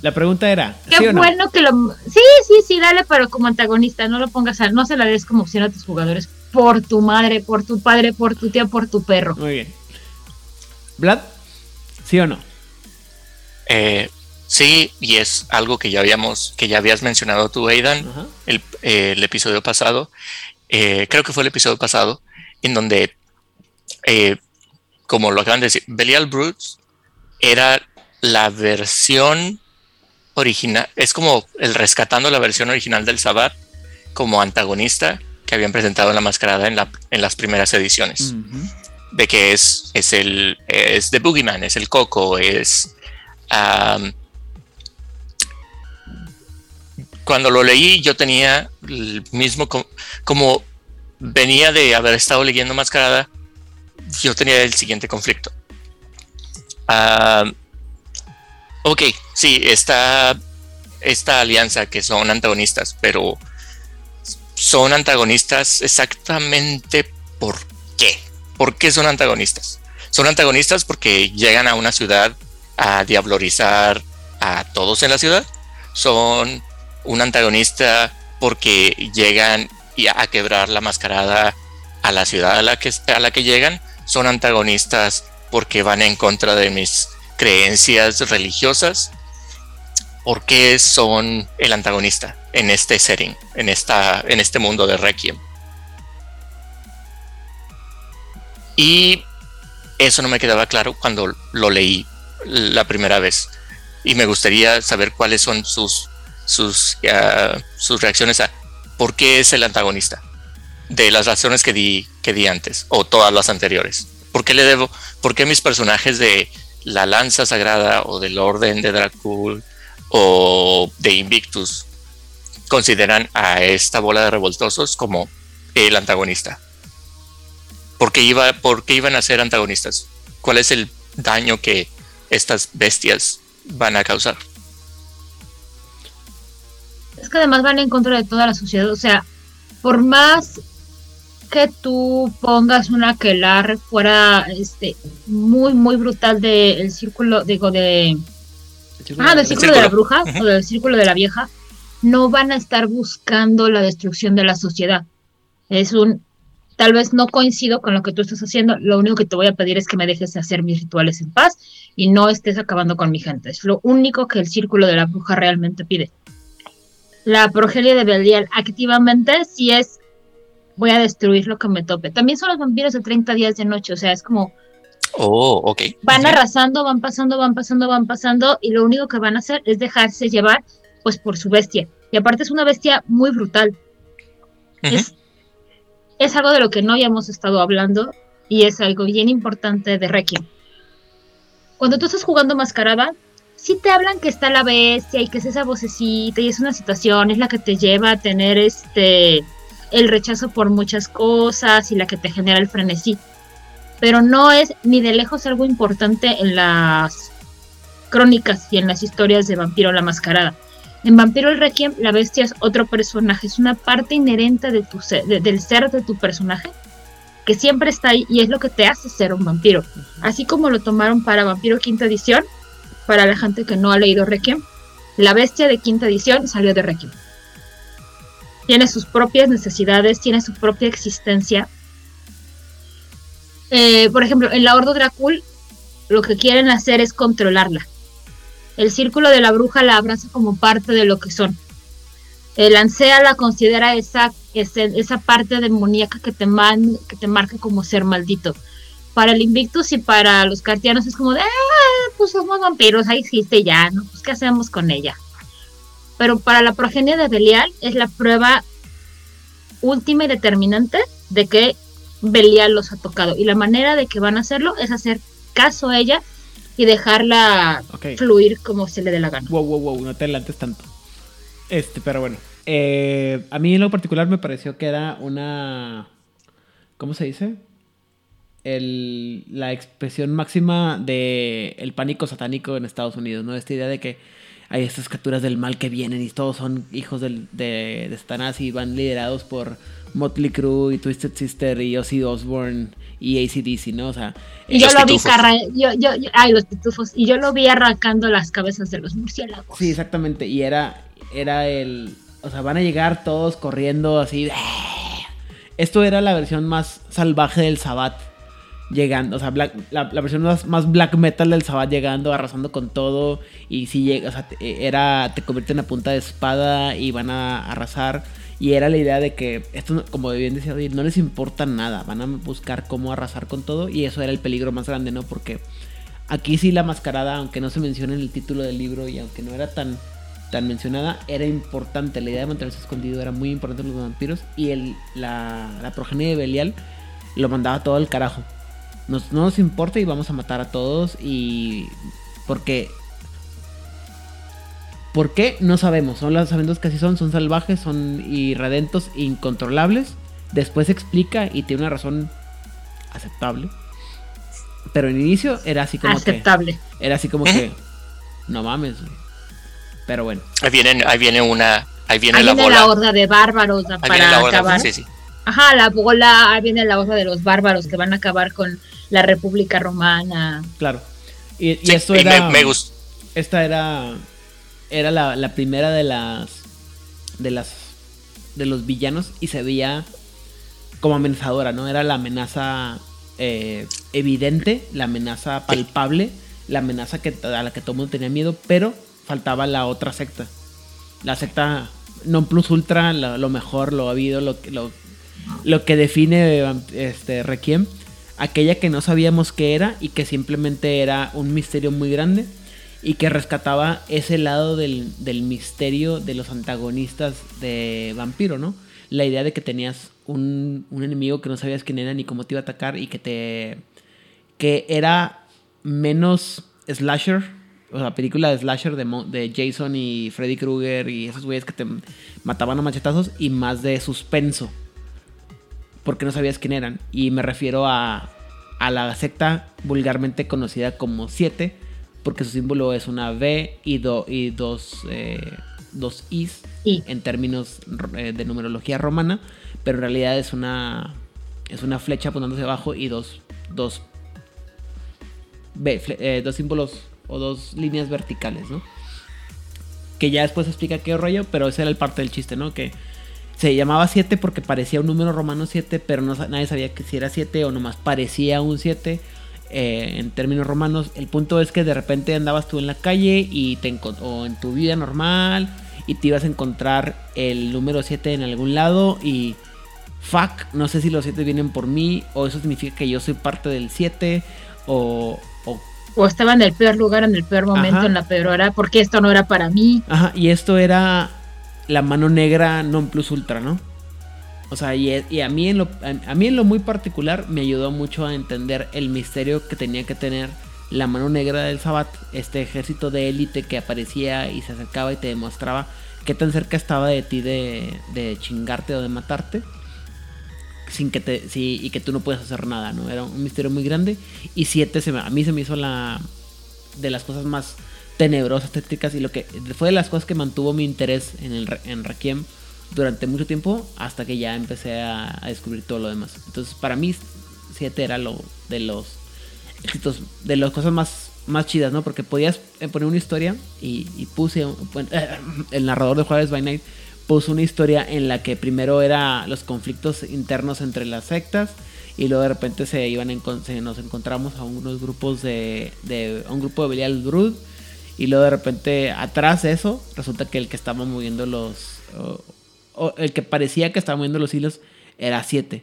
La pregunta era, Qué ¿sí o no? bueno que lo. Sí, sí, sí, dale, pero como antagonista, no lo pongas a. No se la des como opción a tus jugadores. Por tu madre, por tu padre, por tu tía, por tu perro. Muy bien. ¿Vlad? ¿Sí o no? Eh, sí, y es algo que ya habíamos, que ya habías mencionado tú, Aidan, el, eh, el episodio pasado. Eh, creo que fue el episodio pasado, en donde, eh, como lo acaban de decir, Belial Brutes era la versión original, es como el rescatando la versión original del Sabbat como antagonista que habían presentado en la mascarada en, la, en las primeras ediciones de que es, es el es The Boogeyman, es el Coco, es cuando lo leí yo tenía el mismo co- como venía de haber estado leyendo Mascarada, yo tenía el siguiente conflicto. Ok, sí, está esta alianza que son antagonistas, pero son antagonistas exactamente por qué. ¿Por qué son antagonistas? Son antagonistas porque llegan a una ciudad a diablorizar a todos en la ciudad. Son un antagonista porque llegan a quebrar la mascarada a la ciudad a la, que, a la que llegan. Son antagonistas porque van en contra de mis creencias religiosas. ¿Por qué son el antagonista en este setting, en, esta, en este mundo de Requiem? Y eso no me quedaba claro cuando lo leí la primera vez. Y me gustaría saber cuáles son sus, sus, ah, sus reacciones a por qué es el antagonista de las razones que di, que di antes o todas las anteriores. ¿Por qué le debo? ¿Por qué mis personajes de la lanza sagrada o del orden de Dracul o de Invictus consideran a esta bola de revoltosos como el antagonista? ¿Por qué, iba, ¿Por qué iban a ser antagonistas? ¿Cuál es el daño que estas bestias van a causar? Es que además van en contra de toda la sociedad. O sea, por más que tú pongas una quelar fuera este muy muy brutal del círculo digo de ah del círculo, de la bruja o del círculo de la vieja no van a estar buscando la destrucción de la sociedad. Es un tal vez no coincido con lo que tú estás haciendo lo único que te voy a pedir es que me dejes hacer mis rituales en paz y no estés acabando con mi gente. Es lo único que el círculo de la bruja realmente pide. La progenie de Belial activamente si es voy a destruir lo que me tope. También son los vampiros de 30 días de noche, o sea, es como Oh, ok. van arrasando, van pasando, van pasando, van pasando y lo único que van a hacer es dejarse llevar pues por su bestia. Y aparte es una bestia muy brutal. Es, es algo de lo que no habíamos estado hablando y es algo bien importante de Requiem. Cuando tú estás jugando mascarada, sí te hablan que está la bestia y que es esa vocecita y es una situación, es la que te lleva a tener este el rechazo por muchas cosas y la que te genera el frenesí. Pero no es ni de lejos algo importante en las crónicas y en las historias de Vampiro la Mascarada. En Vampiro el Requiem, la bestia es otro personaje, es una parte inherente de tu ser- de- del ser de tu personaje que siempre está ahí y es lo que te hace ser un vampiro. Así como lo tomaron para Vampiro Quinta Edición, para la gente que no ha leído Requiem, la bestia de Quinta Edición salió de Requiem. Tiene sus propias necesidades, tiene su propia existencia. Eh, por ejemplo, en la Ordo Dracul, lo que quieren hacer es controlarla. El círculo de la bruja la abraza como parte de lo que son. El Ansea la considera esa, esa parte demoníaca que te, man- que te marca como ser maldito. Para el Invictus y para los cartianos es como de, ah, pues somos vampiros, ahí existe ya, ¿no? Pues ¿qué hacemos con ella? Pero para la progenie de Belial es la prueba última y determinante de que Belial los ha tocado. Y la manera de que van a hacerlo es hacer caso a ella y dejarla fluir como se le dé la gana. Wow, wow, wow, no te adelantes tanto. Este, pero bueno. Eh, a mí en lo particular me pareció que era una. ¿Cómo se dice? El, la expresión máxima de el pánico satánico en Estados Unidos, ¿no? Esta idea de que hay estas criaturas del mal que vienen y todos son hijos del- de, de Satanás y van liderados por Motley Crue y Twisted Sister y Ozzy Osbourne y ACDC, ¿no? O sea, Y yo lo vi carra- yo, yo, yo- ay, los pitufos, y yo lo vi arrancando las cabezas de los murciélagos. Sí, exactamente. Y era, era el. O sea, van a llegar todos corriendo así. Esto era la versión más salvaje del Sabbath. Llegando, o sea, la, la versión más, más black metal del Sabbath llegando, arrasando con todo. Y si llega, o sea, te- era, te convierten a punta de espada y van a arrasar. Y era la idea de que, esto, como bien decía, Odil, no les importa nada. Van a buscar cómo arrasar con todo. Y eso era el peligro más grande, ¿no? Porque Aquí sí la mascarada, aunque no se menciona en el título del libro y aunque no era tan, tan mencionada, era importante. La idea de mantenerse escondido era muy importante en los vampiros. Y el, la, la progenie de Belial lo mandaba todo al carajo. Nos, no nos importa y vamos a matar a todos. Y. Porque. ¿Por qué? No sabemos. Son las sabiendas que así son. Son salvajes, son irredentos, incontrolables. Después explica y tiene una razón aceptable. Pero en inicio era así como que. Aceptable. Era así como que. No mames, güey. Pero bueno. Ahí viene, ahí viene una, ahí viene Ahí la viene bola. la horda de bárbaros ahí para viene la bola. acabar. Sí, sí. Ajá, la bola, ahí viene la horda de los bárbaros que van a acabar con la República Romana. Claro. Y, y Sí, esto y era. me, me gustó. Esta era. Era la, la primera de las. De las. De los villanos. Y se veía. Como amenazadora, ¿no? Era la amenaza. eh, evidente. La amenaza palpable. La amenaza que, a la que todo el mundo tenía miedo. Pero faltaba la otra secta. La secta. Non plus ultra. Lo, lo mejor, lo habido. Lo, que- lo, lo que define este Requiem. Aquella que no sabíamos qué era y que simplemente era un misterio muy grande y que rescataba ese lado del, del misterio de los antagonistas de Vampiro, ¿no? La idea de que tenías un, un enemigo que no sabías quién era ni cómo te iba a atacar y que te. que era menos slasher, o sea, película de slasher de, de Jason y Freddy Krueger y esos güeyes que te mataban a machetazos y más de suspenso porque no sabías quién eran. Y me refiero a, a la secta vulgarmente conocida como 7, porque su símbolo es una V y, do- y dos, eh, dos Is en términos eh, de numerología romana, pero en realidad es una, es una flecha apuntándose abajo y dos, dos, fle- eh, dos símbolos o dos líneas verticales, ¿no? Que ya después explica qué rollo, pero ese era el parte del chiste, ¿no? Que se llamaba 7 porque parecía un número romano 7, pero no, nadie sabía que si era 7 o nomás parecía un 7 eh, en términos romanos. El punto es que de repente andabas tú en la calle y te o en tu vida normal y te ibas a encontrar el número 7 en algún lado y fuck, no sé si los 7 vienen por mí o eso significa que yo soy parte del 7 o, o o estaba en el peor lugar, en el peor momento, Ajá. en la peor hora, porque esto no era para mí. Ajá, y esto era la mano negra non plus ultra, ¿no? O sea, y, e- a, mí en lo, a, mí en lo muy particular me ayudó mucho a entender el misterio que tenía que tener la mano negra del Sabbat, este ejército de élite que aparecía y se acercaba y te demostraba qué tan cerca estaba de ti de, chingarte o de matarte. Sin que te. Sí, y que tú no puedes hacer nada, ¿no? Era un misterio muy grande. Y 7 se me- a mí se me hizo la. de las cosas más tenebrosas, tétricas. Y lo que. fue de las cosas que mantuvo mi interés en, el, en Requiem durante mucho tiempo. Hasta que ya empecé a, descubrir todo lo demás. Entonces, para mí, 7 era lo de los éxitos. De las cosas más, más chidas, ¿no? Porque podías eh, poner una historia. Y, puse. bueno, el narrador de Juárez by Night puso una historia en la que primero era los conflictos internos entre las sectas y luego de repente se iban en, se, nos encontramos a unos grupos de, un grupo de Belial Brud y luego de repente atrás de eso resulta que el que estaba moviendo los o, o el que parecía que estaba moviendo los hilos era 7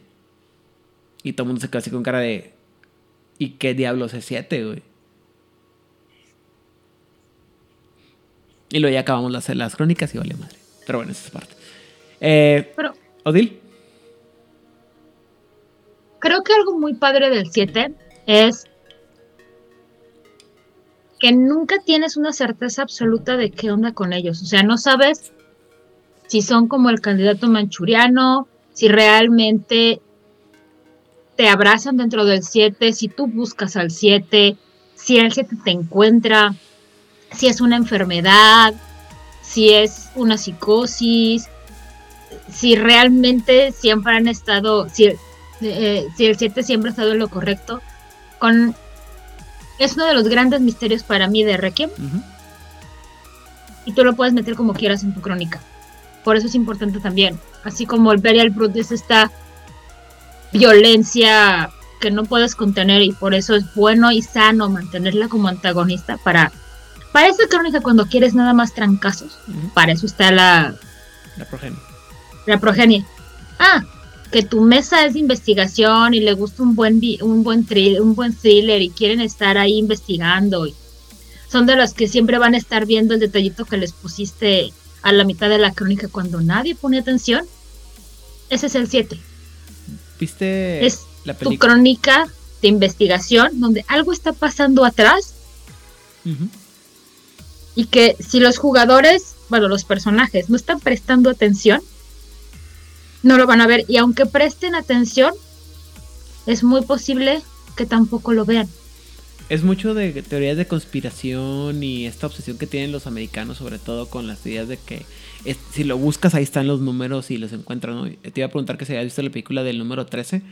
y todo el mundo se quedó así con cara de ¿y qué diablos es 7 güey? y luego ya acabamos las, las crónicas y vale madre pero bueno, esa es parte. Eh, Pero Odil. creo que algo muy padre del 7 es que nunca tienes una certeza absoluta de qué onda con ellos. O sea, no sabes si son como el candidato manchuriano, si realmente te abrazan dentro del 7, si tú buscas al 7, si el 7 te encuentra, si es una enfermedad, si es una psicosis, si realmente siempre han estado, si, eh, si el 7 siempre ha estado en lo correcto. Con, es uno de los grandes misterios para mí de Requiem. Y tú lo puedes meter como quieras en tu crónica. Por eso es importante también. Así como el Burial Brute es esta violencia que no puedes contener y por eso es bueno y sano mantenerla como antagonista para para esa crónica cuando quieres nada más trancazos. Para eso está la, La progenie. la progenie. Ah, que tu mesa es de investigación y le gusta un buen un buen thrill- un buen thriller y quieren estar ahí investigando y son de los que siempre van a estar viendo el detallito que les pusiste a la mitad de la crónica cuando nadie pone atención. Ese es el 7. ¿Viste Es la Tu crónica de investigación donde algo está pasando atrás y que si los jugadores, bueno, los personajes no están prestando atención, no lo van a ver. Y aunque presten atención, es muy posible que tampoco lo vean. Es mucho de teorías de conspiración y esta obsesión que tienen los americanos, sobre todo con las ideas de que es- si lo buscas ahí están los números y los encuentras. ¿no? Te iba a preguntar que si habías visto la película del número 13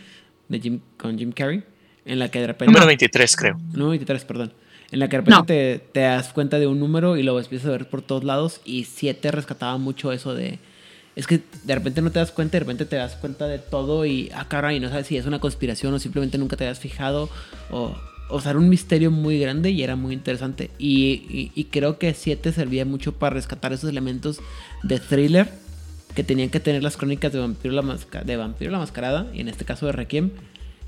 de Jim, con Jim Carrey, en la que de repente... Número 23, creo. No, 23, perdón. En la que de repente No. te, te das cuenta de un número y lo empiezas a ver por todos lados. Y 7 rescataba mucho eso de. Es que de repente no te das cuenta, de repente te das cuenta de todo y. Ah, caray, no sabes si es una conspiración o simplemente nunca te habías fijado. O, o sea, era un misterio muy grande y era muy interesante. Y, creo que 7 servía mucho para rescatar esos elementos de thriller que tenían que tener las crónicas de Vampiro la, de Vampiro la Mascarada. Y en este caso de Requiem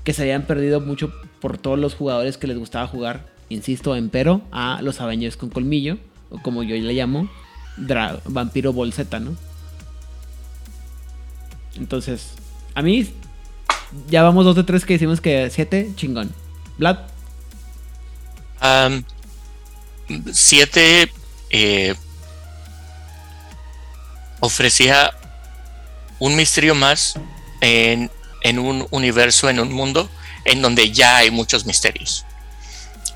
que se habían perdido mucho por todos los jugadores que les gustaba jugar, insisto, empero, a los Avengers con colmillo, o como yo le llamo, dra- vampiro bolseta, ¿no? Entonces, a mí, ya vamos dos de tres que decimos que siete, chingón. Vlad, Am, siete eh, ofrecía un misterio más en, en un universo, en un mundo en donde ya hay muchos misterios.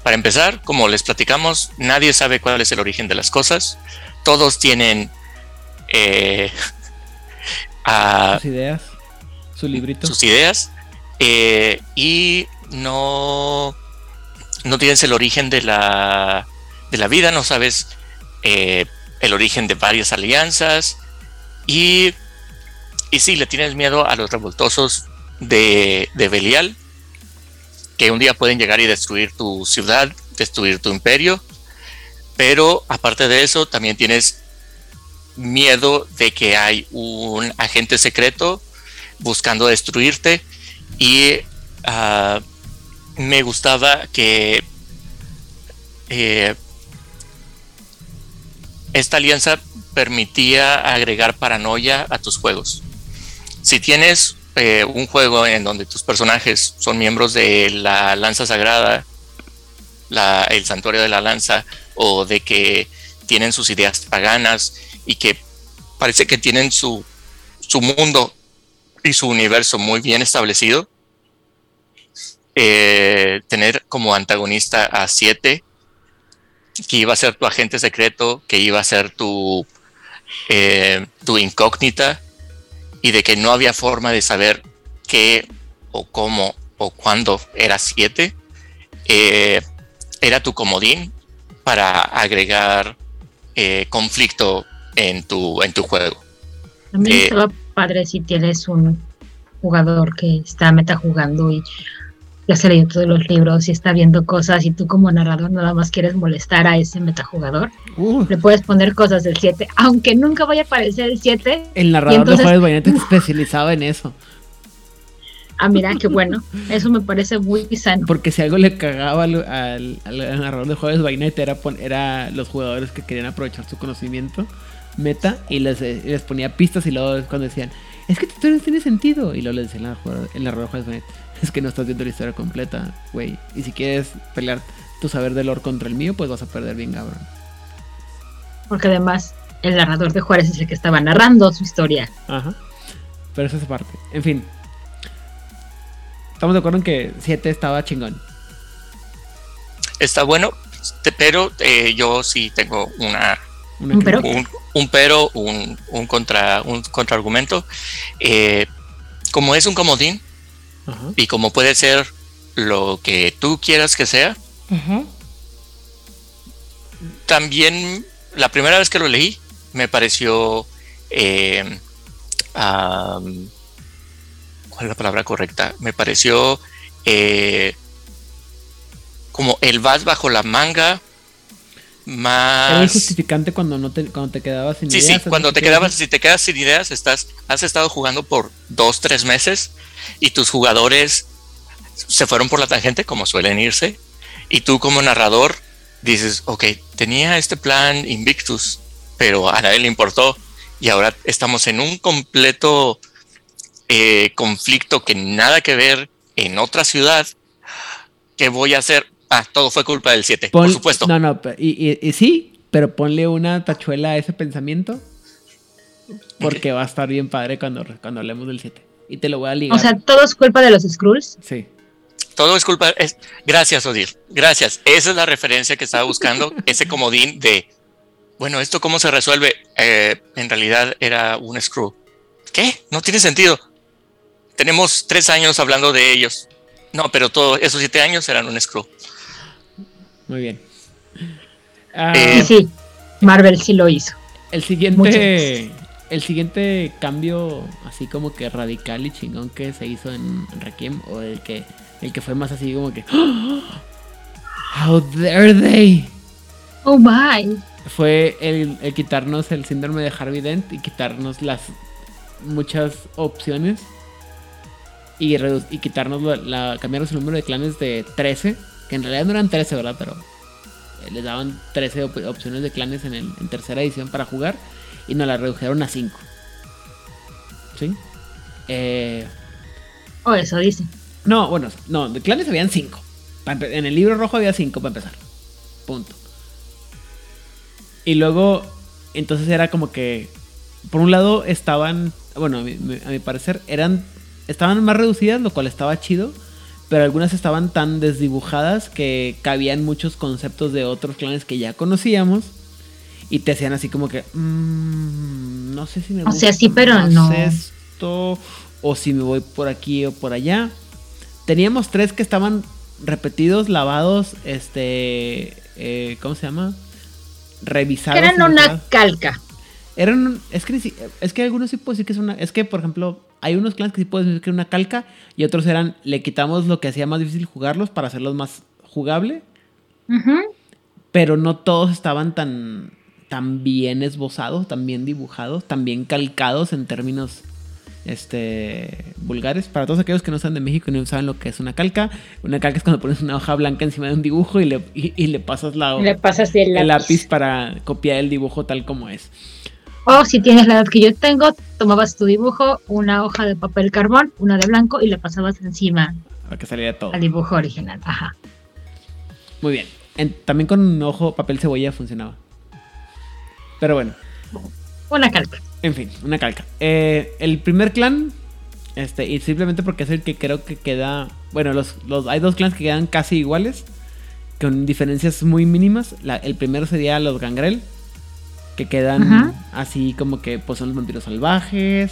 Para empezar, como les platicamos, nadie sabe cuál es el origen de las cosas. Todos tienen eh, a- sus ideas, su librito. sus ideas eh, y no, no tienes el origen de la, de la vida, no sabes eh, el origen de varias alianzas y, y sí, le tienes miedo a los revoltosos de, de Belial que un día pueden llegar y destruir tu ciudad, destruir tu imperio, pero aparte de eso también tienes miedo de que hay un agente secreto buscando destruirte y ah, me gustaba que eh, esta alianza permitía agregar paranoia a tus juegos. Si tienes eh, un juego en donde tus personajes son miembros de la lanza sagrada, la- el santuario de la lanza, o de que tienen sus ideas paganas y que parece que tienen su, su mundo y su universo muy bien establecido, eh, tener como antagonista a 7, que iba a ser tu agente secreto, que iba a ser tu, eh, tu incógnita, y de que no había forma de saber qué o cómo o cuándo era 7, era tu comodín para agregar eh, conflicto en tu, en tu juego. También Eh, estaba padre si tienes un jugador que está meta jugando y ya se leyó todos los libros y está viendo cosas y tú como narrador nada más quieres molestar a ese metajugador. Uh, Le puedes poner cosas del 7, aunque nunca vaya a aparecer el 7. el narrador entonces- de Juárez Bayonetta se especializaba en eso. Ah, mira, qué bueno. Eso me parece muy sano. Porque si algo le cagaba al, al- al narrador de juegos Bayonetta era, era los jugadores que querían aprovechar su conocimiento meta y les, eh, les ponía pistas y luego cuando decían, es que tu historia no tiene sentido. Y luego les decía el narrador, el narrador de juegos Bayonetta, es que no estás viendo la historia completa, güey. Y si quieres pelear, tu saber del lore contra el mío, pues vas a perder bien, cabrón. Porque además el narrador de Juárez es el que estaba narrando su historia. Ajá. Pero esa es parte. En fin. Estamos de acuerdo en que 7 estaba chingón. Está bueno, pero eh, yo sí tengo Una Un pero. un, un pero, un, un contra un contraargumento. Eh, como es un comodín y como puede ser lo que tú quieras que sea, también la primera vez que lo leí me pareció eh, ¿cuál es la palabra correcta? Me pareció eh, como el vas bajo la manga Era más justificante cuando no te, cuando te quedabas sin Sí, sí, ideas. cuando ¿es lo te que quedabas, si te quedas sin ideas, estás, has estado jugando por dos, tres meses y tus jugadores se fueron por la tangente, como suelen irse, y tú como narrador dices, ok, tenía este plan Invictus, pero a nadie le importó y ahora estamos en un completo eh, conflicto que nada que ver en otra ciudad. ¿Qué voy a hacer? Ah, todo fue culpa del 7, por supuesto. No, no, y, y- y sí, pero ponle una tachuela a ese pensamiento. Porque va a estar bien padre cuando, cuando hablemos del 7. Y te lo voy a ligar. O sea, todo es culpa de los Skrulls. sí. Todo es culpa. es- gracias, Odir. Gracias. Esa es la referencia que estaba buscando. ese comodín de. Bueno, ¿esto cómo se resuelve? Eh, en realidad era un screw. ¿Qué? No tiene sentido. Tenemos tres años hablando de ellos. No, pero todos esos siete años eran un screw. Muy bien. Ah, Eh, Y sí, Marvel sí lo hizo. el siguiente. El siguiente cambio, así como que radical y chingón que se hizo en Requiem, o el que, el que fue más así como que. ¡Ah! How dare they? Oh my. fue el, el quitarnos el síndrome de Harvey Dent y quitarnos las muchas opciones y, redu- y quitarnos la, la- cambiarnos el número de clanes de 13, que en realidad no eran 13, ¿verdad? Pero eh, les daban 13 op- opciones de clanes en, el- en tercera edición para jugar y nos la redujeron a 5. ¿Sí? Eh, O eso dice. no, bueno, no, de clanes habían 5. En el libro rojo había 5 para empezar. Punto. Y luego, entonces era como que, por un lado estaban, bueno, a mi, a mi parecer, eran, estaban más reducidas, lo cual estaba chido, pero algunas estaban tan desdibujadas que cabían muchos conceptos de otros clanes que ya conocíamos y te hacían así como que, "Mm, no sé si me O sea, sí, pero no. esto, o si me voy por aquí o por allá. Teníamos tres que estaban repetidos, lavados, este, eh, ¿cómo se llama? Revisados. Eran una calca. Eran, es que, es que algunos sí puedo decir que es una, es que por ejemplo, hay unos clanes que sí puedo decir que es una calca y otros eran, le quitamos lo que hacía más difícil jugarlos para hacerlos más jugable, pero no todos estaban tan, tan bien esbozados, tan bien dibujados, tan bien calcados en términos este vulgares. Para todos aquellos que no están de México y no saben lo que es una calca, una calca es cuando pones una hoja blanca encima de un dibujo y le, y, y le pasas la, Le pasas el lápiz para copiar el dibujo tal como es. O si tienes la edad que yo tengo, tomabas tu dibujo, una hoja de papel carbón, una de blanco y le pasabas encima Para que saliera todo. al dibujo original. Ajá. Muy bien. En- también con ojo, papel cebolla funcionaba. Pero bueno, Una calca. en fin, una calca. Eh, el primer clan, este, y simplemente porque es el que creo que queda. Bueno, los, los, hay dos clans que quedan casi iguales, con diferencias muy mínimas. La- el primero sería los Gangrel, que quedan Ajá. así como que pues, son los vampiros salvajes.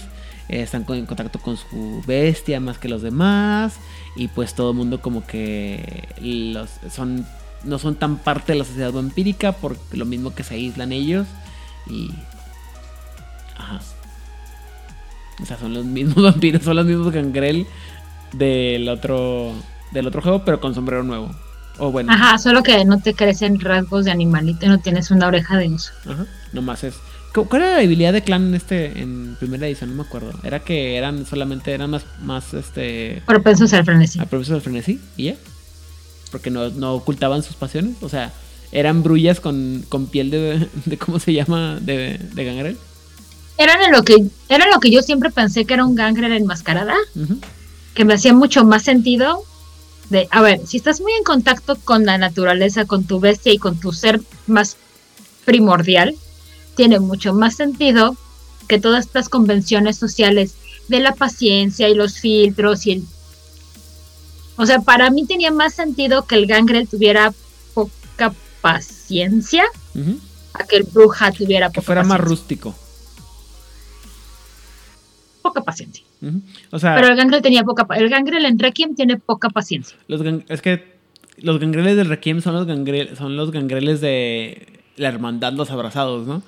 eh, están con- en contacto con su bestia más que los demás. Y pues todo el mundo como que los son no son tan parte de la sociedad vampírica por lo mismo que se aíslan ellos. Y. Ajá. O sea, son los mismos vampiros, son los mismos gangrel del otro. Del otro juego, pero con sombrero nuevo. O bueno, Ajá, solo que no te crecen rasgos de animalito y no tienes una oreja de oso. Ajá, nomás es. ¿Cu- ¿Cuál era la habilidad de clan en este en primera edición? No me acuerdo. Era que eran solamente eran más más este Propensos al frenesí. al profesor del frenesí y ya. Porque no, no ocultaban sus pasiones, o sea, eran brullas con, con piel de, de cómo se llama de, de gangrel. Eran en lo que era lo que yo siempre pensé que era un gangrel enmascarada, Ujú. que me hacía mucho más sentido De, a ver, si estás muy en contacto con la naturaleza, con tu bestia y con tu ser más primordial, tiene mucho más sentido que todas estas convenciones sociales de la paciencia y los filtros y el... O sea, para mí tenía más sentido que el gangrel tuviera poca paciencia a que el bruja tuviera Que poca fuera más rústico. Poca paciencia. Ujú. O sea, Pero el gangrel tenía poca El gangrel en Requiem tiene poca paciencia. los es que los gangreles del Requiem son los, son los gangreles de la hermandad, los abrazados, ¿no?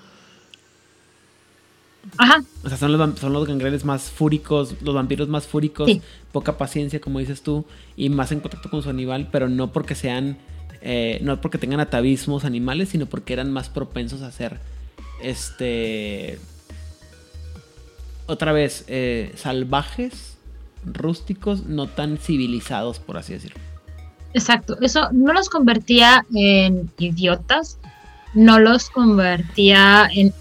Ajá, O sea, son los, son los gangreles más fúricos, los vampiros más fúricos, Sí. poca paciencia, como dices tú, y más en contacto con su animal, pero no porque sean, eh, no porque tengan atavismos animales, sino porque eran más propensos a ser, este, otra vez, eh, salvajes, rústicos, no tan civilizados, por así decirlo. exacto. Eso no los convertía en idiotas, no los convertía en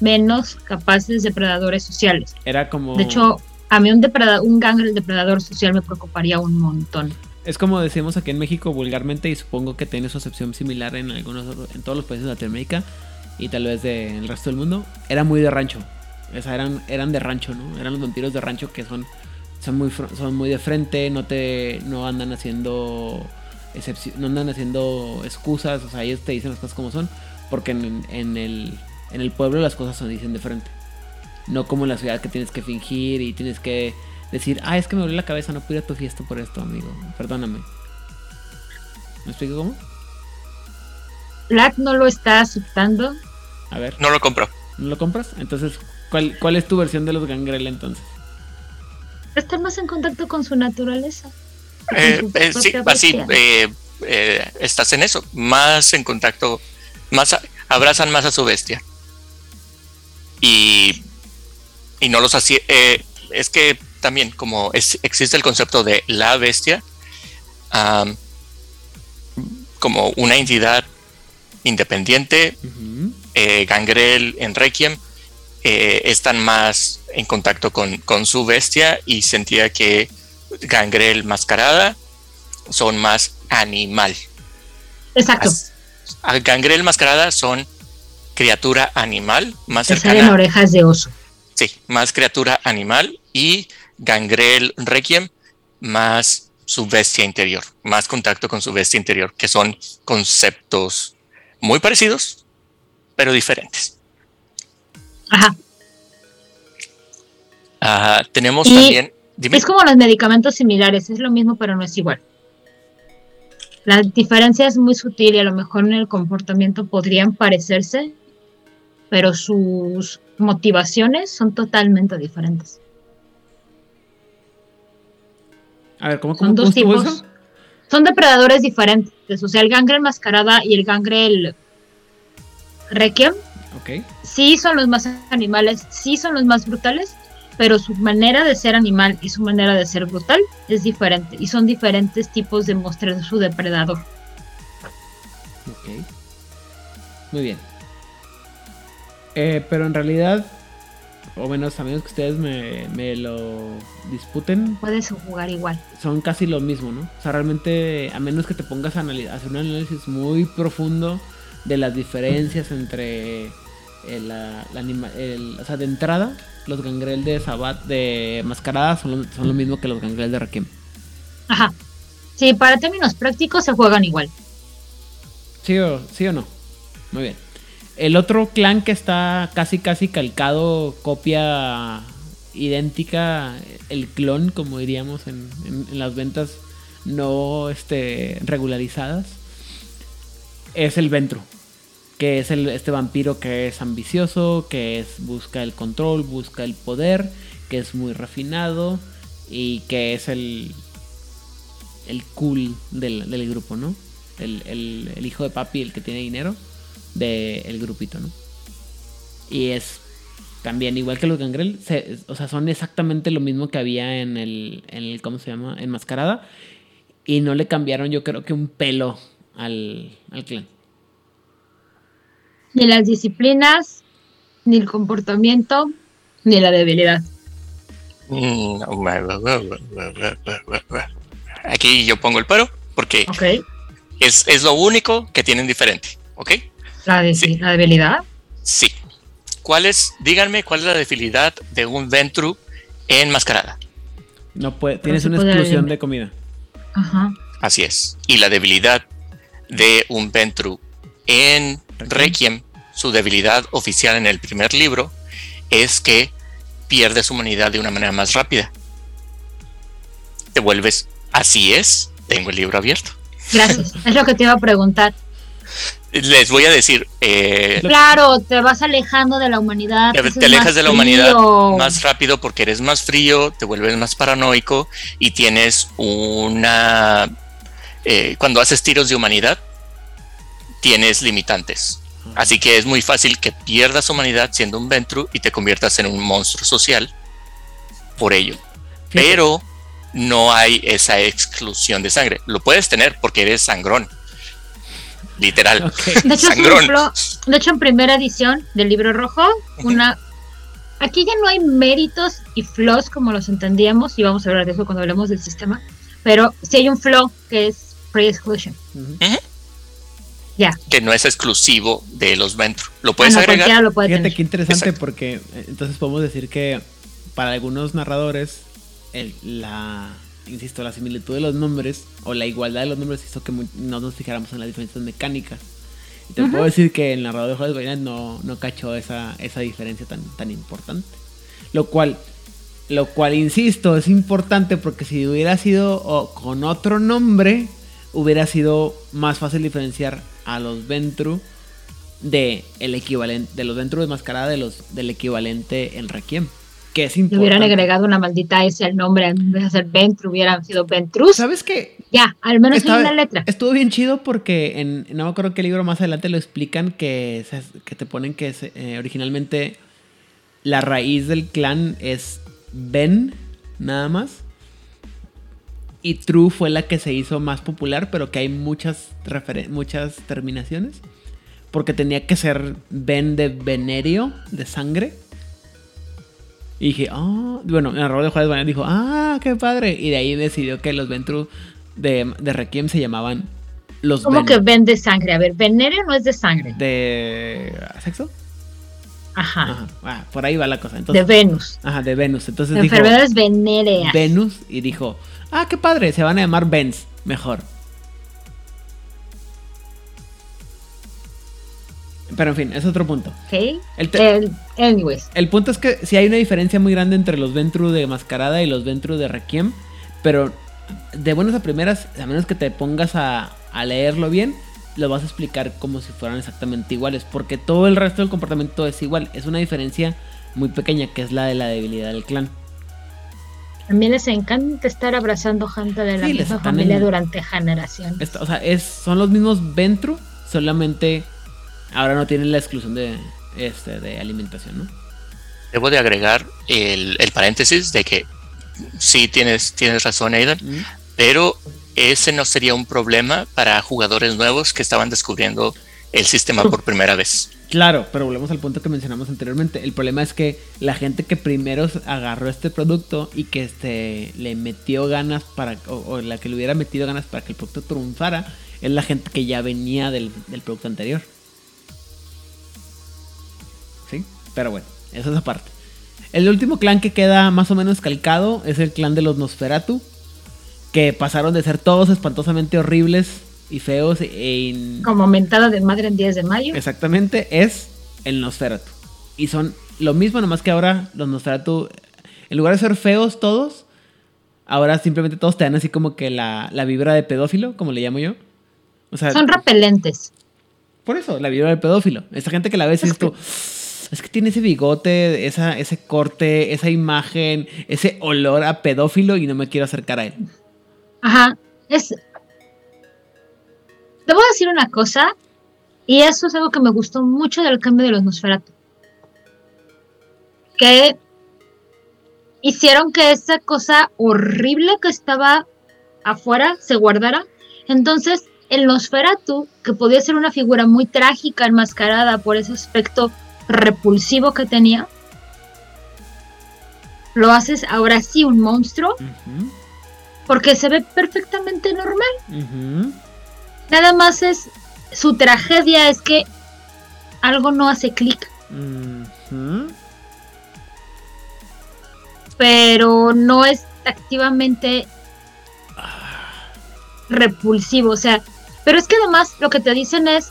menos capaces depredadores sociales. Era como... De hecho, a mí un, depredador, un gangrel depredador social me preocuparía un montón. Es como decimos aquí en México vulgarmente y supongo que tiene su acepción similar en algunos en todos los países de Latinoamérica y tal vez del resto del mundo. Era muy de rancho. O sea, eran, eran de rancho, ¿no? Eran los vampiros de rancho que son, son, muy, son muy de frente, no te no andan haciendo no andan haciendo excusas, o sea, ellos te dicen las cosas como son, porque en, en el, en el pueblo las cosas se dicen de frente. No como en la ciudad que tienes que fingir y tienes que decir, ah, es que me duele la cabeza, no pude ir a tu fiesta por esto, amigo. Perdóname. ¿Me explico cómo? Black no lo está aceptando. A ver, No lo compro. ¿no lo compras? Entonces, ¿cuál, cuál es tu versión de los gangrel entonces? Está más en contacto con su naturaleza. Eh, Con su eh, sí, propia así bestia. eh, eh, estás en eso, más en contacto, más a- abrazan más a su bestia. Y, y no los así. eh, es que también, como es- existe el concepto de la bestia, como una entidad independiente, eh, Gangrel en Requiem eh, están más en contacto con, con su bestia y sentía que Gangrel mascarada son más animal. Exacto. A Gangrel mascarada son criatura animal más Te salen cercana, orejas de oso. sí, más criatura animal y Gangrel Requiem más su bestia interior, más contacto con su bestia interior, que son conceptos muy parecidos, pero diferentes. Ajá. Ah, tenemos Y también. Dime. Es como los medicamentos similares, es lo mismo, pero no es igual. La diferencia es muy sutil y a lo mejor en el comportamiento podrían parecerse, pero sus motivaciones son totalmente diferentes. A ver, ¿cómo, Son cómo, dos cómo estuvo tipos. eso? Son depredadores diferentes, o sea, el gangrel mascarada y el gangrel requiem Ok. sí son los más animales, sí son los más brutales, pero su manera de ser animal y su manera de ser brutal es diferente y son diferentes tipos de mostrar su depredador. Ok. Muy bien. Eh, pero en realidad, o menos a menos que ustedes me, me lo disputen, Puedes jugar igual. son casi lo mismo, ¿no? O sea, realmente, a menos que te pongas a hacer un análisis muy profundo de las diferencias entre el, la- la anima- el- o sea, de entrada, los gangrel de Sabat de Mascarada son lo, son lo mismo que los gangrel de Requiem. Ajá. Sí, para términos prácticos se juegan igual. ¿Sí o, ¿Sí o no? Muy bien. El otro clan que está casi casi calcado, copia idéntica, el clon, como diríamos en, en- en las ventas no este, regularizadas, es el Ventru. Que es este vampiro que es ambicioso, que es, busca el control, busca el poder, que es muy refinado y que es el, el cool del, del grupo, ¿no? El, el- hijo de papi, el que tiene dinero del grupito, ¿no? Y es también igual que los gangrel, o sea, son exactamente lo mismo que había en el, en ¿cómo se llama? En Mascarada. Y no le cambiaron, yo creo que un pelo al, al clan. Ni las disciplinas, ni el comportamiento, ni la debilidad. Aquí yo pongo el pero, porque es, es lo único que tienen diferente, ¿ok? La, de- Sí. la debilidad. Sí. ¿Cuál es, díganme, cuál es la debilidad de un Ventru enmascarada? No puede, tienes una exclusión de comida. Ajá. Así es. Y la debilidad de un Ventru en Requiem, su debilidad oficial en el primer libro, es que pierde su humanidad de una manera más rápida. Te vuelves, así es, tengo el libro abierto. Gracias. es lo que te iba a preguntar. Les voy a decir, eh, Claro, te vas alejando de la humanidad. te, alejas de la humanidad más rápido porque eres más frío, te vuelves más paranoico y tienes una... eh, cuando haces tiros de humanidad, tienes limitantes. Así que es muy fácil que pierdas humanidad siendo un Ventru y te conviertas en un monstruo social por ello. Pero no hay esa exclusión de sangre. Lo puedes tener porque eres sangrón. Literal. De hecho, Sangrón. de hecho, en primera edición del libro rojo, una. Aquí ya no hay méritos y flaws como los entendíamos, y vamos a hablar de eso cuando hablemos del sistema. Pero sí hay un flaw que es pre-exclusion. Ya. Que no es exclusivo de los Ventru. Lo Ah, puedes no, agregar. lo puede Fíjate tener. qué interesante Exacto. porque eh, entonces podemos decir que para algunos narradores el- la insisto la similitud de los nombres o la igualdad de los nombres hizo que no nos fijáramos en las diferencias mecánicas. Y te Ujú. puedo decir que el narrador de Juegos Vaina no, no cachó esa, esa diferencia tan, tan importante. Lo cual, lo cual, insisto, es importante porque si hubiera sido o- con otro nombre, hubiera sido más fácil diferenciar a los Ventru de el equivalente de los Ventru de mascarada de los del equivalente en Requiem, que es Le importante. hubieran agregado una maldita S al nombre en vez de ser Ventru, hubieran sido Ventrus. ¿Sabes qué? Ya, al menos Estaba- hay una letra. Estuvo bien chido porque en no me acuerdo qué libro más adelante lo explican que, se- que te ponen que se- eh, originalmente la raíz del clan es Ben, nada más. Y True fue la que se hizo más popular, pero que hay muchas, muchas terminaciones. Porque tenía que ser Ben de venerio, de sangre. Y dije, ah, bueno, de Juárez Banner dijo, ah, qué padre. Y de ahí decidió que los Ventru de, de Requiem se llamaban los ¿Cómo Ven- que ven de sangre? A ver, venerio no es de sangre. de sexo. Ajá. Ajá, ah, por ahí va la cosa. De Entonces, Venus. ajá, de Venus. Entonces dijo Enfermedades venéreas. Venus y dijo, ah, qué padre, se van a llamar Vens, mejor. Pero en fin, es otro punto. Ok. El te- El- anyways. El punto es que si hay una diferencia muy grande entre los Ventru de Mascarada y los Ventru de Requiem, pero de buenas a primeras, a menos que te pongas a, a leerlo bien, lo vas a explicar como si fueran exactamente iguales, porque todo el resto del comportamiento es igual, es una diferencia muy pequeña que es la de la debilidad del clan. También les encanta estar abrazando gente de la Sí, misma familia en- durante generaciones. Esto- o sea, es, son los mismos Ventru, solamente ahora no tienen la exclusión de, este, de alimentación, ¿no? Debo de agregar el, el paréntesis de que sí tienes, tienes razón, Aidan, Mm. pero ese no sería un problema para jugadores nuevos que estaban descubriendo el sistema por primera vez. Claro, pero volvemos al punto que mencionamos anteriormente. El problema es que la gente que primero agarró este producto y que este, le metió ganas para, o, la que le hubiera metido ganas para que el producto triunfara, es la gente que ya venía del, del producto anterior. ¿Sí? Pero bueno, eso es aparte. El último clan que queda más o menos calcado es el clan de los Nosferatu, que pasaron de ser todos espantosamente horribles y feos e in- Como mentada de madre en 10 de mayo. Exactamente, es el Nosferatu. Y son lo mismo, nomás que ahora los Nosferatu, en lugar de ser feos todos, ahora simplemente todos te dan así como que la, la vibra de pedófilo, como le llamo yo. O sea, Son repelentes. por eso, la vibra del pedófilo. Esta gente que la ves Es tú, es que tiene ese bigote, esa, ese corte, esa imagen, ese olor a pedófilo y no me quiero acercar a él. Ajá. Es. Te voy a decir una cosa. Y eso es algo que me gustó mucho del cambio de los Nosferatu. Que hicieron que esa cosa horrible que estaba afuera se guardara. Entonces, el Nosferatu, que podía ser una figura muy trágica, enmascarada por ese aspecto repulsivo que tenía, lo haces ahora sí un monstruo. Porque se ve perfectamente normal. Ujú. Nada más es. Su tragedia es que algo no hace clic. Pero no es activamente repulsivo. O sea, pero es que además lo que te dicen es.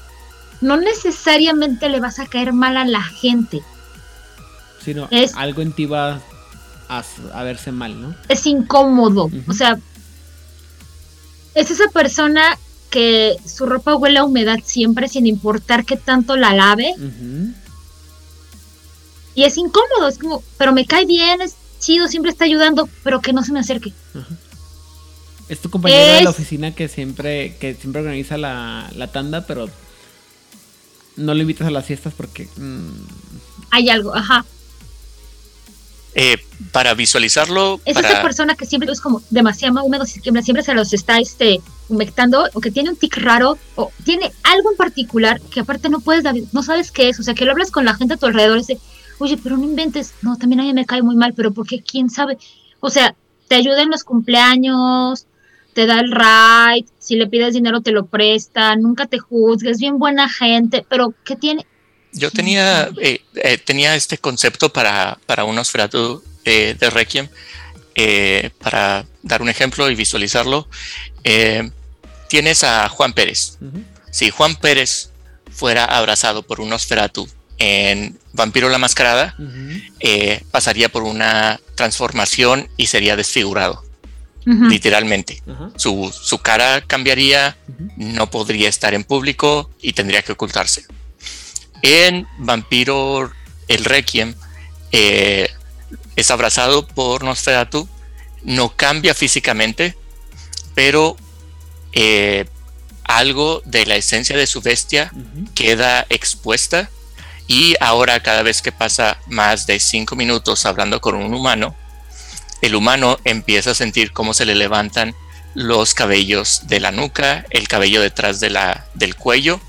No necesariamente le vas a caer mal a la gente. Sino Es- algo en ti va a, a verse mal, ¿no? es incómodo. O sea, es esa persona que su ropa huele a humedad siempre sin importar qué tanto la lave. Y es incómodo, es como, pero me cae bien, es chido, siempre está ayudando, pero que no se me acerque. Es tu compañero de la Es- oficina que siempre, que siempre organiza la, la tanda, pero no lo invitas a las fiestas porque... mm, Hay algo, ajá. Eh, para visualizarlo, Es para, esa persona que siempre es como demasiado húmedo, siempre, se los está este, humectando, o que tiene un tic raro, o tiene algo en particular que aparte no puedes, no sabes qué es, o sea, que lo hablas con la gente a tu alrededor y dice, oye, pero no inventes, no, también a mí me cae muy mal, pero ¿por qué? ¿Quién sabe? O sea, te ayuda en los cumpleaños, te da el ride, si le pides dinero te lo presta, nunca te juzgues, bien buena gente, pero ¿qué tiene? Yo tenía, eh, eh, tenía este concepto para, para un Nosferatu eh, de Requiem, eh, para dar un ejemplo y visualizarlo. Eh, tienes a Juan Pérez. Si Juan Pérez fuera abrazado por un Nosferatu en Vampiro la Mascarada, eh, pasaría por una transformación y sería desfigurado, literalmente. Su, su cara cambiaría, no podría estar en público y tendría que ocultarse. En Vampiro el Requiem eh, es abrazado por Nosferatu, no cambia físicamente, pero eh, algo de la esencia de su bestia queda expuesta y ahora cada vez que pasa más de cinco minutos hablando con un humano, el humano empieza a sentir cómo se le levantan los cabellos de la nuca, el cabello detrás de la, del cuello,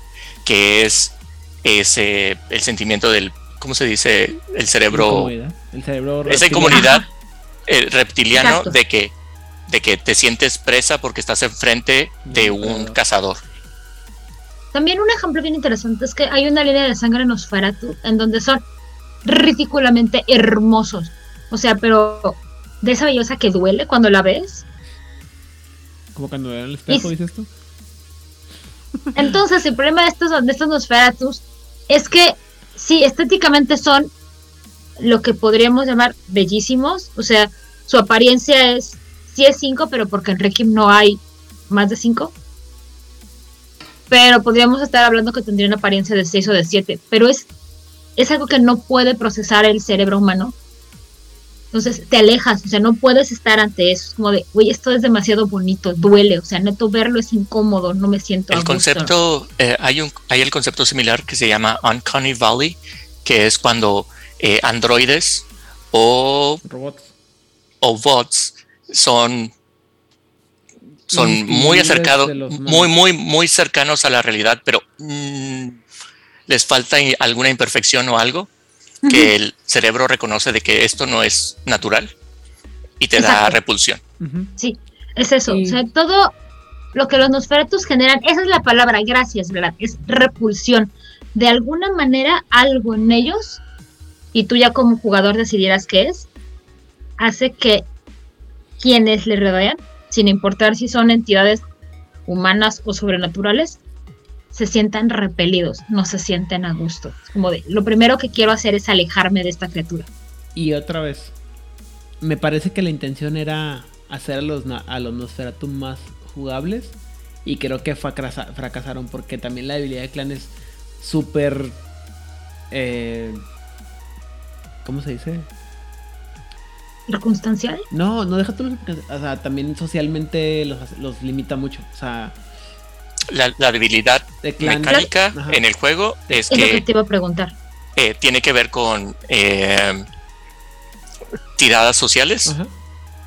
que es ese, el sentimiento del, ¿cómo se dice? El cerebro. El cerebro esa comunidad eh, reptiliano Exacto. de que, de que te sientes presa porque estás enfrente de Un cazador. También un ejemplo bien interesante es que hay una línea de sangre en Nosferatu en donde son ridículamente hermosos. O sea, pero de esa belleza que duele cuando la ves. Como cuando veo el espejo, Y- dices tú. Entonces, el problema de estos, de estos Nosferatus es que sí, estéticamente son lo que podríamos llamar bellísimos. O sea, su apariencia es, sí es 5, pero porque en Requiem no hay más de 5. Pero podríamos estar hablando que tendría una apariencia de 6 o de 7. Pero es, es algo que no puede procesar el cerebro humano. Entonces te alejas, o sea, no puedes estar ante eso. Es como de, uy, esto es demasiado bonito, duele. O sea, neto verlo es incómodo, no me siento a El gusto". concepto, eh, hay, un, hay el concepto similar que se llama Uncanny Valley, que es cuando eh, androides o, Robots. o bots son, son muy acercados, muy, muy, muy cercanos a la realidad, pero mm, les falta alguna imperfección o algo que el cerebro reconoce de que esto no es natural y te da repulsión. Sí, es eso. Y- O sea, todo lo que los Nosferatus generan, esa es la palabra, gracias, ¿verdad? Es repulsión. De alguna manera, algo en ellos, y tú ya como jugador decidieras qué es, hace que quienes le rodean, sin importar si son entidades humanas o sobrenaturales, se sientan repelidos, no se sienten a gusto. Es como de, lo primero que quiero hacer es alejarme de esta criatura. Y otra vez, me parece que la intención era hacer a los, na- a los Nosferatu más jugables. Y creo que fracasa- fracasaron porque también la debilidad de clan es súper... eh, ¿Cómo se dice? ¿Circunstancial? No, no deja tú los... O sea, también socialmente los, los limita mucho. O sea, La, la debilidad mecánica Ajá. en el juego es Es lo que que te iba a preguntar. eh, tiene que ver con eh, tiradas sociales. Ajá.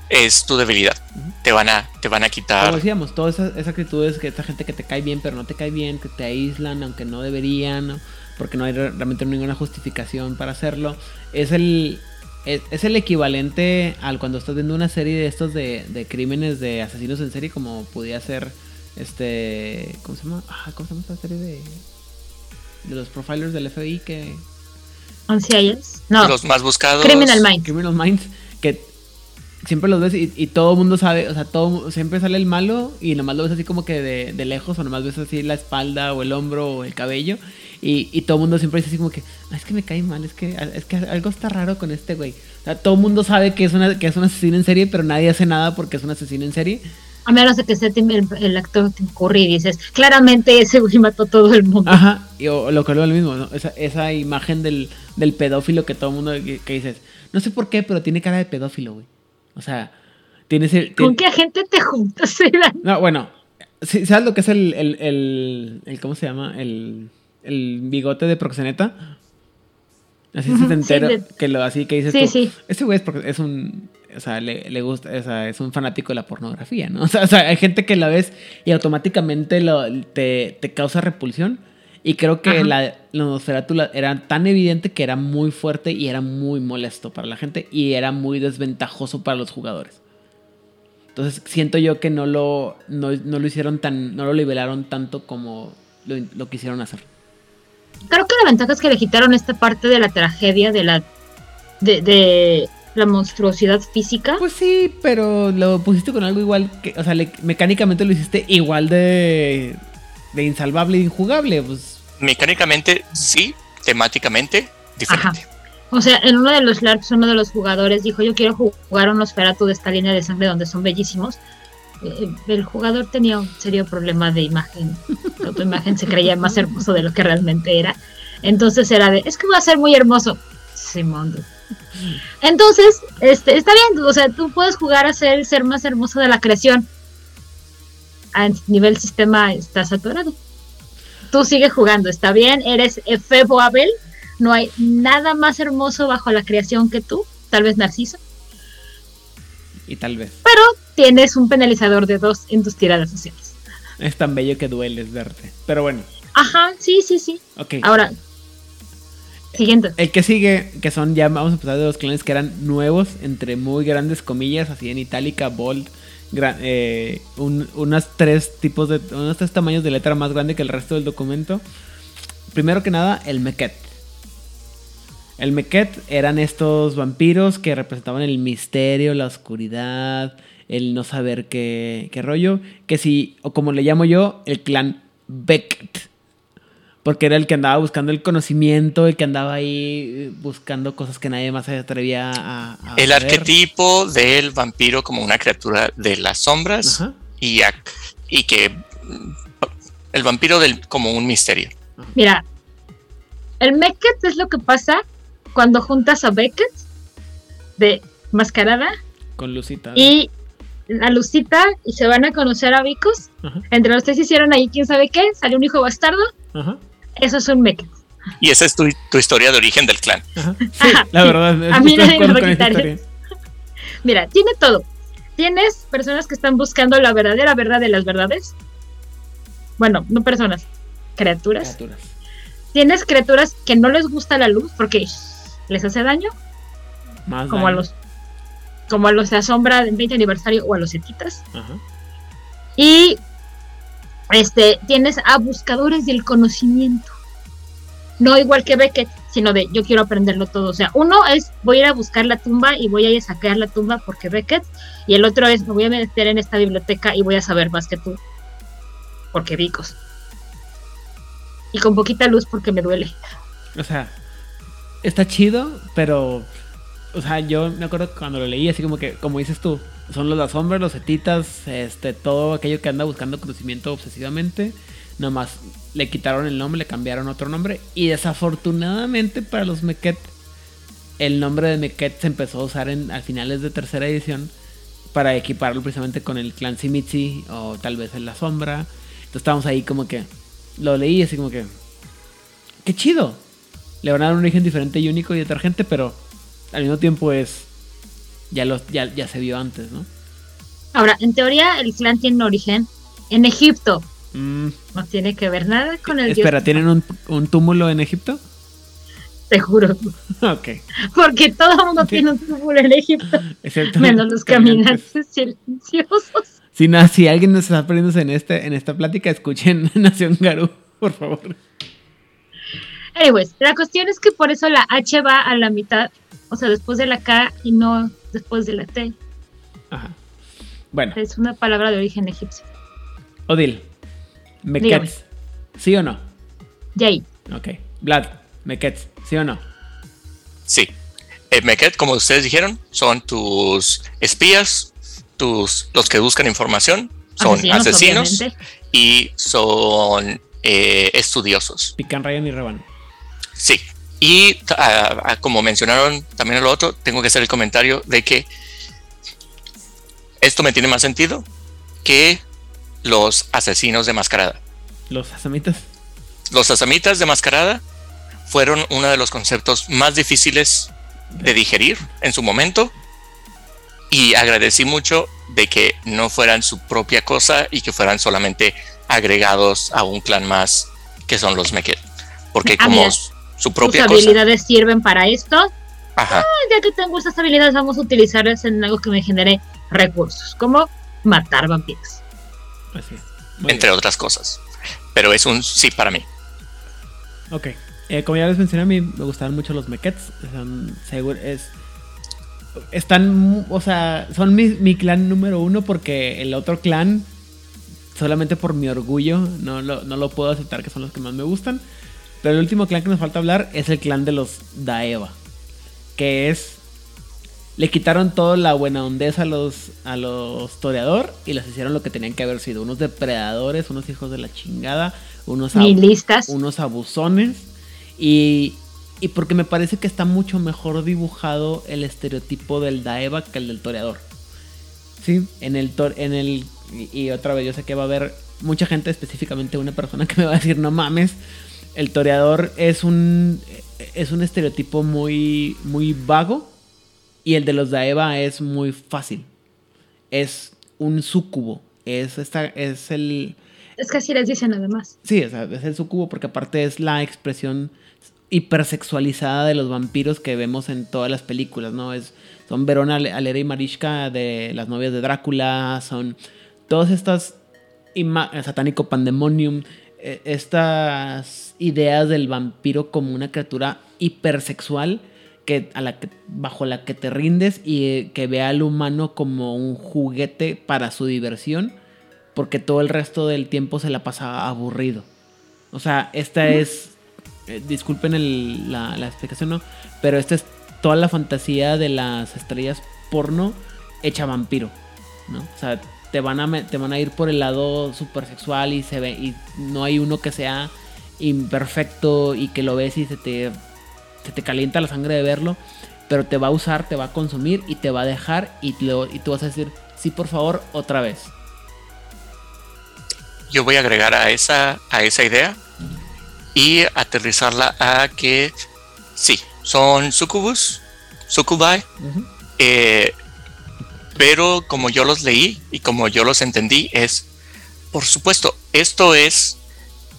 Es tu debilidad. Te van a, te van a Como quitar. decíamos, todas esas, esas actitudes que esta gente que te cae bien, pero no te cae bien, que te aíslan, aunque no deberían, ¿no? porque no hay re- realmente ninguna justificación para hacerlo, es el es, es el equivalente al cuando estás viendo una serie de estos de, de crímenes de asesinos en serie, como podía ser este. ¿Cómo se llama? Ah, ¿Cómo se llama esta serie de. de los profilers del FBI que. ¿Ancialles? No, Los más buscados. Criminal Minds. Criminal Minds, que siempre los ves y, y todo el mundo sabe, o sea, todo siempre sale el malo y nomás lo ves así como que de, de lejos o nomás ves así la espalda o el hombro o el cabello y, y todo el mundo siempre dice así como que, "Ah, es que me cae mal, es que, es que algo está raro con este güey. O sea, todo el mundo sabe que es, una, que es un asesino en serie, pero nadie hace nada porque es un asesino en serie. A menos de que sea el, actor Tim Curry y dices, claramente ese güey mató a todo el mundo. Ajá, y, o, lo que lo mismo, ¿no? Esa, esa imagen del, del pedófilo que todo el mundo que, que dices, no sé por qué, pero tiene cara de pedófilo, güey. O sea, tienes el... ¿Con qué gente te juntas? No, bueno, ¿sabes lo que es el, el, el, el- ¿cómo se llama? El, el bigote de proxeneta. Así Ujú, se te entera, sí, de- que lo así que dices Sí, tú, sí. Este güey es, es un, o sea, le, le gusta, o sea, es un fanático de la pornografía, ¿no? O sea, o sea, hay gente que la ves y automáticamente lo, te, te causa repulsión. Y creo que Ajá. la, la Nosferatu era tan evidente que era muy fuerte y era muy molesto para la gente y era muy desventajoso para los jugadores. Entonces siento yo que no lo, no, no lo hicieron tan, no lo nivelaron tanto como lo, lo quisieron hacer. Creo que la ventaja es que le quitaron esta parte de la tragedia, de la de, de la monstruosidad física. Pues sí, pero lo pusiste con algo igual que, o sea, le- mecánicamente lo hiciste igual de, de insalvable e injugable, pues. Mecánicamente sí, temáticamente diferente. O sea, en uno de los LARPs, uno de los jugadores dijo, yo quiero jugar un Nosferatu de esta línea de sangre donde son bellísimos. Eh, el jugador tenía un serio problema de imagen. La autoimagen se creía más hermoso de lo que realmente era. Entonces era de, es que va a ser muy hermoso. Simón. Entonces, este, está bien, o sea, tú puedes jugar a ser el ser más hermoso de la creación. A nivel sistema está saturado. Tú sigues jugando, está bien, eres Efebo Abel, no hay nada más hermoso bajo la creación que tú, tal vez Narciso, Y tal vez. pero tienes un penalizador de dos en tus tiradas sociales. Es tan bello que dueles verte. Pero bueno, Ajá, sí, sí, sí. ok. Ahora, El que sigue, que son ya, vamos a empezar de los clanes que eran nuevos, entre muy grandes comillas, así en itálica, bold, eh, un- unas tres tipos de, unos tres tamaños de letra más grande que el resto del documento. Primero que nada, el Meket. El Meket eran estos vampiros que representaban el misterio, la oscuridad, el no saber qué, qué rollo. Que si, o como le llamo yo, el clan Beckett. Porque era el que andaba buscando el conocimiento, el que andaba ahí eh, buscando cosas que nadie más se atrevía a, a El arquetipo del vampiro como una criatura de las sombras Ajá. y, que el vampiro del, como un misterio. Mira, el Beckett es lo que pasa cuando juntas a Beckett de mascarada Con Lucita. y a Lucita y se van a conocer a Vicos. Ajá, Entre los tres hicieron ahí quién sabe qué, salió un hijo bastardo. ajá, Eso es un Beckett. Y esa es tu, tu historia de origen del clan. ajá. Sí, Ajá, la verdad. A mí nadie me va. Mira, tiene todo. Tienes personas que están buscando la verdadera verdad de las verdades. Bueno, no personas, criaturas. Criaturas. Tienes criaturas que no les gusta la luz porque les hace daño, Más como a los como a los de Asombra del 20 aniversario o a los etitas. Ajá. Y este tienes a buscadores del conocimiento. No igual que Beckett, sino de yo quiero aprenderlo todo. O sea, uno es voy a ir a buscar la tumba y voy a ir a sacar la tumba porque Beckett. Y el otro es me voy a meter en esta biblioteca y voy a saber más que tú. Porque Vicos. Y con poquita luz porque me duele. O sea, está chido, pero. O sea, yo me acuerdo cuando lo leí, así como que, como dices tú, son los las sombras, los etitas, este, todo aquello que anda buscando conocimiento obsesivamente. Nomás le quitaron el nombre, le cambiaron otro nombre. Y desafortunadamente para los Meket, el nombre de Meket se empezó a usar en, al finales de tercera edición para equiparlo precisamente con el clan Simitsi o tal vez en la sombra. Entonces estábamos ahí como que lo leí así como que qué chido. Le van a dar un origen diferente y único y detergente, pero al mismo tiempo es ya lo ya, ya se vio antes, ¿no? Ahora, en teoría, el clan tiene un origen en Egipto. Mm, No tiene que ver nada con el espera, dios. ¿tienen un, un túmulo en Egipto? te juro. Ok. Porque todo el mundo tiene un túmulo en Egipto, Excepto menos los caminantes silenciosos. Si, no, si alguien nos está perdiéndose en, este, en esta plática, escuchen Nación Garú, por favor. Anyways, la cuestión es que por eso la H va a la mitad, o sea, después de la K y no después de la T. Ajá. Bueno, Es una palabra de origen egipcio. Odil, Mekets, ¿sí o no? Yay. Ok. Vlad, Mekets, ¿sí o no? Sí. Eh, Meket, como ustedes dijeron, son tus espías, tus, los que buscan información, son asesinos, y son eh, estudiosos. Pican Ryan y Reban. Sí. Y ah, ah, como mencionaron también lo otro, tengo que hacer el comentario de que esto me tiene más sentido que los asesinos de mascarada. Los asamitas. Los asamitas de mascarada fueron uno de los conceptos más difíciles de digerir en su momento y agradecí mucho de que no fueran su propia cosa y que fueran solamente agregados a un clan más que son los Meket. Porque Ah, como su propia cosa. habilidades sirven para esto. Ajá. Ya que tengo esas habilidades, vamos a utilizarlas en algo que me genere recursos, como matar vampiros. Así entre otras cosas. Pero es un sí para mí. Ok. Eh, como ya les mencioné, a mí me gustaban mucho los. Son, seguro, es, están, o sea, son mi, mi clan número uno porque el otro clan, solamente por mi orgullo, no lo, no lo puedo aceptar que son los que más me gustan. Pero el último clan que nos falta hablar es el clan de los Daeva. Que es. Le quitaron toda la buena hondeza a los, a los toreador y les hicieron lo que tenían que haber sido. Unos depredadores, unos hijos de la chingada, unos, ab- listas. unos abusones. Y, y porque me parece que está mucho mejor dibujado el estereotipo del Daeva que el del toreador. Sí, en el tor en el y, y otra vez yo sé que va a haber mucha gente, específicamente una persona que me va a decir, "No mames, el toreador es un es un estereotipo muy muy vago y el de los Daeva es muy fácil. Es un súcubo, es esta es el Es que así les dicen además. Sí, es el sucubo porque aparte es la expresión hipersexualizada de los vampiros que vemos en todas las películas, ¿no? Es, son Verona, Ale- Alera y Marishka de las novias de Drácula, son todas estas satánico pandemonium, estas ideas del vampiro como una criatura hipersexual que a la que bajo la que te rindes y eh, que ve al humano como un juguete para su diversión porque todo el resto del tiempo se la pasa aburrido. O sea, esta es, eh, disculpen el- la, la explicación, ¿no? Pero esta es toda la fantasía de las estrellas porno hecha vampiro, ¿no? O sea, te van a, te van a ir por el lado super sexual y se ve, y no hay uno que sea imperfecto y que lo ves y se te, se te calienta la sangre de verlo, pero te va a usar, te va a consumir y te va a dejar y, lo- y tú vas a decir, sí, por favor, otra vez. Yo voy a agregar a esa, a esa idea y aterrizarla a que sí, son sucubus, sucubai, eh, pero como yo los leí y como yo los entendí es, por supuesto, esto es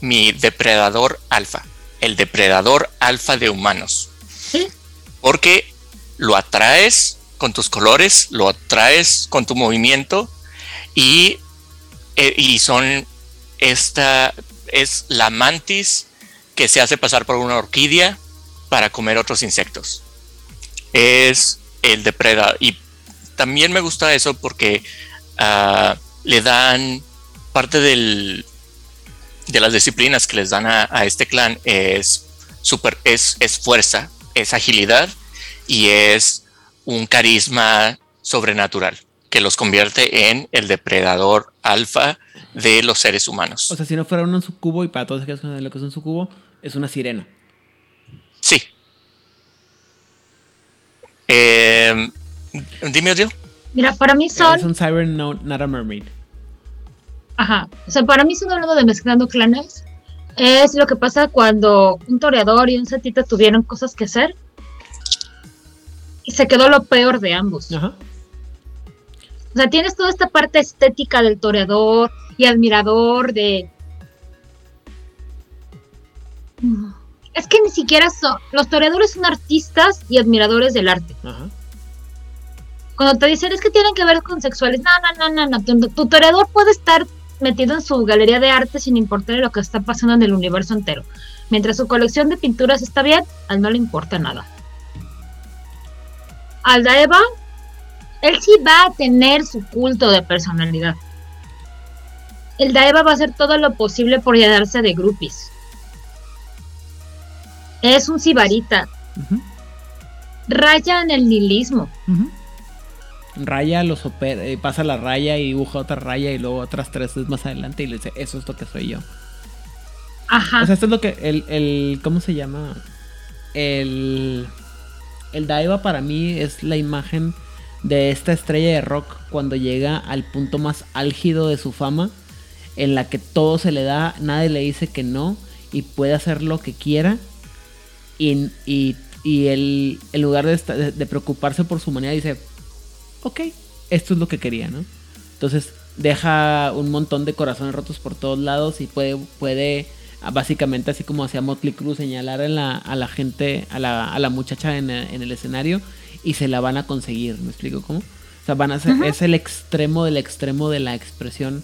mi depredador alfa, el depredador alfa de humanos, Sí. porque lo atraes con tus colores, lo atraes con tu movimiento y, eh, y son esta es la mantis que se hace pasar por una orquídea para comer otros insectos. Es el depredador y también me gusta eso porque ah, le dan parte del de las disciplinas que les dan a, a este clan es super es, es fuerza, es agilidad y es un carisma sobrenatural que los convierte en el depredador alfa de los seres humanos. O sea, si no fuera un sucubo, y para todos aquellos que saben lo que es un sucubo, es una sirena. Sí. Eh, dime, Odil. Mira, para mí Es son. un siren, no, not a mermaid. Ajá. O sea, para mí son hablando de mezclando clanes. Es lo que pasa cuando un toreador y un setita tuvieron cosas que hacer. Y se quedó lo peor de ambos. Ajá. O sea, tienes toda esta parte estética del toreador y admirador de. Mm, Es que ni siquiera son. Los toreadores son artistas y admiradores del arte. Ajá. Cuando te dicen es que tienen que ver con sexuales, no, no, no, no, no. Tu, toreador puede estar metido en su galería de arte sin importarle lo que está pasando en el universo entero. Mientras su colección de pinturas está bien, a él no le importa nada. Aldaeva, él sí va a tener su culto de personalidad. El Daeva va a hacer todo lo posible por llenarse de groupies. Es un sibarita. Raya en el nihilismo. Raya los opera, eh, pasa la raya y dibuja otra raya y luego otras tres más adelante y le dice, eso es lo que soy yo. Ajá. O sea, esto es lo que. El, el- ¿Cómo se llama? El. El Daiva para mí es la imagen de esta estrella de rock cuando llega al punto más álgido de su fama, en la que todo se le da, nadie le dice que no y puede hacer lo que quiera. Y, y, y él, en lugar de, de- de preocuparse por su humanidad, dice: Ok, esto es lo que quería, ¿no? Entonces deja un montón de corazones rotos por todos lados y puede, puede ah, básicamente así como hacía Motley Crue señalar a la, a la gente, a la, a la muchacha en el escenario y se la van a conseguir, ¿me explico cómo? O sea, van a ser, es el extremo del extremo de la expresión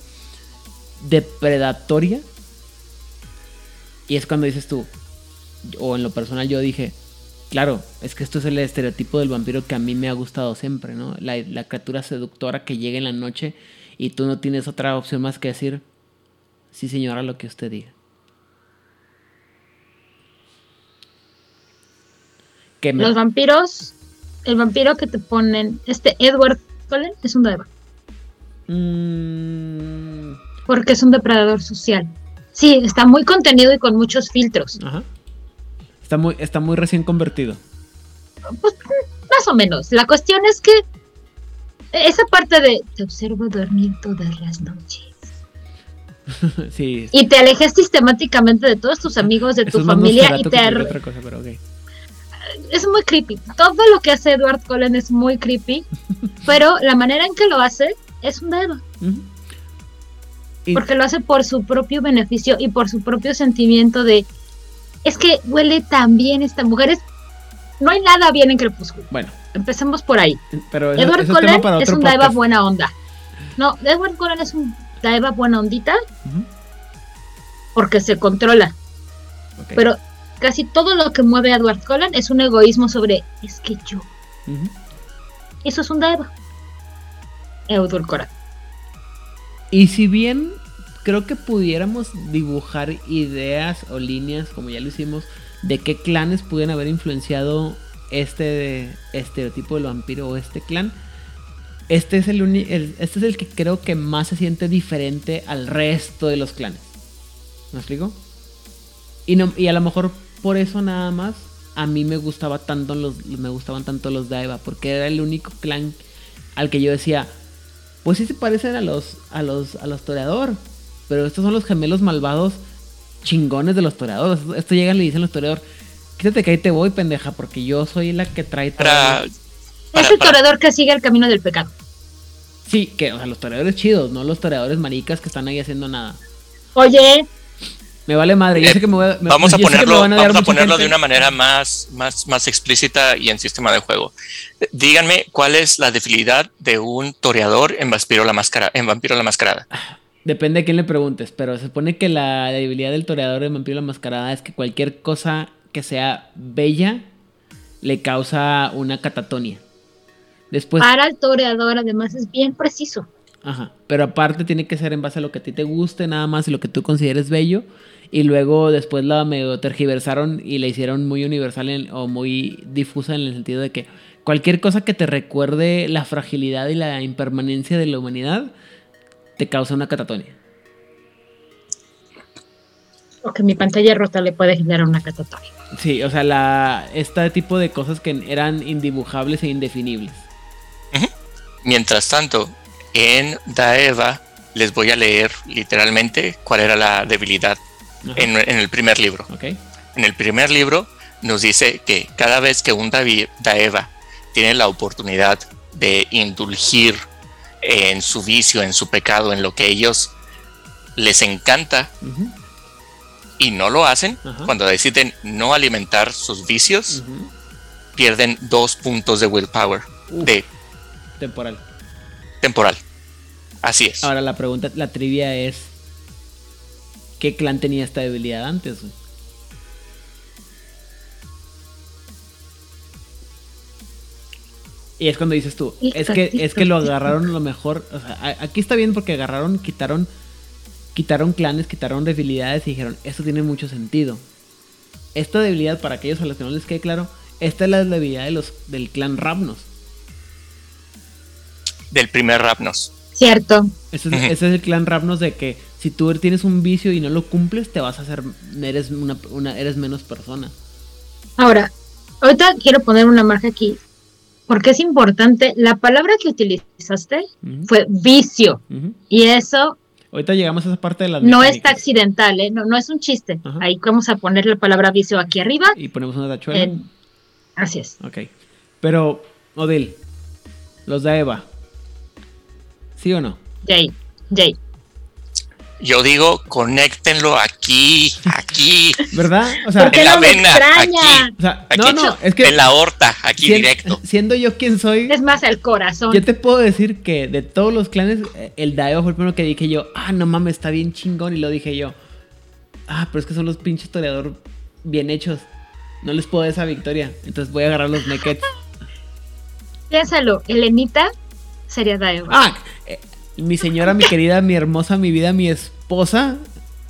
depredatoria y es cuando dices tú, o en lo personal yo dije, Claro, es que esto es el estereotipo del vampiro que a mí me ha gustado siempre, ¿no? La, la criatura seductora que llega en la noche y tú no tienes otra opción más que decir, sí señora, lo que usted diga. Me- Los vampiros, el vampiro que te ponen, este Edward Cullen es un Daeva. Mm, Porque es un depredador social. Sí, está muy contenido y con muchos filtros. ajá. Está muy, está muy recién convertido. Pues más o menos. La cuestión es que esa parte de te observo dormir todas las noches. sí. Y te alejas sistemáticamente de todos tus amigos, de Eso tu familia y te otra cosa, pero es muy creepy. Todo lo que hace Edward Cullen es muy creepy, pero la manera en que lo hace es un dedo. Y- porque lo hace por su propio beneficio y por su propio sentimiento de es que huele tan bien esta mujer. Es, no hay nada bien en Crepúsculo. Bueno, Empecemos por ahí. pero eso, Edward Cullen es un podcast. buena onda. No, Edward Cullen es un Daeva buena ondita porque se controla. Pero casi todo lo que mueve a Edward Cullen es un egoísmo sobre es que yo. Eso es un Daeva. Edulcorado. Y si bien creo que pudiéramos dibujar ideas o líneas, como ya lo hicimos, de qué clanes pudieran haber influenciado este estereotipo del vampiro o este clan, este es el, el- este es el que creo que más se siente diferente al resto de los clanes. ¿Me explico? Y, no, y a lo mejor por eso nada más a mí me gustaba tanto los me gustaban tanto los Daeva porque era el único clan al que yo decía pues sí se parecen a los a los a los toreador pero estos son los gemelos malvados chingones de los toreadores esto llegan y le dicen los toreador quítate que ahí te voy pendeja porque yo soy la que trae todo Para, Es el toreador que sigue el camino del pecado. sí que o sea los toreadores chidos no los toreadores maricas que están ahí haciendo nada Oye, me vale madre yo sé que me voy a me- vamos a ponerlo, vamos a ponerlo gente. de una manera más, más, más explícita y en sistema de juego. Eh, Díganme cuál es la debilidad de un toreador en Vampiro la Máscara, en Vampiro la Mascarada. Depende de quién le preguntes, pero se supone que la debilidad del toreador de Vampiro la Mascarada es que cualquier cosa que sea bella le causa una catatonia. Después, para el toreador además es bien preciso. ajá, pero aparte tiene que ser en base a lo que a ti te guste nada más y lo que tú consideres bello. Y luego después la medio tergiversaron y la hicieron muy universal en- o muy difusa en el sentido de que cualquier cosa que te recuerde la fragilidad y la impermanencia de la humanidad te causa una catatonia. O que mi pantalla rota le puede generar una catatonia. Sí, o sea, la, este tipo de cosas que eran indibujables e indefinibles. Mientras tanto, en Daeva les voy a leer literalmente cuál era la debilidad en, en el primer libro. ok. En el primer libro nos dice que cada vez que un Daeva tiene la oportunidad de indulgir en su vicio, en su pecado, en lo que ellos les encanta, y no lo hacen, cuando deciden no alimentar sus vicios, pierden dos puntos de willpower de Temporal. temporal. Así es. Ahora la pregunta, la trivia es: ¿qué clan tenía esta debilidad antes? güey? Y es cuando dices tú, es que, es que lo agarraron lo mejor. O sea, aquí está bien porque agarraron, quitaron, quitaron clanes, quitaron debilidades y dijeron, esto tiene mucho sentido. Esta debilidad, para aquellos a los que no les quede claro, esta es la debilidad de los, del clan Ravnos. Del primer Rapnos. Cierto. Ese es, Ujú. ese es el clan Ravnos de que si tú tienes un vicio y no lo cumples, te vas a hacer, eres una, una- eres menos persona. Ahora, ahorita quiero poner una marca aquí, porque es importante. La palabra que utilizaste fue vicio, y eso Ahorita llegamos a esa parte de las no mecánicas. está accidental, ¿eh? no, no es un chiste. Ahí vamos a poner la palabra vicio aquí arriba. Y ponemos una tachuela. en- Así es. Ok. Pero, Odil, los de Eva. ¿Sí o no? Jay, Jay. Yo digo, conéctenlo aquí, aquí, ¿Verdad? O sea, ¿Por qué en la vena, extraña? o sea, aquí, no, no, es que en la horta, aquí directo. siendo yo quien soy, Es más, el corazón. yo te puedo decir que de todos los clanes, eh, el Daeo fue el primero que dije yo, ah, no mames, está bien chingón. Y lo dije yo, ah, pero es que son los pinches toreador bien hechos. No les puedo dar esa victoria. Entonces voy a agarrar los Nekets. Piénsalo, Elenita sería Daeva. Ah, eh, mi señora, mi querida, mi hermosa, mi vida, mi esposa,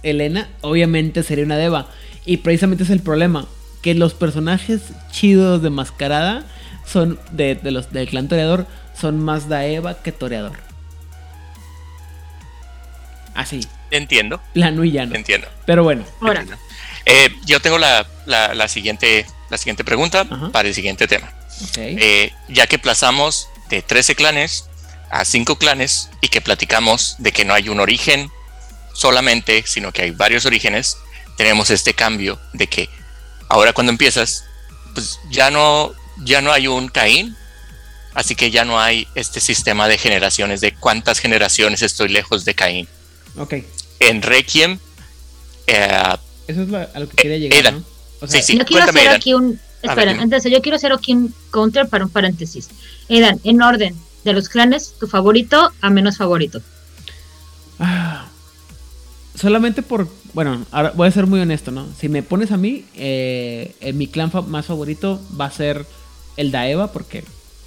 Elena, obviamente sería una Deva. Y precisamente es el problema. Que los personajes chidos de mascarada son de, de los del clan toreador son más Daeva que toreador. Así, Entiendo, plano y llano. entiendo. Pero bueno, Ahora. Eh, yo tengo la, la- la siguiente, la siguiente pregunta Ajá. para el siguiente tema. ok. Eh, ya que plazamos de 13 clanes a 5 clanes y que platicamos de que no hay un origen solamente, sino que hay varios orígenes, tenemos este cambio de que ahora cuando empiezas, pues ya no, ya no hay un Caín, así que ya no hay este sistema de generaciones, de cuántas generaciones estoy lejos de Caín. ok. En Requiem, eh, Eso es lo- a lo que quería llegar, Edan. ¿no? O sea, Sí, sí. yo quiero cuéntame, hacer Edan. aquí un. Espera, dime. antes, yo quiero hacer aquí un counter para un paréntesis. Edan, en orden de los clanes, tu favorito a menos favorito. Ah, solamente por. Bueno, ahora voy a ser muy honesto, ¿no? Si me pones a mí, eh, mi clan más favorito va a ser el Daeva, porque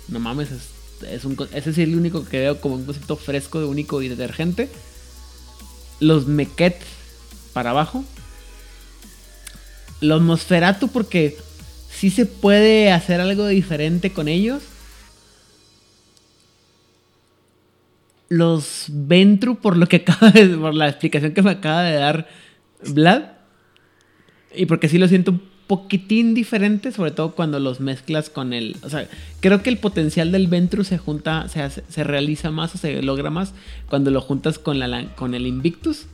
no mames, es, ese es el único que veo como un concepto fresco, de único y detergente. Los Meket para abajo. Los Nosferatu, porque sí se puede hacer algo diferente con ellos. Los Ventru por lo que acaba de, por la explicación que me acaba de dar Vlad y porque sí lo siento un poquitín diferente sobre todo cuando los mezclas con el o sea creo que el potencial del Ventru se junta se, hace- se realiza más o se logra más cuando lo juntas con la con el Invictus.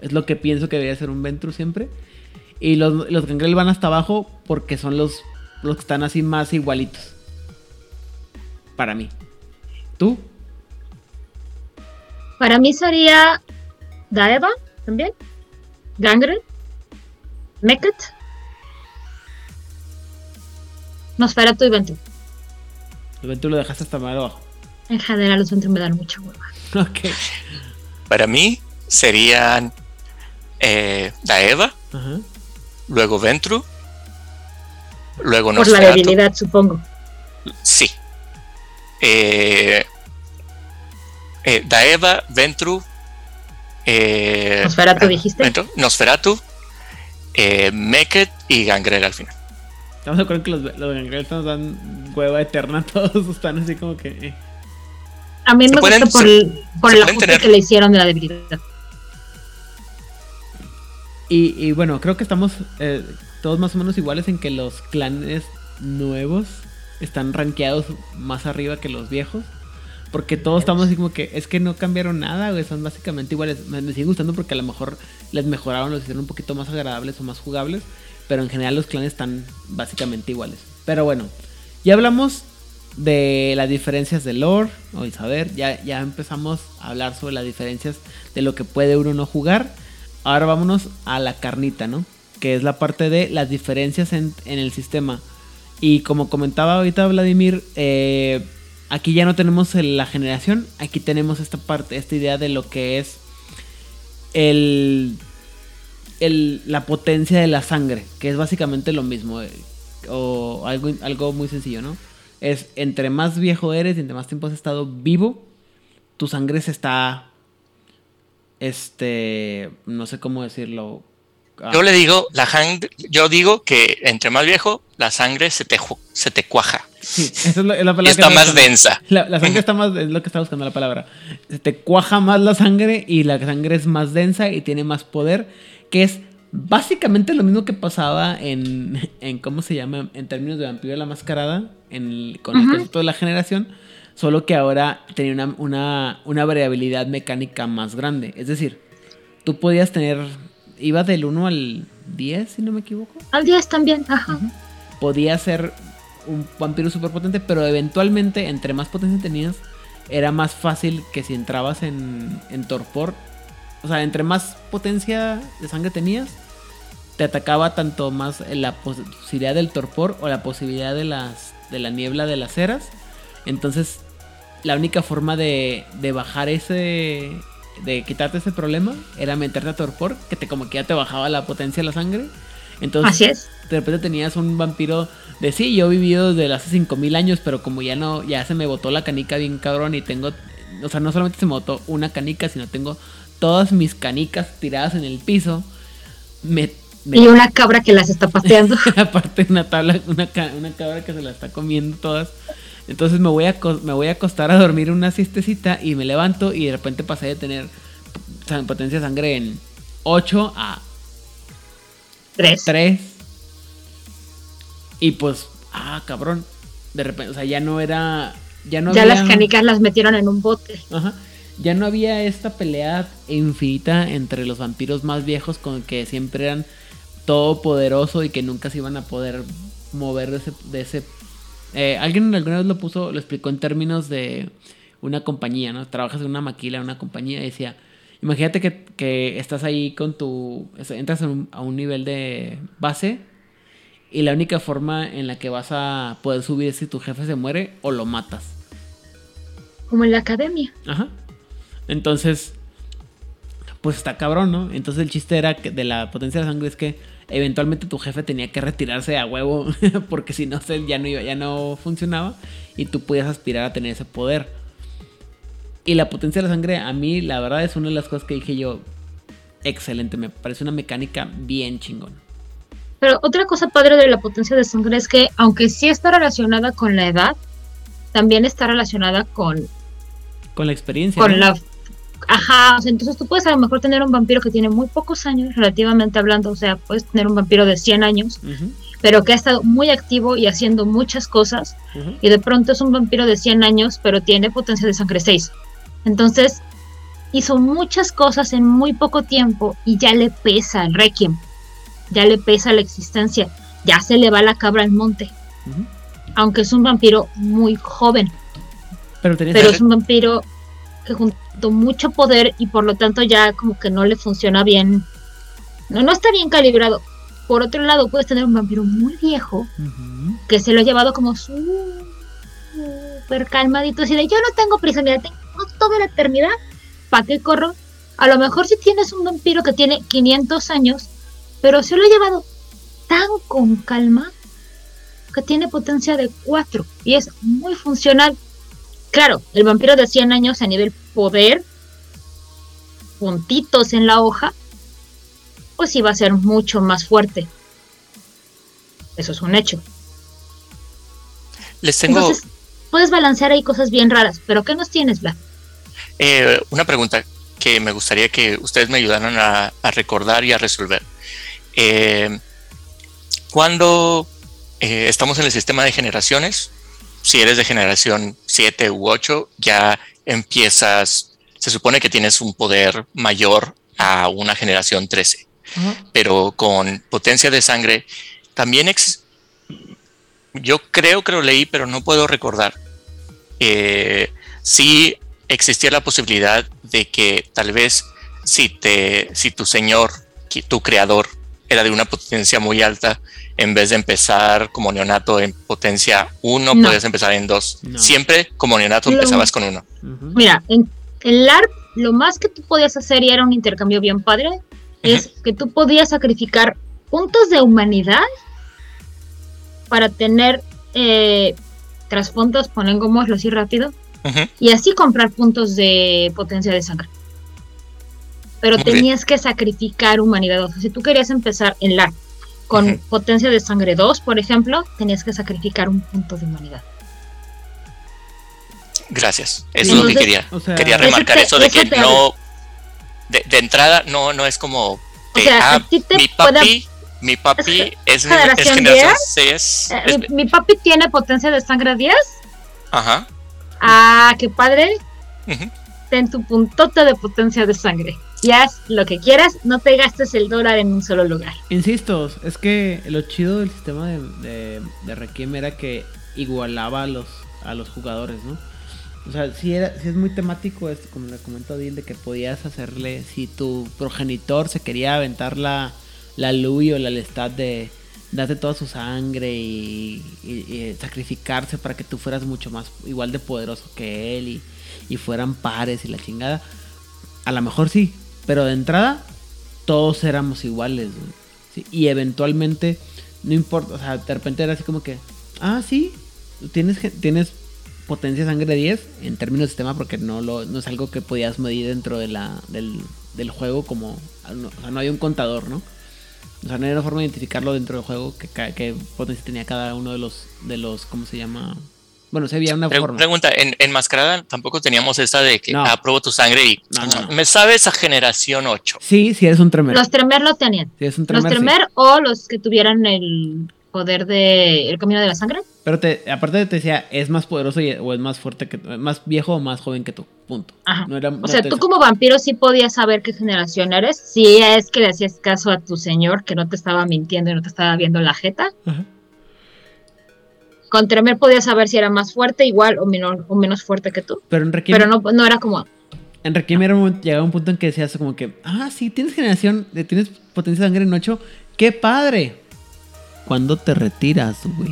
Es lo que pienso que debería ser un Ventru siempre. Y los, los Gangrel van hasta abajo porque son los los que están así más igualitos. Para mí. Tú Para mí sería Daeva también, Gangren, Meket, Nosferatu y Ventu. El Ventru lo dejaste hasta más abajo. En general, los Ventu me dan mucha hueva. Ok. para mí serían eh, Daeva, luego Ventru, luego Por la Nosferatu. debilidad, supongo. Sí. Eh, eh, Daeva, Ventru, eh, Nosferatu, ah, dijiste. Ventru, Nosferatu, eh, Meket y Gangrel al final. Estamos de acuerdo que los, los Gangrels nos dan hueva eterna. Todos están así como que. eh. A mí me pueden- gusta por se- el, por el ajuste tener- que le hicieron de la debilidad. Y, y bueno, creo que estamos eh, todos más o menos iguales en que los clanes nuevos están rankeados más arriba que los viejos. Porque todos estamos así como que es que no cambiaron nada, güey, son básicamente iguales. Me, me siguen gustando porque a lo mejor les mejoraron, los hicieron un poquito más agradables o más jugables. Pero en general los clanes están básicamente iguales. Pero bueno, ya hablamos de las diferencias de lore. Vamos a ver, ya, ya empezamos a hablar sobre las diferencias de lo que puede uno no jugar. ahora vámonos a la carnita, ¿no? Que es la parte de las diferencias en, en el sistema. Y como comentaba ahorita Vladimir, eh, aquí ya no tenemos la generación, aquí tenemos esta parte, esta idea de lo que es el, el, la potencia de la sangre, que es básicamente lo mismo, eh, o algo, algo muy sencillo, ¿no? Es entre más viejo eres y entre más tiempo has estado vivo, tu sangre se está, este, no sé cómo decirlo. ah, Yo le digo, la sangre, yo digo que entre más viejo, la sangre se te, se te cuaja. Sí, esa es la, es la palabra que está más densa. La, la sangre está más, es lo que estaba buscando la palabra. Se te cuaja más la sangre y la sangre es más densa y tiene más poder, que es básicamente lo mismo que pasaba en, en ¿cómo se llama? En términos de vampiro de la mascarada, en, el- con el Ujú. concepto de la generación, solo que ahora tenía una, una, una variabilidad mecánica más grande. Es decir, tú podías tener, iba del 1 al 10, si no me equivoco Al 10 también, ajá. podía ser un vampiro súper potente, pero eventualmente, entre más potencia tenías, era más fácil que si entrabas en, en torpor. O sea, entre más potencia de sangre tenías, te atacaba tanto más la posibilidad del torpor o la posibilidad de, las, de la niebla de las eras. Entonces, la única forma de, de bajar ese. de quitarte ese problema era meterte a torpor, que te como que ya te bajaba la potencia de la sangre. Entonces, Así es. de repente tenías un vampiro de sí, yo he vivido desde hace 5000 años, pero como ya no, ya se me botó la canica bien cabrón y tengo, o sea, no solamente se me botó una canica, sino tengo todas mis canicas tiradas en el piso. Me, me- Y una cabra que las está pateando. aparte una tabla, una, una cabra que se la está comiendo todas. Entonces me voy a me voy a acostar a dormir una siestecita y me levanto y de repente pasé de tener potencia de sangre en 8 a Tres. 3. Y pues, ah, cabrón. De repente, o sea, ya no era. Ya no ya había. las canicas las metieron en un bote. Ajá. Ya no había esta pelea infinita entre los vampiros más viejos con que siempre eran todopoderoso y que nunca se iban a poder mover de ese. De ese eh, alguien alguna vez lo puso, lo explicó en términos de una compañía, ¿no? Trabajas en una maquila, en una compañía y decía, imagínate que, que estás ahí con tu, entras a un, a un nivel de base y la única forma en la que vas a poder subir es si tu jefe se muere o lo matas. Como en la academia. Ajá. Entonces, pues está cabrón, ¿no? Entonces el chiste era que de la potencia de la sangre es que eventualmente tu jefe tenía que retirarse a huevo porque si no ya no iba- ya no funcionaba y tú podías aspirar a tener ese poder. Y la potencia de la sangre a mí la verdad es una de las cosas que dije yo excelente, me parece una mecánica bien chingón. Pero otra cosa padre de la potencia de sangre es que, aunque sí está relacionada con la edad, también está relacionada con, Con la experiencia. con ¿no? la... Ajá, o sea, entonces tú puedes a lo mejor tener un vampiro que tiene muy pocos años, relativamente hablando, o sea, puedes tener un vampiro de 100 años, pero que ha estado muy activo y haciendo muchas cosas, y de pronto es un vampiro de 100 años, pero tiene potencia de sangre 6. Entonces, hizo muchas cosas en muy poco tiempo y ya le pesa el requiem, ya le pesa la existencia, ya se le va la cabra al monte, aunque es un vampiro muy joven, Pero es un vampiro que juntó mucho poder y por lo tanto ya como que no le funciona bien, no, no está bien calibrado. Por otro lado, puedes tener un vampiro muy viejo que se lo ha llevado como súper calmadito, así de yo no tengo prisa, mira, tengo toda la eternidad, ¿para qué corro? A lo mejor si tienes un vampiro que tiene 500 años, pero se lo ha llevado tan con calma que tiene potencia de 4 y es muy funcional. Claro, el vampiro de 100 años a nivel poder, puntitos en la hoja, pues va a ser mucho más fuerte. Eso es un hecho. Les tengo Entonces, puedes balancear ahí cosas bien raras, pero ¿qué nos tienes, Vlad? eh, una pregunta que me gustaría que ustedes me ayudaran a, a recordar y a resolver. Eh, cuando eh, estamos en el sistema de generaciones, si eres de generación 7 u 8, ya empiezas, se supone que tienes un poder mayor a una generación 13. Ajá. pero con potencia de sangre también ex- yo creo que lo leí pero no puedo recordar eh, sí existía la posibilidad de que tal vez si te, si tu señor, tu creador, era de una potencia muy alta, en vez de empezar como neonato en potencia 1, No. podías empezar en 2. No. Siempre como neonato Lo- empezabas con 1. Ujú. Mira, en el LARP lo más que tú podías hacer y era un intercambio bien padre es que tú podías sacrificar puntos de humanidad para tener eh, trasfondos, pongámoslo así rápido, y así comprar puntos de potencia de sangre. Pero Muy bien. tenías que sacrificar humanidad. O sea, si tú querías empezar en LARP con potencia de sangre 2, por ejemplo, tenías que sacrificar un punto de humanidad. Gracias. Eso es lo que quería. O sea, Quería Eso remarcar te- eso de eso que no. De, de entrada, no, no es como. O de, sea, ah, a ti te mi papi, mi papi es, es generación generación 10. 6. Eh, mi, mi papi tiene potencia de sangre 10. Ajá. Ah, qué padre. ujú. Ten tu puntote de potencia de sangre. Y haz lo que quieras, no te gastes el dólar en un solo lugar. Insisto, es que lo chido del sistema de, Requiem era que igualaba a los, a los jugadores, ¿no? O sea, sí, era, sí es muy temático, es, como le comentó Dil, de que podías hacerle, si tu progenitor se quería aventar la, la Lui o la Lestat de darte toda su sangre y, y- y sacrificarse para que tú fueras mucho más, igual de poderoso que él y, y fueran pares y la chingada. A lo mejor sí, pero de entrada todos éramos iguales. Y eventualmente, no importa, o sea, de repente era así como que, ah, sí, tienes, tienes potencia sangre 10 en términos de sistema porque no, lo, no es algo que podías medir dentro de la, del, del juego como, ah, o sea, no hay un contador, ¿no? O sea, no hay una forma de identificarlo dentro del juego que, que potencia tenía cada uno de los, de los, ¿cómo se llama? Bueno, se había una Pre- forma. pregunta, en, en Mascarada tampoco teníamos esa de que No. ah, pruebo tu sangre y No, no, no. me sabes a generación 8. Sí, si eres un tremer. Los Tremer lo tenían. Eres un Los tremer, sí. Tremer o los que tuvieran el poder de el camino de la sangre. Pero te, aparte te decía, es más poderoso y- o es más fuerte que más viejo o más joven que tú. Punto. Ajá. No era- O no sea, tú como vampiro sí podías saber qué generación eres, si es que le hacías caso a tu señor, que no te estaba mintiendo y no te estaba viendo la jeta. Ajá. Con Tremer podías saber si era más fuerte, igual o, menor, o menos fuerte que tú. Pero en Requiem, Pero no, no era como, en Requiem era un llegaba un punto en que decías como que, ah, sí, tienes generación, tienes potencia de sangre en 8, qué padre. ¿Cuándo te retiras, güey?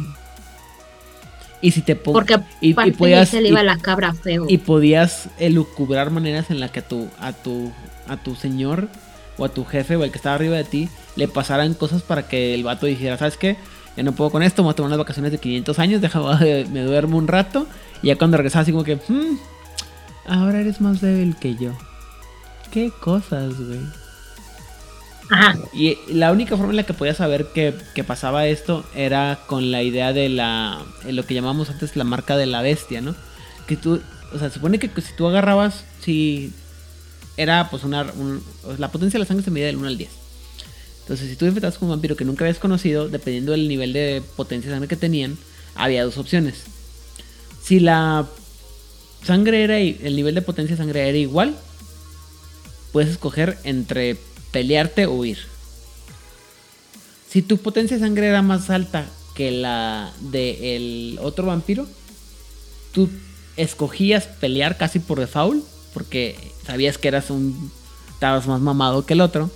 Y si te porque y, y podías, se le y- iba la cabra feo. y podías elucubrar maneras en la que a tu, a tu, a tu señor o a tu jefe o el que estaba arriba de ti le pasaran cosas para que el vato dijera, ¿sabes qué? Ya no puedo con esto, me voy a tomar unas vacaciones de 500 años, deja, me duermo un rato. Y ya cuando regresaba así como que, "Hmm, ahora eres más débil que yo. ¿Qué cosas, güey? Ajá. Y la única forma en la que podías saber que, que pasaba esto era con la idea de la. eh, lo que llamamos antes la marca de la bestia, ¿no? Que tú. O sea, se supone que si tú agarrabas. Si. Era pues una. un- la potencia de la sangre se medía del 1 al 10. Entonces, si tú enfrentabas con un vampiro que nunca habías conocido, dependiendo del nivel de potencia de sangre que tenían, había dos opciones. Si la sangre era. El nivel de potencia de sangre era igual, puedes escoger entre pelearte o huir. Si tu potencia de sangre era más alta que la del otro vampiro, tú escogías pelear casi por default, porque sabías que eras un. estabas más mamado que el otro,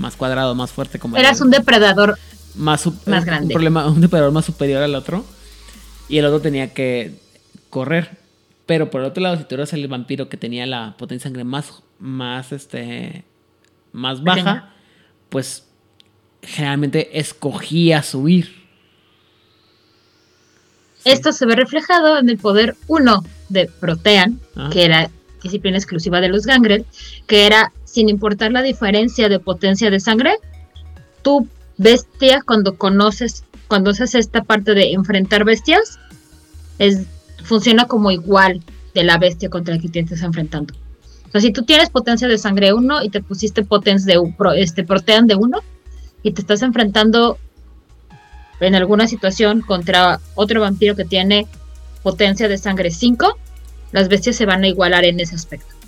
más cuadrado, más fuerte como el- Eras un depredador. más, Más un grande. problema, un depredador más superior al otro. Y el otro tenía que correr. Pero por el otro lado, si tú eras el vampiro que tenía la potencia de sangre más, más, este, más baja, pues generalmente escogías huir. Sí. Esto se ve reflejado en el poder 1 de Protean, Ajá. que era disciplina exclusiva de los Gangrel, que era, sin importar la diferencia de potencia de sangre, tu bestia, cuando conoces, cuando haces esta parte de enfrentar bestias, es, funciona como igual de la bestia contra la que te estás enfrentando. O sea, si tú tienes potencia de sangre 1 y te pusiste potencia de este, Protean de 1 y te estás enfrentando en alguna situación contra otro vampiro que tiene potencia de sangre 5, las bestias se van a igualar en ese aspecto.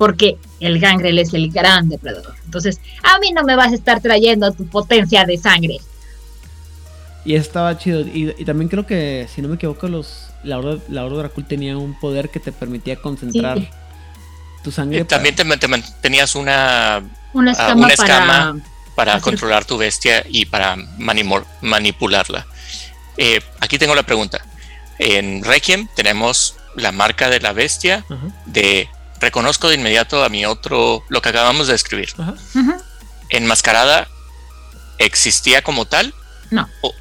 Porque el gangrel es el gran depredador. Entonces, a mí no me vas a estar trayendo tu potencia de sangre. Y estaba chido. Y, y también creo que, si no me equivoco, los la Horda, la Horda Dracul tenía un poder que te permitía concentrar Sí. tu sangre. Eh, También te, te tenías una Una Ah, escama una para. escama para Hacer- controlar tu bestia y para manipularla. Eh, aquí tengo la pregunta. En Requiem tenemos la marca de la bestia de reconozco de inmediato a mi otro, lo que acabamos de escribir. ajá. Ujú. Enmascarada existía como tal. No. O,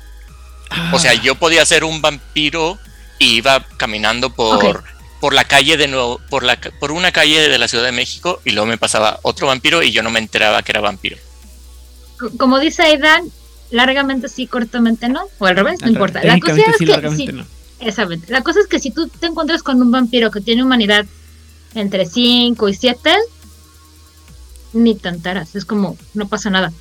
o sea, Ah, yo podía ser un vampiro y iba caminando por, por la calle de nuevo, por, la, ca- por una calle de la Ciudad de México y luego me pasaba otro vampiro y yo no me enteraba que era vampiro. Como dice Aidan, largamente sí, cortamente no. O al revés, no al importa. revés. La cosa es que. largamente sí, no. exactamente. La cosa es que si tú te encuentras con un vampiro que tiene humanidad entre 5 y 7, ni tantaras. Es como, no pasa nada.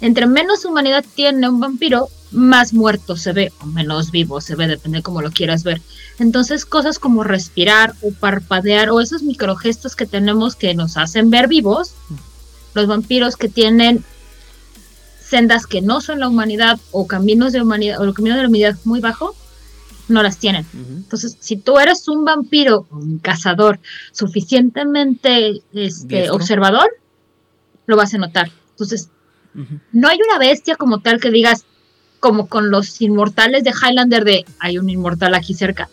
Entre menos humanidad tiene un vampiro, más muerto se ve, o menos vivo se ve, depende de cómo lo quieras ver. Entonces, cosas como respirar o parpadear, o esos microgestos que tenemos que nos hacen ver vivos, los vampiros que tienen sendas que no son la humanidad, o caminos de humanidad, o caminos de la humanidad muy bajo, no las tienen. Entonces, si tú eres un vampiro, un cazador suficientemente este, observador, lo vas a notar. Entonces, no hay una bestia como tal que digas, como con los inmortales de Highlander, de hay un inmortal aquí cerca.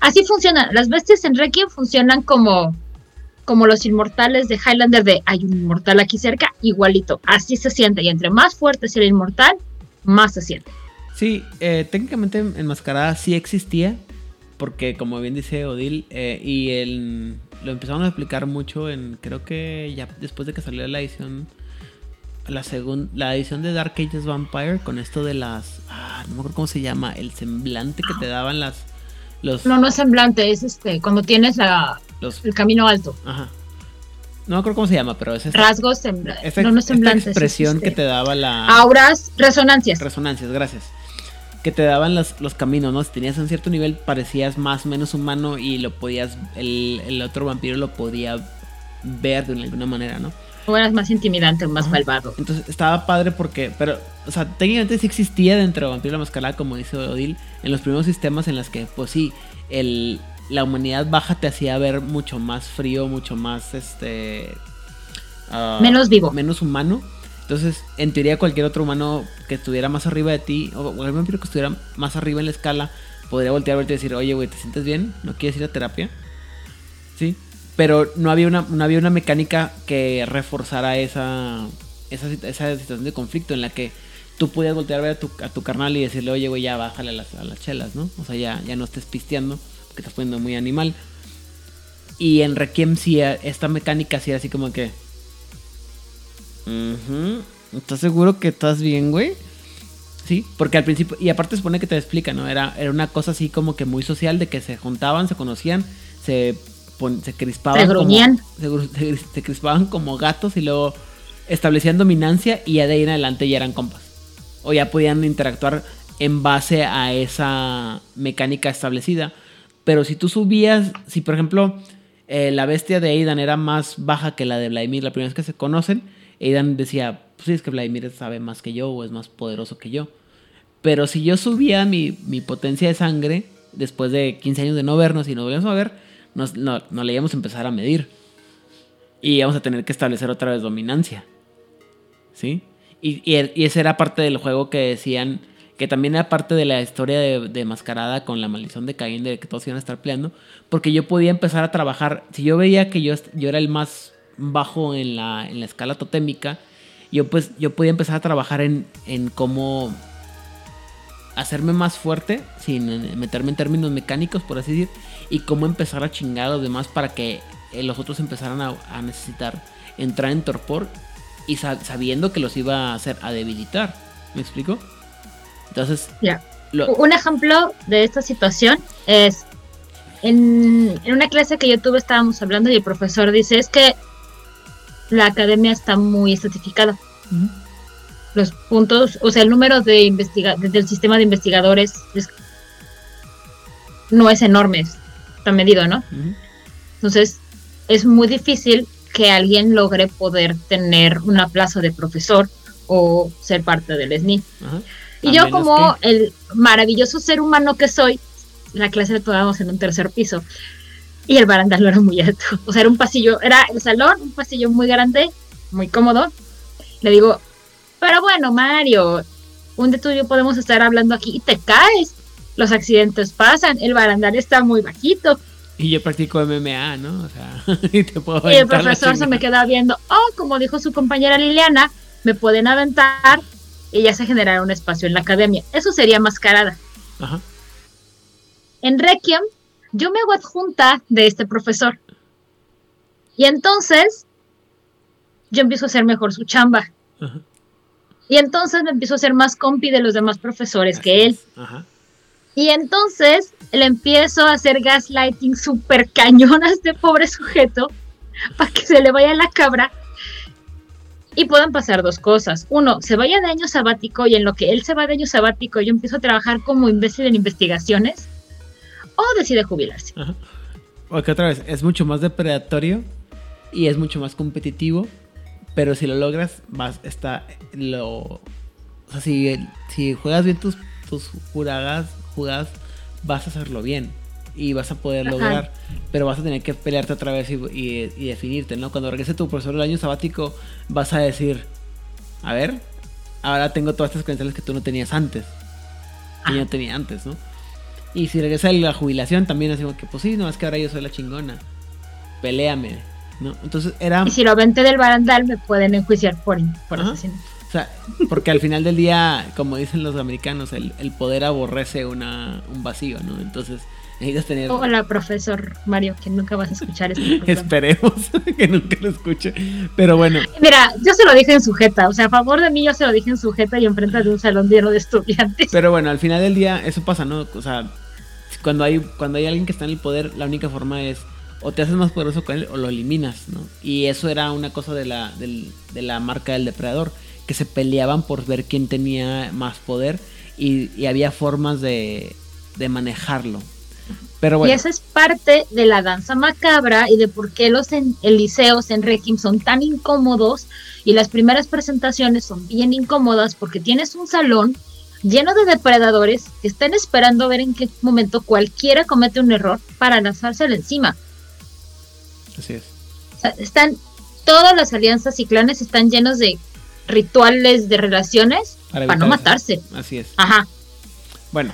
Así funcionan. Las bestias en Requiem funcionan como, como los inmortales de Highlander, de hay un inmortal aquí cerca, igualito. Así se siente. Y entre más fuerte sea el inmortal, más se siente. Sí, eh, técnicamente Enmascarada sí existía, porque como bien dice Odil, eh, y el, lo empezaron a explicar mucho en, creo que ya después de que salió la edición, la segunda, la edición de Dark Ages Vampire, con esto de las, ah, no me acuerdo cómo se llama, el semblante que te daban las, los, No, no es semblante, es este, cuando tienes la, los, el camino alto. ajá. No me acuerdo cómo se llama, pero es esta, Rasgos, sembla- esta- no, no semblantes. es expresión este, que te daba la... Auras, resonancias. Resonancias, gracias. Que te daban los, los caminos, ¿no? Si tenías un cierto nivel, parecías más o menos humano y lo podías. El, el otro vampiro lo podía ver de alguna manera, ¿no? O eras más intimidante, más Ajá. malvado. Entonces estaba padre porque. Pero, o sea, técnicamente sí existía dentro de Vampiro la Mascarada, como dice Odil, en los primeros sistemas en los que, pues sí, el, la humanidad baja te hacía ver mucho más frío, mucho más este. ah, Menos vivo. Menos humano. Entonces, en teoría, cualquier otro humano que estuviera más arriba de ti, o cualquier vampiro que estuviera más arriba en la escala, podría voltear a verte y decir, oye, güey, ¿te sientes bien? ¿No quieres ir a terapia? Sí. Pero no había una, no había una mecánica que reforzara esa, esa, esa situación de conflicto en la que tú podías voltear a ver a tu, a tu carnal y decirle, oye, güey, ya bájale a las, las chelas, ¿no? O sea, ya, ya no estés pisteando, porque estás poniendo muy animal. Y en Requiem sí, eh, esta mecánica sí era así como que... ¿Estás seguro que estás bien, güey? Sí, porque al principio, y aparte se supone que te explica, ¿no? Era, era una cosa así como que muy social, de que se juntaban, se conocían, se, pon- se crispaban. Se gruñían. se, gru- se- se crispaban como gatos y luego establecían dominancia y ya de ahí en adelante ya eran compas. O ya podían interactuar en base a esa mecánica establecida. Pero si tú subías, si por ejemplo eh, la bestia de Aidan era más baja que la de Vladimir la primera vez que se conocen, Aidan decía, pues sí, es que Vladimir sabe más que yo o es más poderoso que yo. Pero si yo subía mi, mi potencia de sangre, después de 15 años de no vernos y nos volvíamos a ver, nos, no, no le íbamos a empezar a medir. Y íbamos a tener que establecer otra vez dominancia. ¿Sí? Y, y, y era parte del juego que decían, que también era parte de la historia de, de Mascarada con la maldición de Caín, de que todos iban a estar peleando. Porque yo podía empezar a trabajar, si yo veía que yo, yo era el más bajo en la, en la escala totémica, yo pues yo podía empezar a trabajar en, en cómo hacerme más fuerte, sin meterme en términos mecánicos, por así decir, y cómo empezar a chingar a los demás para que eh, los otros empezaran a, a necesitar entrar en torpor y sab- sabiendo que los iba a hacer a debilitar. ¿Me explico? Entonces, lo- Un ejemplo de esta situación es en, en una clase que yo tuve estábamos hablando y el profesor dice es que la academia está muy estratificada. Los puntos, o sea, el número de investiga del sistema de investigadores es- no es enorme, está medido, ¿no? Entonces, es muy difícil que alguien logre poder tener una plaza de profesor o ser parte del SNI. Ajá. Y yo como que- el maravilloso ser humano que soy, la clase la tomamos en un tercer piso. Y el barandal era muy alto. O sea, era un pasillo, era el salón, un pasillo muy grande, muy cómodo. Le digo, pero bueno, Mario, un día tú y yo podemos estar hablando aquí y te caes. Los accidentes pasan, el barandal está muy bajito. Y yo practico MMA, ¿no? O sea, y te puedo Y el profesor se me queda viendo, oh, como dijo su compañera Liliana, me pueden aventar y ya se generará un espacio en la academia. Eso sería mascarada. Ajá. En Requiem, yo me hago adjunta de este profesor. Y entonces, yo empiezo a hacer mejor su chamba. Ajá. Y entonces me empiezo a hacer más compi de los demás profesores que él. Ajá. Y entonces le empiezo a hacer gaslighting súper cañón a este pobre sujeto para que se le vaya la cabra. Y pueden pasar dos cosas. Uno, se vaya de año sabático y en lo que él se va de año sabático yo empiezo a trabajar como imbécil en investigaciones. O decide jubilarse. Porque otra vez, es mucho más depredatorio y es mucho más competitivo. Pero si lo logras, vas, está lo. O sea, si, si juegas bien tus, tus jugadas, jugadas, vas a hacerlo bien. Y vas a poder Ajá. lograr. Pero vas a tener que pelearte otra vez y, y- y definirte, ¿no? Cuando regrese tu profesor del año sabático, vas a decir: A ver, ahora tengo todas estas credenciales que tú no tenías antes. Que yo no tenía antes, ¿no? Y si regresa la jubilación, también decimos que, pues sí, no, es que ahora yo soy la chingona. Peléame, ¿no? Entonces era. Y si lo vente del barandal me pueden enjuiciar por, por asesinato. O sea, porque al final del día, como dicen los americanos, el, el poder aborrece una, un vacío, ¿no? Entonces necesitas tener. Hola, profesor Mario, que nunca vas a escuchar programa. Esperemos que nunca lo escuche. Pero bueno, Mira, yo se lo dije en sujeta, o sea, a favor de mí yo se lo dije en sujeta y enfrente de un salón lleno de estudiantes. pero bueno, al final del día eso pasa, ¿no? O sea, cuando hay, cuando hay alguien que está en el poder, la única forma es o te haces más poderoso con él o lo eliminas, ¿no? Y eso era una cosa de la, del- de la marca del depredador, que se peleaban por ver quién tenía más poder y, y había formas de, de manejarlo. Pero bueno, Y esa es parte de la danza macabra y de por qué los en, liceos en Requiem son tan incómodos y las primeras presentaciones son bien incómodas porque tienes un salón lleno de depredadores que están esperando a ver en qué momento cualquiera comete un error para lanzárselo encima. así es. O sea, están todas las alianzas y clanes están llenos de rituales de relaciones Para para, no eso. matarse. Así es. Ajá. Bueno,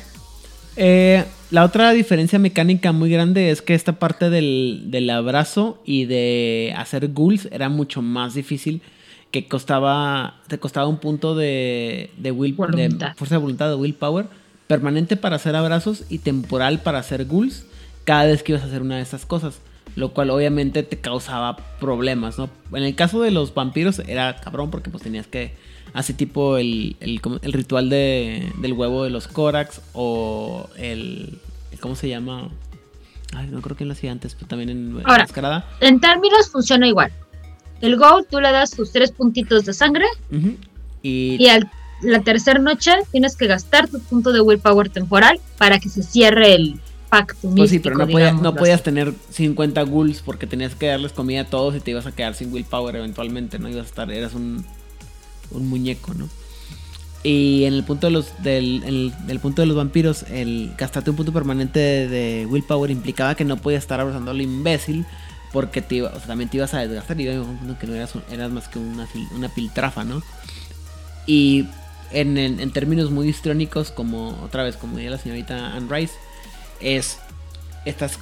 eh, la otra diferencia mecánica muy grande es que esta parte del, del abrazo y de hacer ghouls era mucho más difícil. Que costaba, te costaba un punto de, de, will, de fuerza de voluntad, de willpower, permanente para hacer abrazos y temporal para hacer ghouls cada vez que ibas a hacer una de estas cosas. Lo cual obviamente te causaba problemas, ¿no? En el caso de los vampiros era cabrón porque pues tenías que Así tipo el, el, ritual de, del huevo de los Korax o el, ¿Cómo se llama? Ay, no creo que lo hacía antes, pero también en Ahora. Mascarada. En términos funciona igual. El Gold tú le das tus tres puntitos de sangre. Y, y al la tercera noche tienes que gastar tu punto de willpower temporal para que se cierre el pacto pues sí, pero no, podía- no podías tener 50 ghouls porque tenías que darles comida a todos y te ibas a quedar sin willpower eventualmente, ¿no? Ibas a estar, eras un, un muñeco, ¿no? Y en el punto de los del, en punto de los vampiros, el gastarte un punto permanente de, willpower implicaba que no podías estar abrazando al imbécil porque te iba, o sea, también te ibas a desgastar y un que no eras, eras más que una, una piltrafa, ¿no? Y en, en- en términos muy histrónicos, como otra vez, como diría la señorita Anne Rice, es estás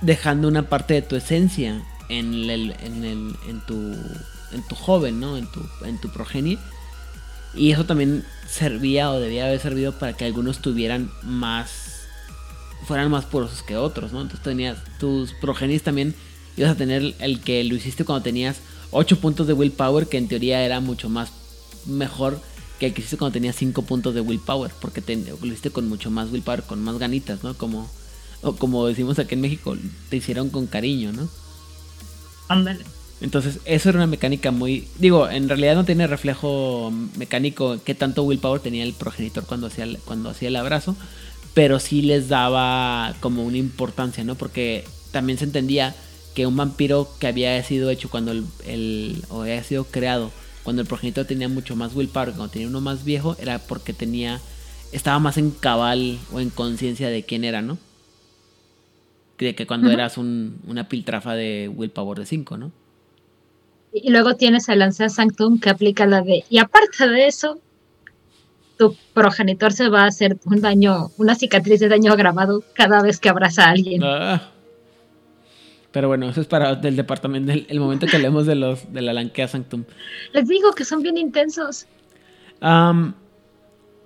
dejando una parte de tu esencia en el, en el- en tu en tu joven, ¿no? En tu en tu progenie. Y eso también servía o debía haber servido para que algunos tuvieran más fueran más porosos que otros, ¿no? Entonces tenías tus progenies también ibas a tener el que lo hiciste cuando tenías 8 puntos de willpower, que en teoría era mucho más mejor que el que hiciste cuando tenías 5 puntos de willpower, porque te, lo hiciste con mucho más willpower, con más ganitas, ¿no? Como, o como decimos aquí en México, te hicieron con cariño, ¿no? Ándale. Entonces, eso era una mecánica muy. Digo, en realidad no tiene reflejo mecánico qué tanto willpower tenía el progenitor cuando hacía el, cuando hacía el abrazo, pero sí les daba como una importancia, ¿no? Porque también se entendía que un vampiro que había sido hecho cuando el, el- o había sido creado cuando el progenitor tenía mucho más willpower, cuando tenía uno más viejo, era porque tenía estaba más en cabal o en conciencia de quién era, ¿no? de que cuando eras un- una piltrafa de willpower de 5, ¿no? Y luego tienes a Lanza Sanctum que aplica la de. Y aparte de eso, tu progenitor se va a hacer un daño, una cicatriz de daño agravado cada vez que abraza a alguien. Ah. Pero bueno, eso es para el departamento, el, el momento que hablemos de los de la Lankea Sanctum. Les digo que son bien intensos.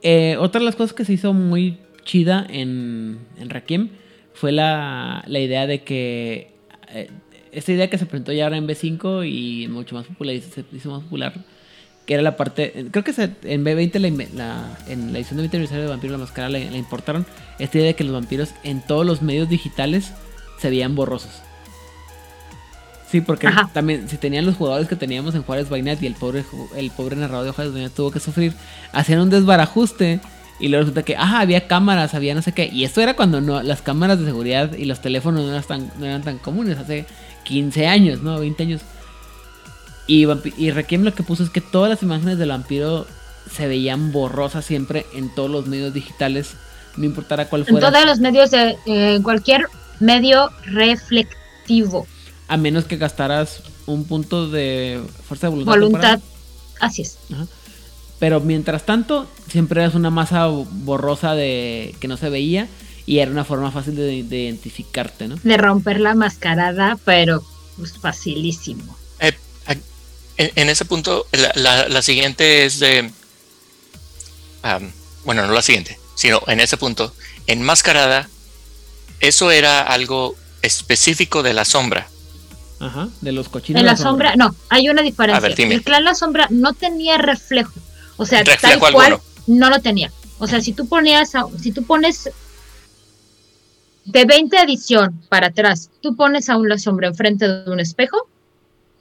Eh, otra de las cosas que se hizo muy chida en, en Requiem fue la, la idea de que. eh, esta idea que se presentó ya ahora en B5 y mucho más popular, se hizo más popular, que era la parte. Creo que se- en B20, la, inve- la- en la edición de 20 aniversario de Vampiro la Máscara, le, le importaron esta idea de que los vampiros en todos los medios digitales se veían borrosos. Sí, porque Ajá. también si tenían los jugadores que teníamos en Juárez Bainet y el pobre el pobre narrador de Juárez Bainet tuvo que sufrir, hacían un desbarajuste y luego resulta que, ah, había cámaras, había no sé qué. Y esto era cuando no, las cámaras de seguridad y los teléfonos no eran tan, no eran tan comunes, hace 15 años, ¿no? 20 años. Y, y Requiem lo que puso es que todas las imágenes del vampiro se veían borrosas siempre en todos los medios digitales, no importara cuál En fuera. todos los medios de eh, cualquier medio reflectivo. A menos que gastaras un punto de fuerza de voluntad. Voluntad. Así es. Ajá. Pero mientras tanto, siempre eras una masa borrosa de que no se veía y era una forma fácil de, de identificarte, ¿no? De romper la mascarada, pero pues, facilísimo. Eh, a- en, en ese punto, la, la- la siguiente es de. bueno, no la siguiente, sino en ese punto, enmascarada, eso era algo específico de la sombra. Ajá, de los cochinos. En de la sombra, no, hay una diferencia. A ver, dime. El clan La Sombra no tenía reflejo. O sea, Reflejo tal cual alguno. no lo tenía. O sea, si tú ponías, si tú pones de 20 edición para atrás, tú pones a un La Sombra enfrente de un espejo,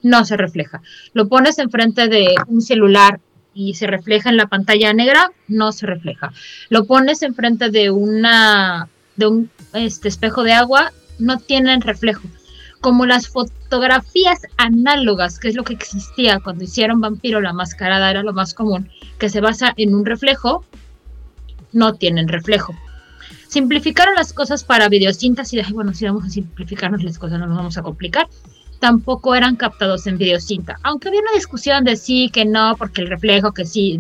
no se refleja. Lo pones enfrente de un celular y se refleja en la pantalla negra, no se refleja. Lo pones enfrente de una de un este, espejo de agua, no tienen reflejo como las fotografías análogas, que es lo que existía cuando hicieron Vampiro la mascarada, era lo más común, que se basa en un reflejo, no tienen reflejo. Simplificaron las cosas para videocintas y dije, bueno, si vamos a simplificarnos las cosas, no nos vamos a complicar. Tampoco eran captados en videocinta, aunque había una discusión de sí, que no, porque el reflejo, que sí.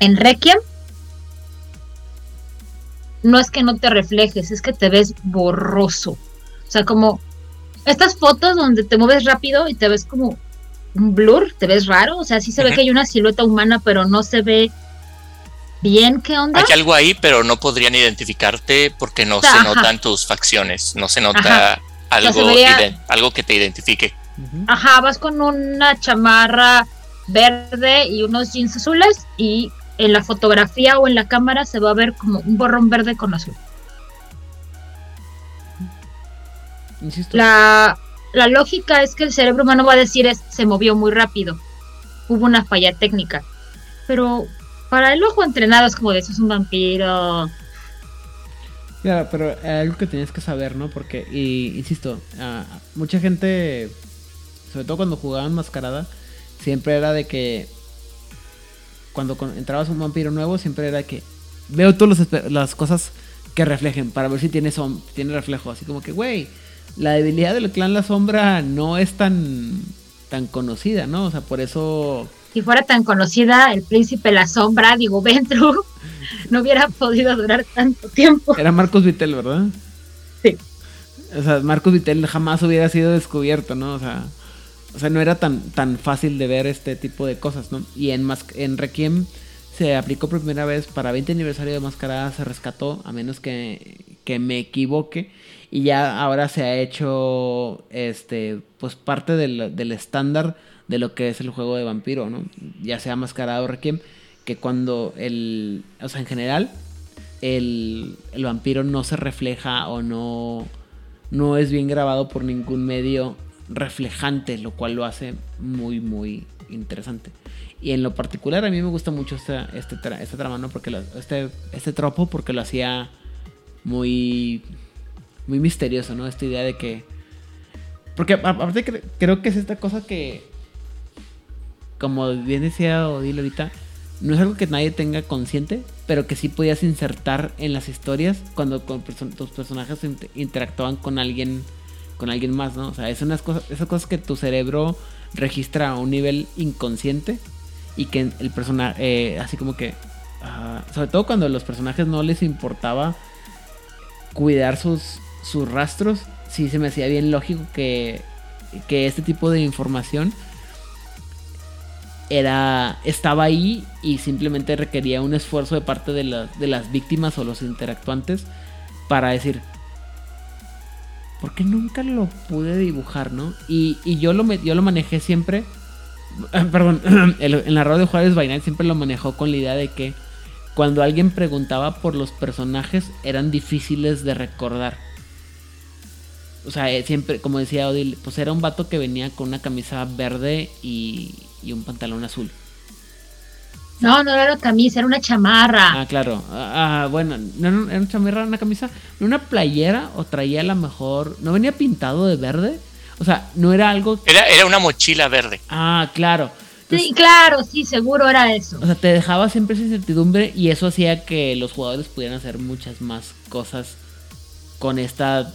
En Requiem no es que no te reflejes, es que te ves borroso. O sea, como estas fotos donde te mueves rápido y te ves como un blur, te ves raro. O sea, sí se ve que hay una silueta humana, pero no se ve bien qué onda. Hay algo ahí, pero no podrían identificarte porque no se Ajá. notan tus facciones, no se nota Ajá. algo, algo que te identifique. Ajá, vas con una chamarra verde y unos jeans azules y en la fotografía o en la cámara se va a ver como un borrón verde con azul. Insisto. La, la lógica es que el cerebro humano va a decir es, se movió muy rápido. Hubo una falla técnica. Pero para el ojo entrenado es como de eso es un vampiro. Claro, pero eh, algo que tenías que saber, ¿no? Porque, y, insisto, ah, mucha gente, sobre todo cuando jugaban mascarada, siempre era de que cuando entrabas un vampiro nuevo, siempre era que veo todas las cosas que reflejen para ver si tiene, tiene reflejo. Así como que, güey, la debilidad del clan La Sombra no es tan, tan conocida, ¿no? O sea, por eso Si fuera tan conocida, el príncipe La Sombra, digo, Ventru, no hubiera podido durar tanto tiempo. Era Marcos Vitel, ¿verdad? Sí. O sea, Marcos Vitel jamás hubiera sido descubierto, ¿no? O sea, o sea no era tan, tan fácil de ver este tipo de cosas, ¿no? Y en, Mas- en Requiem se aplicó por primera vez para 20 aniversario de Mascarada, se rescató, a menos que, que me equivoque. Y ya ahora se ha hecho, este, pues parte del, del estándar de lo que es el juego de vampiro, ¿no? Ya sea Mascarada o Requiem, que cuando el, o sea, en general, el, el vampiro no se refleja o no, no es bien grabado por ningún medio reflejante, lo cual lo hace muy, muy interesante. Y en lo particular a mí me gusta mucho esta, este, tra- trama, ¿no? Porque lo- este, este tropo porque lo hacía muy, muy misterioso, ¿no? Esta idea de que... Porque aparte cre- creo que es esta cosa que, como bien decía Odile ahorita, no es algo que nadie tenga consciente, pero que sí podías insertar en las historias cuando tus personajes inter- interactuaban con alguien con alguien más, ¿no? O sea, es unas cosas, esas cosas que tu cerebro registra a un nivel inconsciente y que el personaje, así como que, ah, sobre todo cuando a los personajes no les importaba cuidar sus, sus rastros, sí se me hacía bien lógico que, que este tipo de información era estaba ahí y simplemente requería un esfuerzo de parte de, las- de las víctimas o los interactuantes para decir ¿por qué nunca lo pude dibujar, no? Y, y yo, lo, yo lo manejé siempre ah, perdón, el, en la radio de Juárez Night siempre lo manejó con la idea de que cuando alguien preguntaba por los personajes eran difíciles de recordar. O sea, eh, siempre, como decía Odil, pues era un vato que venía con una camisa verde y, y un pantalón azul. No, no era una camisa, era una chamarra. Ah, claro. Ah, ah, bueno, no, no, era una chamarra, una camisa, no una playera o traía a la mejor, no venía pintado de verde. O sea, no era algo. Era, era una mochila verde. Ah, claro. Sí, claro, sí, seguro era eso. O sea, te dejaba siempre esa incertidumbre y eso hacía que los jugadores pudieran hacer muchas más cosas con esta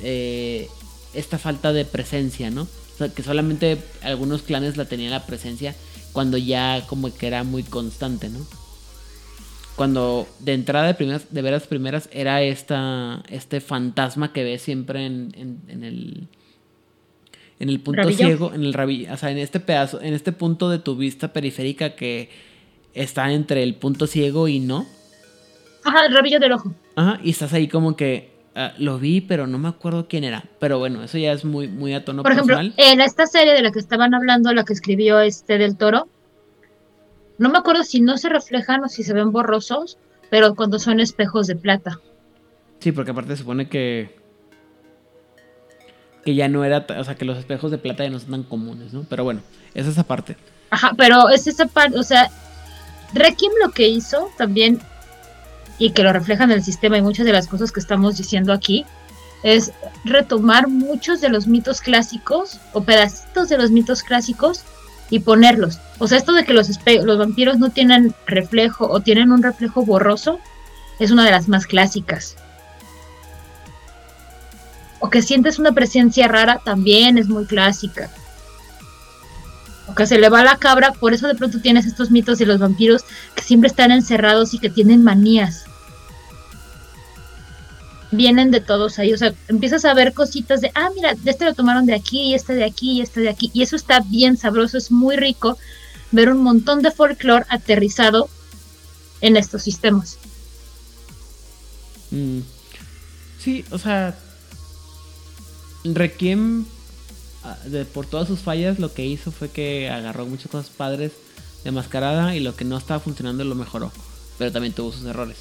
eh, esta falta de presencia, ¿no? Que solamente algunos clanes la tenían la presencia cuando ya como que era muy constante, ¿no? Cuando de entrada de primeras, de veras primeras era esta este fantasma que ves siempre en, en, en el en el punto ¿Rabillo? ciego, en el rabillo, o sea, en este pedazo, en este punto de tu vista periférica que está entre el punto ciego y no. Ajá, el rabillo del ojo. Ajá, y estás ahí como que ah, lo vi, pero no me acuerdo quién era. Pero bueno, eso ya es muy, muy a tono Por ejemplo, en esta serie de la que estaban hablando, la que escribió este del Toro, no me acuerdo si no se reflejan o si se ven borrosos, pero cuando son espejos de plata. Sí, porque aparte se supone que. Que ya no era. O sea, que los espejos de plata ya no son tan comunes, ¿no? Pero bueno, es esa parte. Ajá, pero es esa parte, o sea, Requiem lo que hizo también, y que lo refleja en el sistema y muchas de las cosas que estamos diciendo aquí, es retomar muchos de los mitos clásicos o pedacitos de los mitos clásicos y ponerlos. O sea, esto de que los, los vampiros no tienen reflejo o tienen un reflejo borroso es una de las más clásicas. O que sientes una presencia rara también es muy clásica. O que se le va la cabra, por eso de pronto tienes estos mitos de los vampiros que siempre están encerrados y que tienen manías. Vienen de todos ahí, o sea, empiezas a ver cositas de, ah, mira, de este lo tomaron de aquí, y este de aquí, y este de aquí, y eso está bien sabroso, es muy rico ver un montón de folclore aterrizado en estos sistemas. Mm. Sí, o sea. Requiem, ah, de- por todas sus fallas, lo que hizo fue que agarró muchas cosas padres de mascarada y lo que no estaba funcionando lo mejoró. Pero también tuvo sus errores.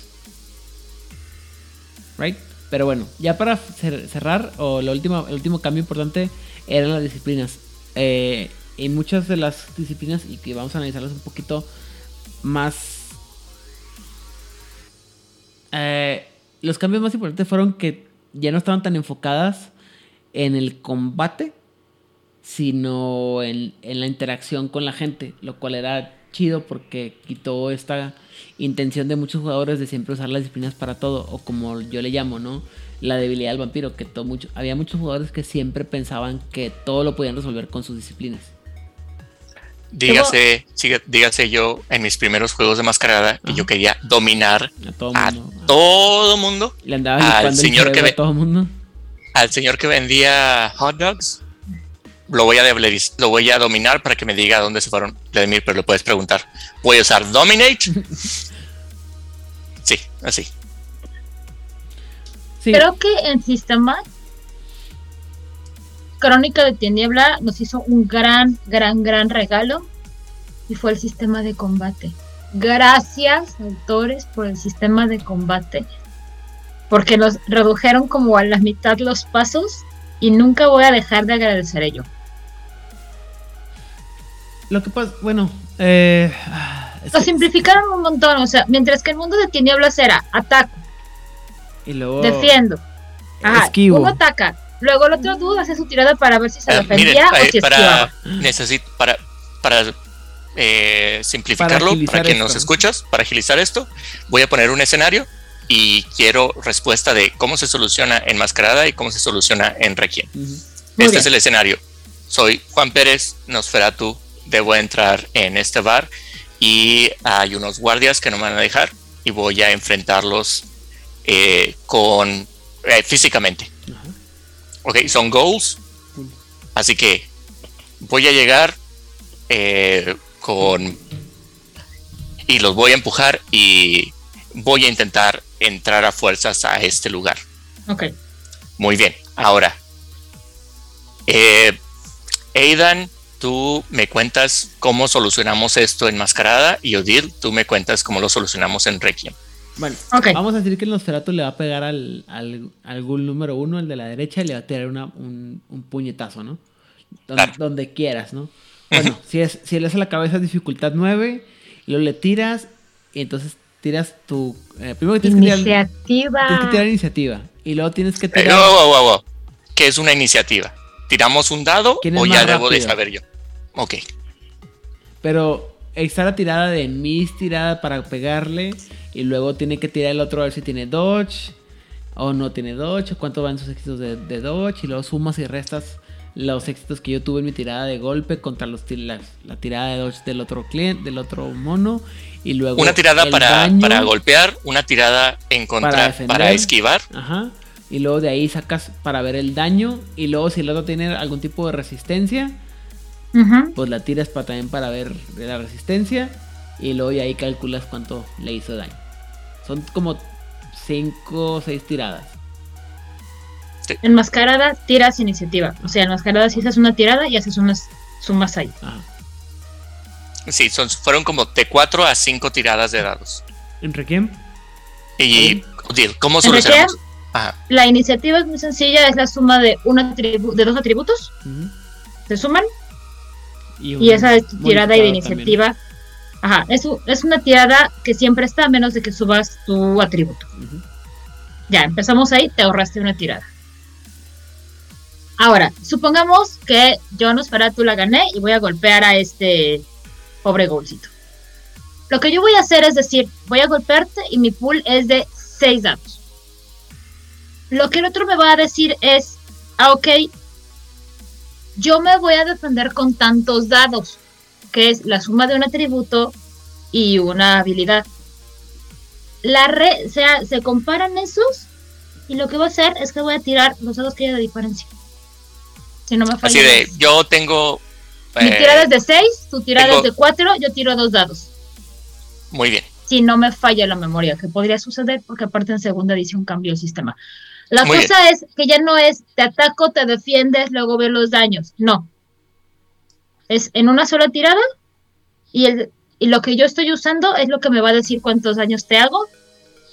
Right? Pero bueno, ya para cer- cerrar, o lo último, el último cambio importante eran las disciplinas. Eh, y muchas de las disciplinas, y que vamos a analizarlas un poquito más eh, los cambios más importantes fueron que ya no estaban tan enfocadas en el combate, sino en, en la interacción con la gente, lo cual era chido porque quitó esta intención de muchos jugadores de siempre usar las disciplinas para todo, o como yo le llamo, ¿no? La debilidad del vampiro, que todo mucho, había muchos jugadores que siempre pensaban que todo lo podían resolver con sus disciplinas. Dígase, dígase yo en mis primeros juegos de mascarada que yo quería dominar A todo a mundo. todo mundo, Le andaba al señor que ve- a todo mundo. al señor que vendía hot dogs. Lo voy a debiliz- lo voy a dominar para que me diga dónde se fueron. Vladimir, pero lo puedes preguntar. ¿Voy a usar Dominate? sí, así. Sí, Creo que en sistema Crónica de Tiniebla nos hizo un gran, gran, gran regalo y fue el sistema de combate. Gracias, autores, por el sistema de combate. Porque nos redujeron como a la mitad los pasos y nunca voy a dejar de agradecer ello. Lo que pasa, bueno, eh, es Lo que- simplificaron un montón, o sea, mientras que el mundo de Tinieblas era ataco, y luego defiendo, Ajá, esquivo. uno ataca, luego el otro duda hace su tirada para ver si se Ah, defendía miren, o si para necesito para para eh, simplificarlo para, agilizar quien esto. nos escuchas, para agilizar esto, voy a poner un escenario y quiero respuesta de cómo se soluciona en Mascarada y cómo se soluciona en Requiem. Este bien. es el escenario. Soy Juan Pérez, Nosferatu, debo entrar en este bar y hay unos guardias que no me van a dejar y voy a enfrentarlos eh, con eh, físicamente. Ajá. Ok, son goals. Así que voy a llegar eh, con... Y los voy a empujar y voy a intentar entrar a fuerzas a este lugar. Ok. Muy bien, ahora. Aidan, tú me cuentas cómo solucionamos esto en Mascarada y Odil, tú me cuentas cómo lo solucionamos en Requiem. Bueno, vamos a decir que el Nosferatu le va a pegar al, al, al ghoul número uno, el de la derecha, y le va a tirar una- un, un puñetazo, ¿no? Donde, Claro. donde quieras, ¿no? Bueno, si, es, si le hace la cabeza dificultad 9, y luego le tiras, y entonces tiras tu... eh, primero que tienes que, tirar, tienes que Iniciativa. tirar iniciativa, y luego tienes que Eh, tirar... wow. ¿Qué es una iniciativa? ¿Tiramos un dado ¿Quién es o ya debo de saber yo? Ok, Pero está la tirada de mis tirada para pegarle. Y luego tiene que tirar el otro a ver si tiene dodge. O no tiene dodge. O cuánto van sus éxitos de, de dodge. Y luego sumas y restas los éxitos que yo tuve en mi tirada de golpe contra los la, la tirada de dodge del otro cliente, del otro mono. Y luego una tirada para, daño. para golpear, una tirada en contra Para para, esquivar. Ajá. Y luego de ahí sacas para ver el daño. Y luego si el otro tiene algún tipo de resistencia. Ujú. pues la tiras para, también para ver la resistencia y luego de ahí calculas cuánto le hizo daño. Son como 5 o 6 tiradas. Enmascarada, tiras iniciativa. O sea, enmascarada si haces una tirada y haces unas sumas ahí. Ajá. Sí, son, fueron como de 4 a 5 tiradas de dados. ¿En Requiem? Y, Odil, ¿cómo ¿En solucionamos? Ajá, La iniciativa es muy sencilla, es la suma de un atribu- de dos atributos, se suman Y, esa es tu tirada y de también. iniciativa. Ajá, es, es una tirada que siempre está a menos de que subas tu atributo. Ya, empezamos ahí, te ahorraste una tirada. Ahora, supongamos que yo no tú la gané y voy a golpear a este pobre golcito. Lo que yo voy a hacer es decir, voy a golpearte y mi pool es de 6 dados. Lo que el otro me va a decir es, ah, ok, yo me voy a defender con tantos dados, que es la suma de un atributo y una habilidad. La re, o sea, se comparan esos y lo que voy a hacer es que voy a tirar los dados que haya de diferencia. Si no me falla. así de, yo tengo... Mi eh, tirada es de 6, tu tirada tengo- es de 4, yo tiro dos dados. Muy bien, Si no me falla la memoria, que podría suceder porque aparte en segunda edición cambió el sistema. La Muy cosa es que ya no es te ataco, te defiendes, luego ve los daños. No. Es en una sola tirada y, el, y lo que yo estoy usando es lo que me va a decir cuántos daños te hago.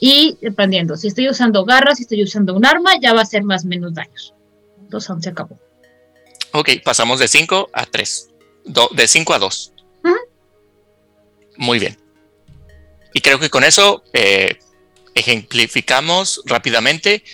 Y dependiendo, si estoy usando garras, si estoy usando un arma, ya va a ser más menos daños. Entonces, aún se acabó. ok, pasamos de 5 a 3. de 5 a 2. Ujú. Muy bien. Y creo que con eso eh, ejemplificamos rápidamente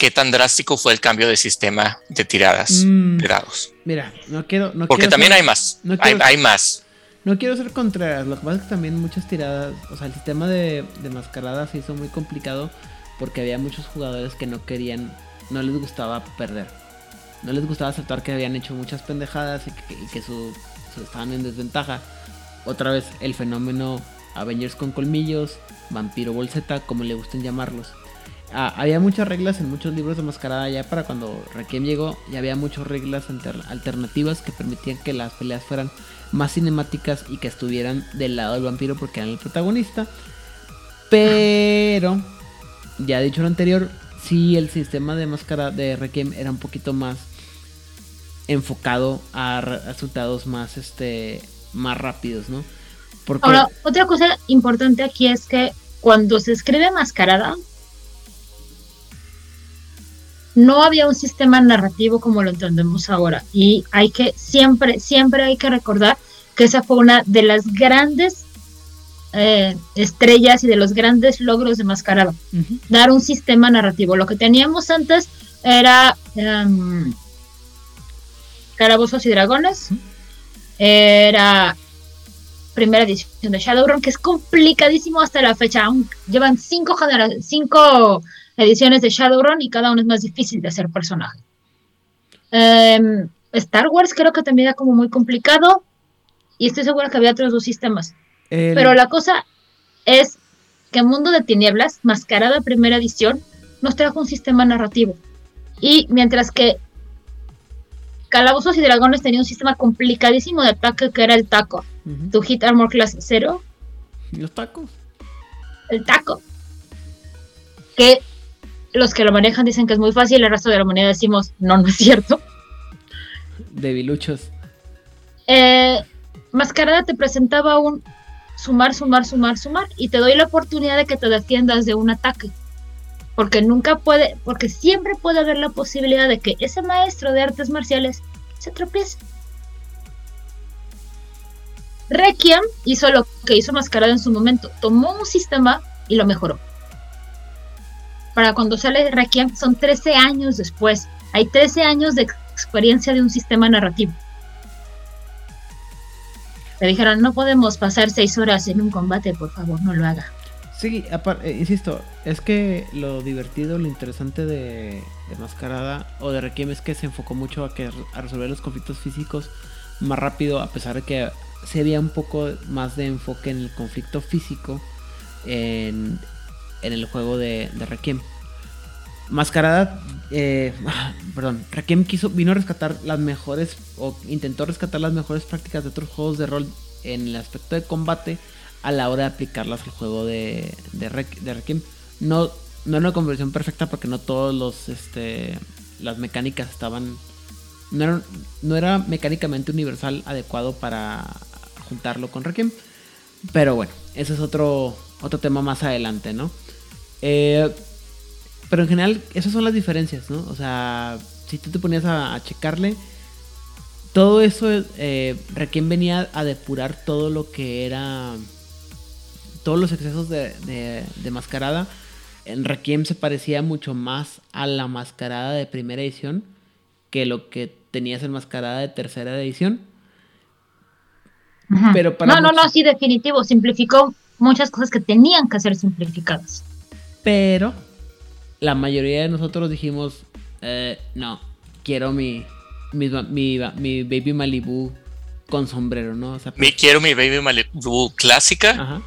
qué tan drástico fue el cambio de sistema de tiradas Mm, de dados. mira, no quiero. No Porque quiero también ser- hay más. no hay, quiero- hay más. No quiero ser Contreras, lo que pasa es que también muchas tiradas, o sea, el sistema de, de mascarada se hizo muy complicado porque había muchos jugadores que no querían, no les gustaba perder. No les gustaba aceptar que habían hecho muchas pendejadas y que, y que su, su- estaban en desventaja. Otra vez el fenómeno Avengers con colmillos, vampiro bolseta, como le gusten llamarlos. Ah, había muchas reglas en muchos libros de mascarada ya para cuando Requiem llegó, y había muchas reglas alter- alternativas que permitían que las peleas fueran más cinemáticas y que estuvieran del lado del vampiro porque eran el protagonista. Pero, ya dicho lo anterior, sí el sistema de máscara de Requiem era un poquito más enfocado a re- resultados más este más rápidos, ¿no? Ahora, otra cosa importante aquí es que cuando se escribe mascarada, no había un sistema narrativo como lo entendemos ahora. Y hay que, siempre, siempre hay que recordar que esa fue una de las grandes eh, estrellas y de los grandes logros de mascarada. Dar un sistema narrativo. Lo que teníamos antes era em, Calabozos y Dragones. Era primera edición de Shadowrun, que es complicadísimo hasta la fecha. Aún llevan cinco, cinco ediciones de Shadowrun y cada uno es más difícil de hacer personaje. Em, Star Wars creo que también era como muy complicado y estoy segura que había otros dos sistemas. El- Pero la cosa es que Mundo de Tinieblas, Mascarada Primera Edición, nos trajo un sistema narrativo. Y mientras que Calabozos y Dragones tenía un sistema complicadísimo de ataque que era el taco. Tu Hit Armor Class 0, Los tacos. el taco. Que los que lo manejan dicen que es muy fácil, el resto de la humanidad decimos, no, no es cierto. Debiluchos. Eh, Mascarada te presentaba un sumar, sumar, sumar, sumar y te doy la oportunidad de que te defiendas de un ataque. Porque nunca puede, porque siempre puede haber la posibilidad de que ese maestro de artes marciales se tropiece. Requiem hizo lo que hizo Mascarada en su momento, tomó un sistema y lo mejoró. Para cuando sale Requiem son 13 años después. Hay 13 años de experiencia de un sistema narrativo. Le dijeron, no podemos pasar 6 horas en un combate, por favor, no lo haga. Sí, eh, insisto, es que lo divertido, lo interesante de, de Mascarada o de Requiem es que se enfocó mucho a, que, a resolver los conflictos físicos más rápido, a pesar de que se había un poco más de enfoque en el conflicto físico en, en el juego de, de Requiem. Mascarada, eh, perdón, Requiem quiso, vino a rescatar las mejores, o intentó rescatar las mejores prácticas de otros juegos de rol en el aspecto de combate a la hora de aplicarlas al juego de, de, de Requiem. No, no era una conversión perfecta porque no todos los, este, las mecánicas estaban, no era, no era mecánicamente universal adecuado para juntarlo con Requiem. Pero bueno, ese es otro, otro tema más adelante, ¿no? Eh, pero en general, esas son las diferencias, ¿no? O sea, si tú te ponías a, a checarle, todo eso, eh, Requiem venía a depurar todo lo que era. Todos los excesos de, de- de mascarada. En Requiem se parecía mucho más a la mascarada de primera edición que lo que tenías en mascarada de tercera edición. Pero para no, no, no, sí, definitivo. Simplificó muchas cosas que tenían que ser simplificadas. Pero la mayoría de nosotros dijimos, eh, no, quiero mi, mi, mi, mi Baby Malibu con sombrero, ¿no? O sea, Me pues- quiero mi Baby Malibu clásica, Ajá,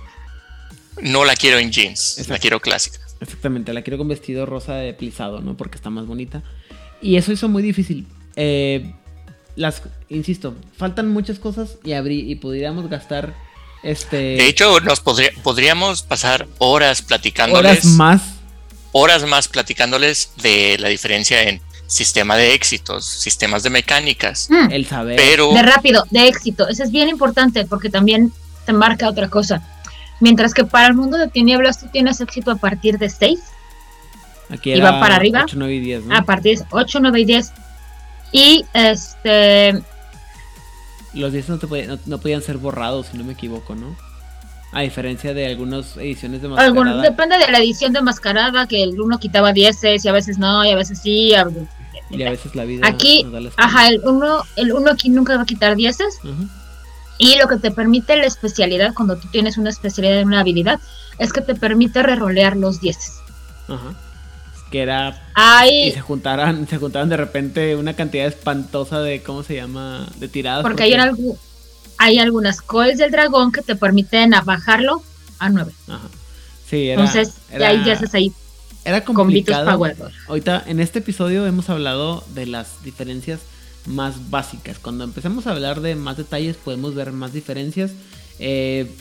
no la quiero en jeans, la quiero clásica. exactamente, la quiero con vestido rosa de plisado, ¿no? Porque está más bonita. Y eso hizo muy difícil. Eh, las, insisto, faltan muchas cosas y, abrí, y podríamos gastar este De hecho, nos podría- podríamos pasar horas platicándoles, horas más. horas más platicándoles de la diferencia en sistema de éxitos, sistemas de mecánicas, Mm, El saber. pero De rápido, de éxito. Eso es bien importante porque también te marca otra cosa. Mientras que para el mundo de tinieblas tú tienes éxito a partir de 6, Aquí y va para arriba. 8, 9 y 10, ¿no? a partir de 8, 9 y 10. Y este Los 10 no, te podían- no, no podían ser borrados, si no me equivoco, ¿no? A diferencia de algunas ediciones de Mascarada. depende de la edición de mascarada, que el uno quitaba 10 y a veces no, y a veces sí. a- y a veces la vida Aquí, ajá, el uno, el uno aquí nunca va a quitar 10 Ujú. y lo que te permite la especialidad, cuando tú tienes una especialidad en una habilidad, es que te permite rerolear los 10. Ajá. Que era. Y Hay, se juntaran, se juntaran de repente una cantidad espantosa de. ¿Cómo se llama? De tiradas. porque hay, algu- hay algunas coils del dragón que te permiten bajarlo a 9. Ajá. Sí, era. Entonces, era, ahí ya haces ahí era complicado. Ahorita, en este episodio hemos hablado de las diferencias más básicas. Cuando empecemos a hablar de más detalles, podemos ver más diferencias. Eh,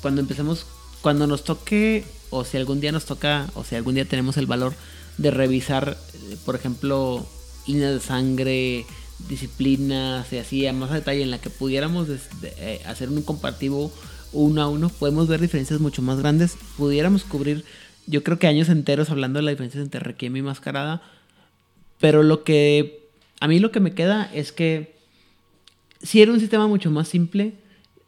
cuando empecemos, cuando nos toque, o si algún día nos toca, o si algún día tenemos el valor de revisar, eh, por ejemplo, líneas de sangre, disciplinas y así a más detalle en la que pudiéramos de- eh, hacer un comparativo uno a uno, podemos ver diferencias mucho más grandes. Pudiéramos cubrir, yo creo que años enteros hablando de la diferencia entre Requiem y Mascarada. Pero lo que a mí lo que me queda es que si era un sistema mucho más simple,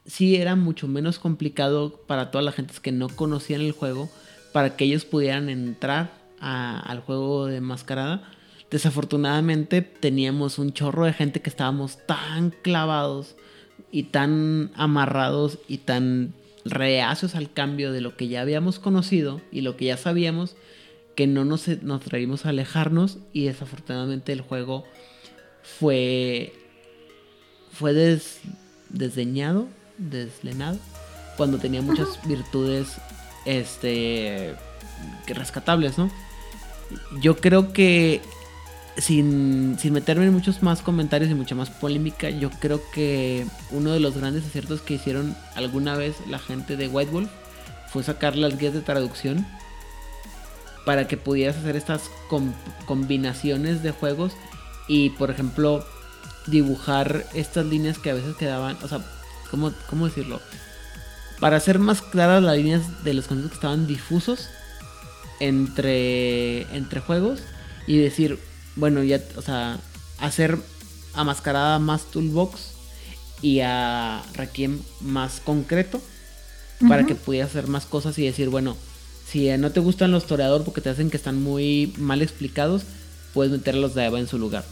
sí era mucho menos complicado para todas las gentes que no conocían el juego, para que ellos pudieran entrar a- al juego de mascarada. Desafortunadamente teníamos un chorro de gente que estábamos tan clavados y tan amarrados y tan reacios al cambio de lo que ya habíamos conocido y lo que ya sabíamos que no nos, nos atrevimos a alejarnos y desafortunadamente el juego fue fue des, desdeñado, deslenado cuando tenía muchas virtudes este rescatables, ¿no? Yo creo que sin, sin meterme en muchos más comentarios y mucha más polémica, yo creo que uno de los grandes aciertos que hicieron alguna vez la gente de White Wolf fue sacar las guías de traducción para que pudieras hacer estas combinaciones de juegos y por ejemplo dibujar estas líneas que a veces quedaban, o sea, ¿cómo, cómo decirlo? Para hacer más claras las líneas de los conceptos que estaban difusos entre, entre juegos y decir, bueno, ya, o sea, hacer a Mascarada más toolbox y a Requiem más concreto para que pudieras hacer más cosas y decir, bueno, si no te gustan los toreador porque te hacen que están muy mal explicados, puedes meterlos de Eva en su lugar.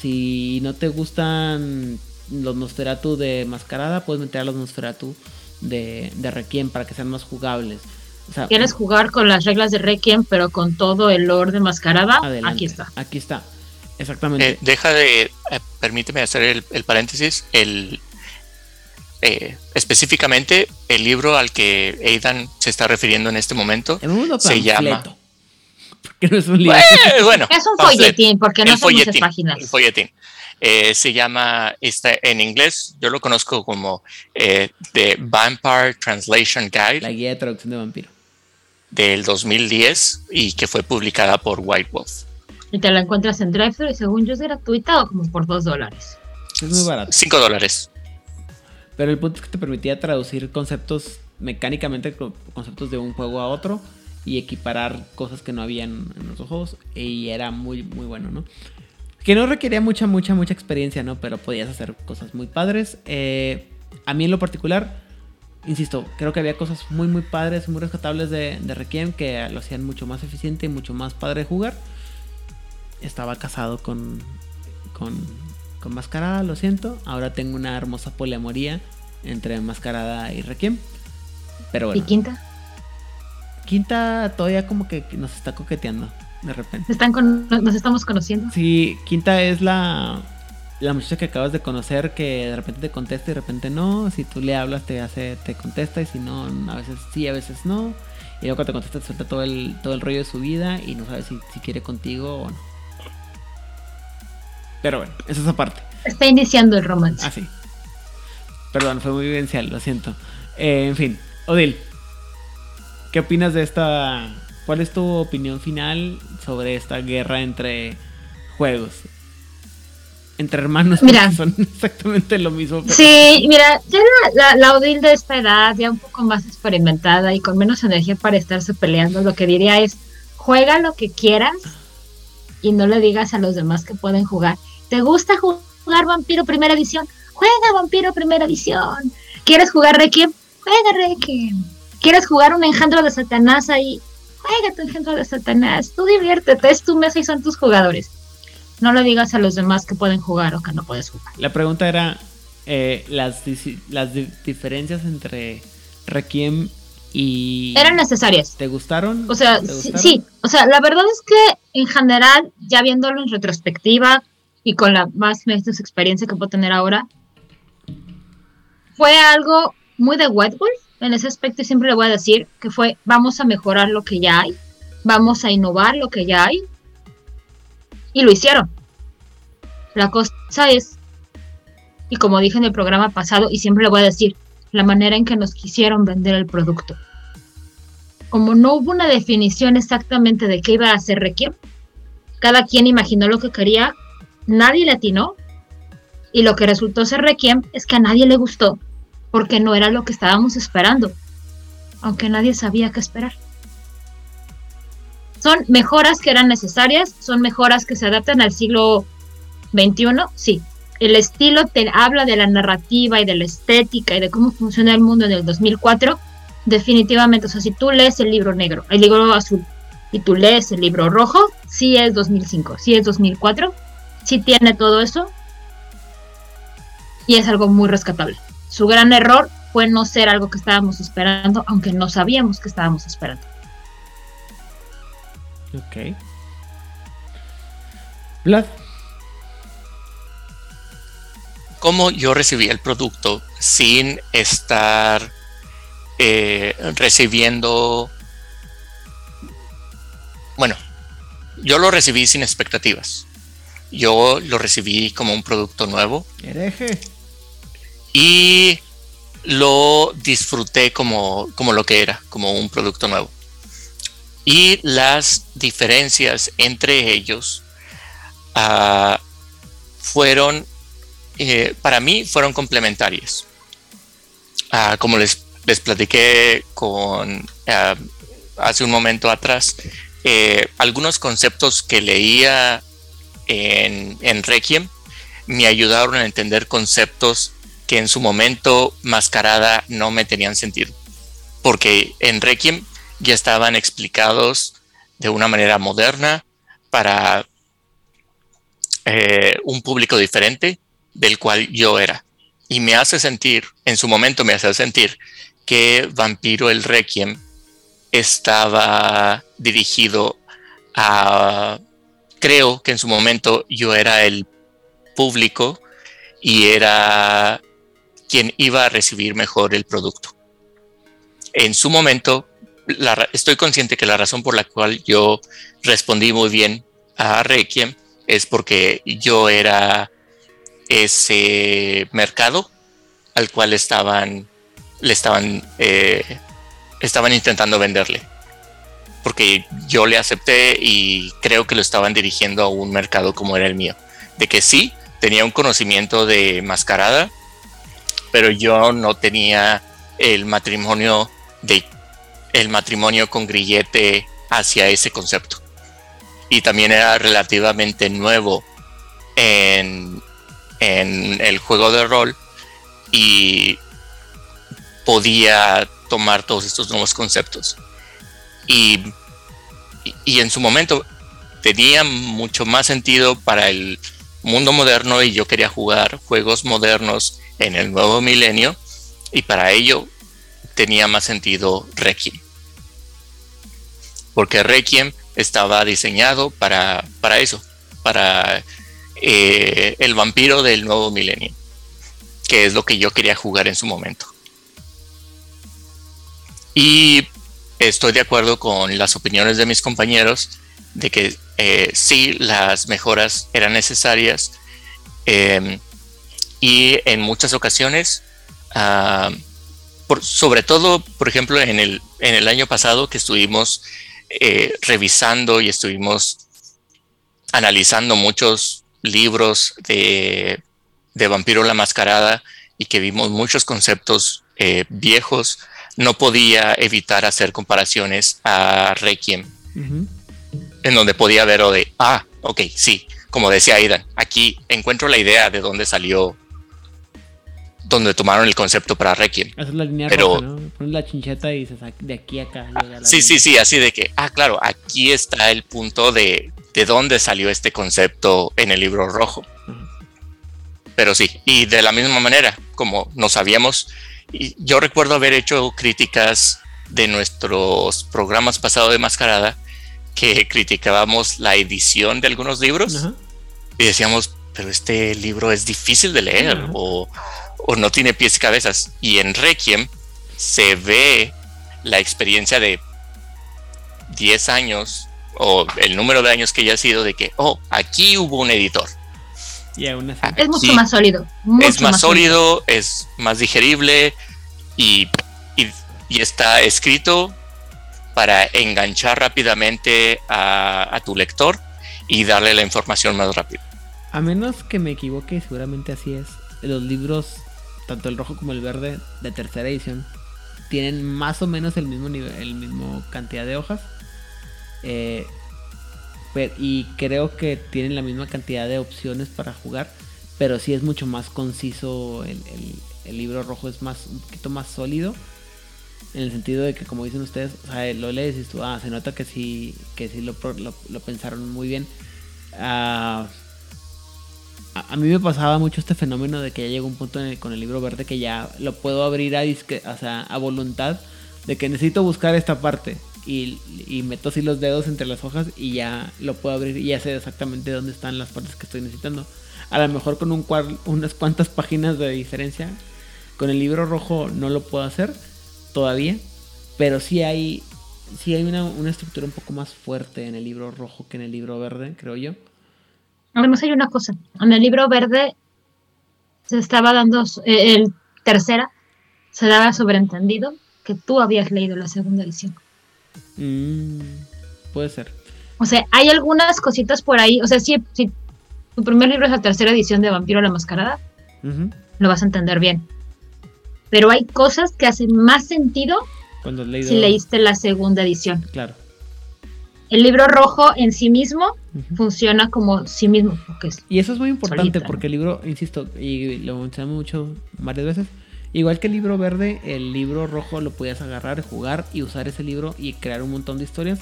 Si no te gustan los Nosferatu de Mascarada, puedes meter a los Nosferatu de, de Requiem para que sean más jugables. ¿Quieres jugar con las reglas de Requiem, pero con todo el lore de mascarada? aquí está. Aquí está. Exactamente. Eh, deja de. Eh, permíteme hacer el, paréntesis. El, eh, específicamente, el libro al que Aidan se está refiriendo en este momento se llama. Porque no es un libro. bueno, es un folletín, porque no son muchas páginas. El folletín. se llama, está en inglés, yo lo conozco como The Vampire Translation Guide. La guía de traducción de vampiro del 2010 y que fue publicada por White Wolf. Y te la encuentras en drive y según yo es gratuita o como por 2 dólares. Es muy barato. 5 dólares. Pero el punto es que te permitía traducir conceptos mecánicamente, conceptos de un juego a otro y equiparar cosas que no habían en los juegos y era muy, muy bueno, ¿no? Que no requería mucha, mucha, mucha experiencia, ¿no? Pero podías hacer cosas muy padres. Eh, a mí en lo particular insisto, creo que había cosas muy, muy padres, muy rescatables de, de Requiem que lo hacían mucho más eficiente y mucho más padre de jugar. Estaba casado con, con, con Mascarada, lo siento. Ahora tengo una hermosa poliamoría entre Mascarada y Requiem. Pero bueno. ¿Y Quinta? Quinta todavía como que nos está coqueteando de repente. Están con, nos estamos conociendo. Sí, Quinta es la la muchacha que acabas de conocer que de repente te contesta y de repente no. Si tú le hablas te hace, te contesta y si no, a veces sí, a veces no. Y luego cuando te contesta te suelta todo el, todo el rollo de su vida y no sabes si, quiere contigo o no. Pero bueno, eso es aparte. Está iniciando el romance. Ah, sí. Perdón, fue muy vivencial, lo siento. Eh, en fin, Odil, ¿qué opinas de esta? ¿Cuál es tu opinión final sobre esta guerra entre juegos? Entre hermanos mira, son exactamente lo mismo. Sí, mira, ya la, la, Odil de esta edad, ya un poco más experimentada y con menos energía para estarse peleando, lo que diría es, juega lo que quieras y no le digas a los demás que pueden jugar. ¿Te gusta jugar Vampiro Primera Edición? Juega Vampiro Primera Edición. ¿Quieres jugar Requiem? Juega Requiem. ¿Quieres jugar un engendro de Satanás ahí? Juega tu engendro de Satanás. Tú diviértete, es tu mesa y son tus jugadores no le digas a los demás que pueden jugar o que no puedes jugar. La pregunta era eh, las, las diferencias entre Requiem y... Eran necesarias. ¿Te gustaron? O sea, Sí, o sea, la verdad es que en general, ya viéndolo en retrospectiva y con la más menos experiencia que puedo tener ahora, fue algo muy de Wolf en ese aspecto y siempre le voy a decir que fue vamos a mejorar lo que ya hay, vamos a innovar lo que ya hay y lo hicieron. La cosa es, y como dije en el programa pasado, y siempre le voy a decir, la manera en que nos quisieron vender el producto. Como no hubo una definición exactamente de qué iba a ser Requiem, cada quien imaginó lo que quería, nadie le atinó, y lo que resultó ser Requiem es que a nadie le gustó, porque no era lo que estábamos esperando, aunque nadie sabía qué esperar. ¿Son mejoras que eran necesarias? ¿Son mejoras que se adaptan al siglo XXI? Sí. El estilo te habla de la narrativa y de la estética y de cómo funciona el mundo en el 2004. Definitivamente, o sea, si tú lees el libro negro, el libro azul, y tú lees el libro rojo, sí es 2005, sí es 2004, sí tiene todo eso y es algo muy rescatable. su gran error fue no ser algo que estábamos esperando, aunque no sabíamos que estábamos esperando. Ok. Vlad. cómo yo recibí el producto sin estar eh, recibiendo... Bueno, yo lo recibí sin expectativas. Yo lo recibí como un producto nuevo. Hereje. Y lo disfruté como, como lo que era, como un producto nuevo. Y las diferencias entre ellos ah, fueron eh, para mí fueron complementarias. Ah, como les, les, platiqué con ah, hace un momento atrás, eh, algunos conceptos que leía en, en Requiem me ayudaron a entender conceptos que en su momento mascarada no me tenían sentido. Porque en Requiem ya estaban explicados de una manera moderna para eh, un público diferente del cual yo era. Y me hace sentir, en su momento me hace sentir que Vampiro el Requiem estaba dirigido a, creo que en su momento yo era el público y era quien iba a recibir mejor el producto. En su momento, estoy consciente que la razón por la cual yo respondí muy bien a Requiem es porque yo era ese mercado al cual estaban le estaban eh, estaban intentando venderle. Porque yo le acepté y creo que lo estaban dirigiendo a un mercado como era el mío. De que sí tenía un conocimiento de mascarada pero yo no tenía el matrimonio de el matrimonio con grillete hacia ese concepto y también era relativamente nuevo en el juego de rol y podía tomar todos estos nuevos conceptos. Y, y, en su momento tenía mucho más sentido para el mundo moderno y yo quería jugar juegos modernos en el nuevo milenio y para ello tenía más sentido Requiem. Porque Requiem estaba diseñado para, para eso, para eh, el vampiro del nuevo milenio, que es lo que yo quería jugar en su momento. Y estoy de acuerdo con las opiniones de mis compañeros de que eh, sí, las mejoras eran necesarias em, y en muchas ocasiones, ah, sobre todo, por ejemplo, en el, en el año pasado que estuvimos eh, revisando y estuvimos analizando muchos libros de, Vampiro la Mascarada y que vimos muchos conceptos eh, viejos, no podía evitar hacer comparaciones a Requiem, en donde podía ver o de, ah, ok, sí, como decía Aidan, aquí encuentro la idea de dónde salió, donde tomaron el concepto para Requiem. Esa es la línea Pero, roja, ¿no? Pones la chincheta y dices, de aquí a acá. sí, sí, sí, así de que, ah, claro, aquí está el punto de, de dónde salió este concepto en el libro rojo. Pero sí, y de la misma manera, como no sabíamos, yo recuerdo haber hecho críticas de nuestros programas pasados de Mascarada, que criticábamos la edición de algunos libros y decíamos, pero este libro es difícil de leer o, o no tiene pies y cabezas. Y en Requiem se ve la experiencia de 10 años o el número de años que ya ha sido de que, oh, aquí hubo un editor. Y aún así. Es mucho más sólido. es más, sólido, es más digerible y, y, está escrito para enganchar rápidamente a, a, tu lector y darle la información más rápido. A menos que me equivoque, seguramente así es. Los libros, tanto el rojo como el verde de tercera edición, tienen más o menos el mismo nivel, el mismo cantidad de hojas eh, y creo que tienen la misma cantidad de opciones para jugar, pero sí es mucho más conciso. El, libro rojo es más un poquito más sólido. En el sentido de que, como dicen ustedes, lo lees y tú, ah, se nota que sí, que sí lo, pensaron muy bien. Ah, a mí me pasaba mucho este fenómeno de que ya llegó un punto con el libro verde que ya lo puedo abrir a, disque- o sea, a voluntad de que necesito buscar esta parte y, meto así los dedos entre las hojas y ya lo puedo abrir y ya sé exactamente dónde están las partes que estoy necesitando. A lo mejor con un cuar- unas cuantas páginas de diferencia. Con el libro rojo no lo puedo hacer todavía, pero sí hay, sí hay una, una estructura un poco más fuerte en el libro rojo que en el libro verde, creo yo. Además hay una cosa, en el libro verde se estaba dando, eh, el tercera, se daba sobreentendido que tú habías leído la segunda edición. Mm, puede ser. O sea, hay algunas cositas por ahí, o sea, si, si tu primer libro es la tercera edición de Vampiro la Mascarada, lo vas a entender bien. Pero hay cosas que hacen más sentido Cuando leído. si leíste la segunda edición. Claro. El libro rojo en sí mismo funciona como sí mismo, porque es Y eso es muy importante Solita, porque el libro, insisto, y lo mencionamos mucho varias veces, igual que el libro verde, el libro rojo lo podías agarrar, jugar y usar ese libro y crear un montón de historias.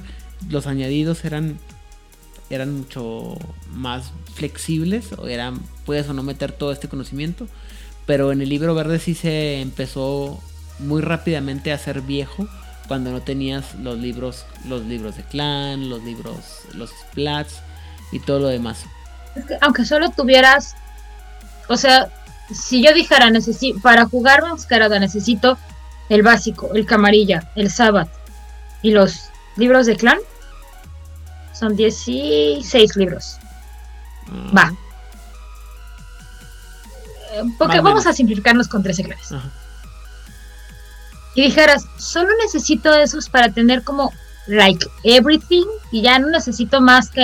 Los añadidos eran eran mucho más flexibles o eran puedes o no meter todo este conocimiento, pero en el libro verde sí se empezó muy rápidamente a ser viejo cuando no tenías los libros los libros de clan, los libros los splats y todo lo demás. Es que aunque solo tuvieras, o sea, si yo dijera necesito para jugar mascarada necesito el básico, el camarilla, el sabbat y los libros de clan, son 16 libros. Va. Eh, Porque vamos menos. a simplificarnos con 13 claves. Ajá. Y dijeras, solo necesito esos para tener como like everything y ya no necesito más que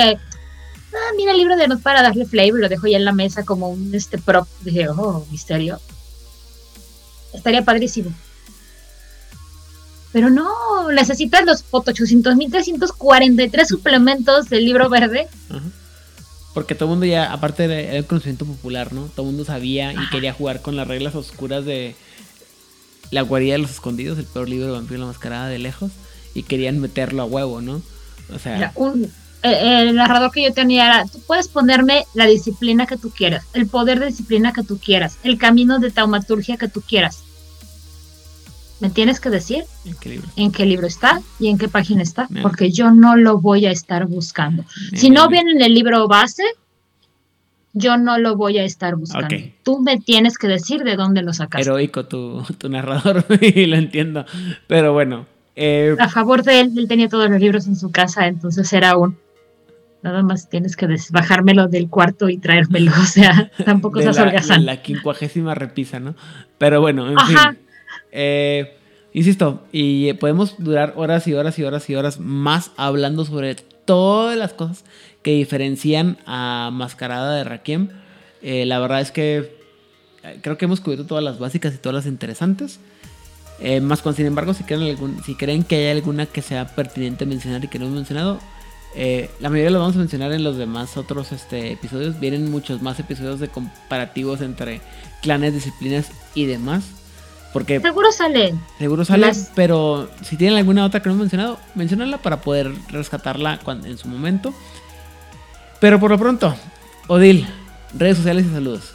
ah, mira el libro de notas para darle flavor, lo dejo ya en la mesa como un este prop. Dije, oh, misterio. Estaría padrísimo. Pero no, necesitas los 800.343 suplementos del libro verde. Ajá. Porque todo el mundo ya, aparte de- era el conocimiento popular, ¿no? Todo el mundo sabía y quería jugar con las reglas oscuras de La guarida de los escondidos, el peor libro de vampiro la mascarada de lejos. Y querían meterlo a huevo, ¿no? O sea, un- eh, el narrador que yo tenía era, tú puedes ponerme la disciplina que tú quieras, el poder de disciplina que tú quieras, el camino de taumaturgia que tú quieras. Me tienes que decir ¿en qué libro? en qué libro está y en qué página está, Bien. porque yo no lo voy a estar buscando. Si Bien, no viene en el libro base, yo no lo voy a estar buscando. Ok. Tú me tienes que decir de dónde lo sacaste. Heroico tu, tu narrador, y lo entiendo. Pero bueno, eh, a favor de él, él tenía todos los libros en su casa, entonces era un... Nada más tienes que bajármelo del cuarto y traérmelo, o sea, tampoco de seas la, holgazán. la quincuagésima repisa, ¿no? Pero bueno, en Ajá. fin. Eh, insisto, y podemos durar horas y horas y horas y horas más hablando sobre todas las cosas que diferencian a Mascarada de Rakiem. Eh, la verdad es que eh, creo que hemos cubierto todas las básicas y todas las interesantes. Eh, más con, sin embargo, si creen, algún, si creen que hay alguna que sea pertinente mencionar y que no hemos mencionado, eh, la mayoría lo vamos a mencionar en los demás otros este, episodios. Vienen muchos más episodios de comparativos entre clanes, disciplinas y demás. Porque Seguro sale. seguro sale, Las- pero si tienen alguna otra que no hemos mencionado, menciónala para poder rescatarla en su momento. Pero por lo pronto, Odil, redes sociales y saludos.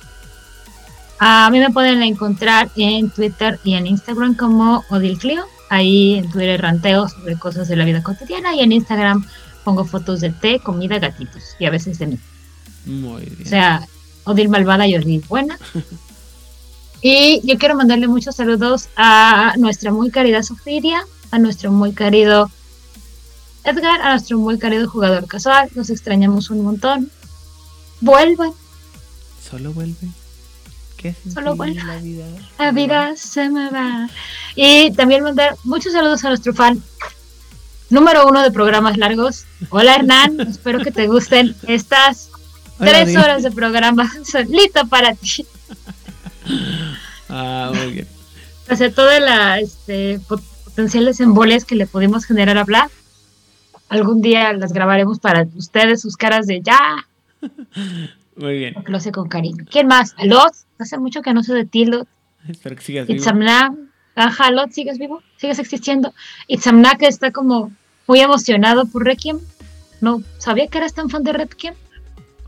A mí me pueden encontrar en Twitter y en Instagram como Odil Clio. Ahí en Twitter ranteo sobre cosas de la vida cotidiana y en Instagram pongo fotos de té, comida, gatitos y a veces de mí. Muy bien. O sea, Odil malvada y Odil buena. Y yo quiero mandarle muchos saludos a nuestra muy querida Sofía, a nuestro muy querido Edgar, a nuestro muy querido jugador casual. Los extrañamos un montón. Vuelvan, Solo vuelve. ¿Qué Solo ti vuelve. La vida. la vida se me va. Y también mandar muchos saludos a nuestro fan número uno de programas largos. Hola Hernán, espero que te gusten estas Hola, tres horas de programa solito para ti. Ah, muy bien. Sea, todas las este, pot- potenciales embolias que le pudimos generar a Bla, algún día las grabaremos para ustedes, sus caras de ya, Muy bien. porque lo hace con cariño. ¿Quién más? Lot, hace mucho que no sé de ti, Lot. Espero que sigas vivo. Itzamna, ajá, Lot, ¿sigues vivo? ¿Sigues existiendo? Itzamna que está como muy emocionado por Requiem. No sabía que eras tan fan de Requiem.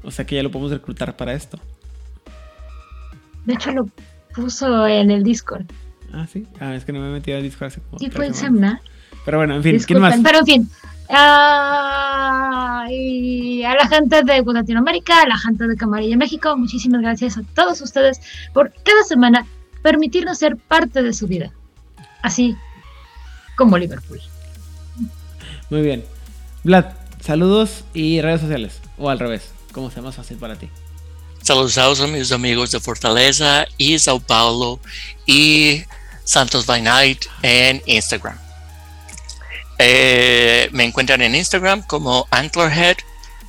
O sea que ya lo podemos reclutar para esto. De hecho, lo puso en el Discord. Ah, sí. Ah, es que no me he metido al Discord hace como. Semanas. Semna. Pero bueno, en fin, ¿quién más? Pero en fin. Ah, y a la gente de Latinoamérica, a la gente de Camarilla México, muchísimas gracias a todos ustedes por cada semana permitirnos ser parte de su vida. Así como Liverpool. Muy bien. Vlad, saludos y redes sociales. O al revés, como sea más fácil para ti. Saludos a mis amigos de Fortaleza y Sao Paulo y Santos by Night en Instagram. Eh, me encuentran en Instagram como Antlerhead,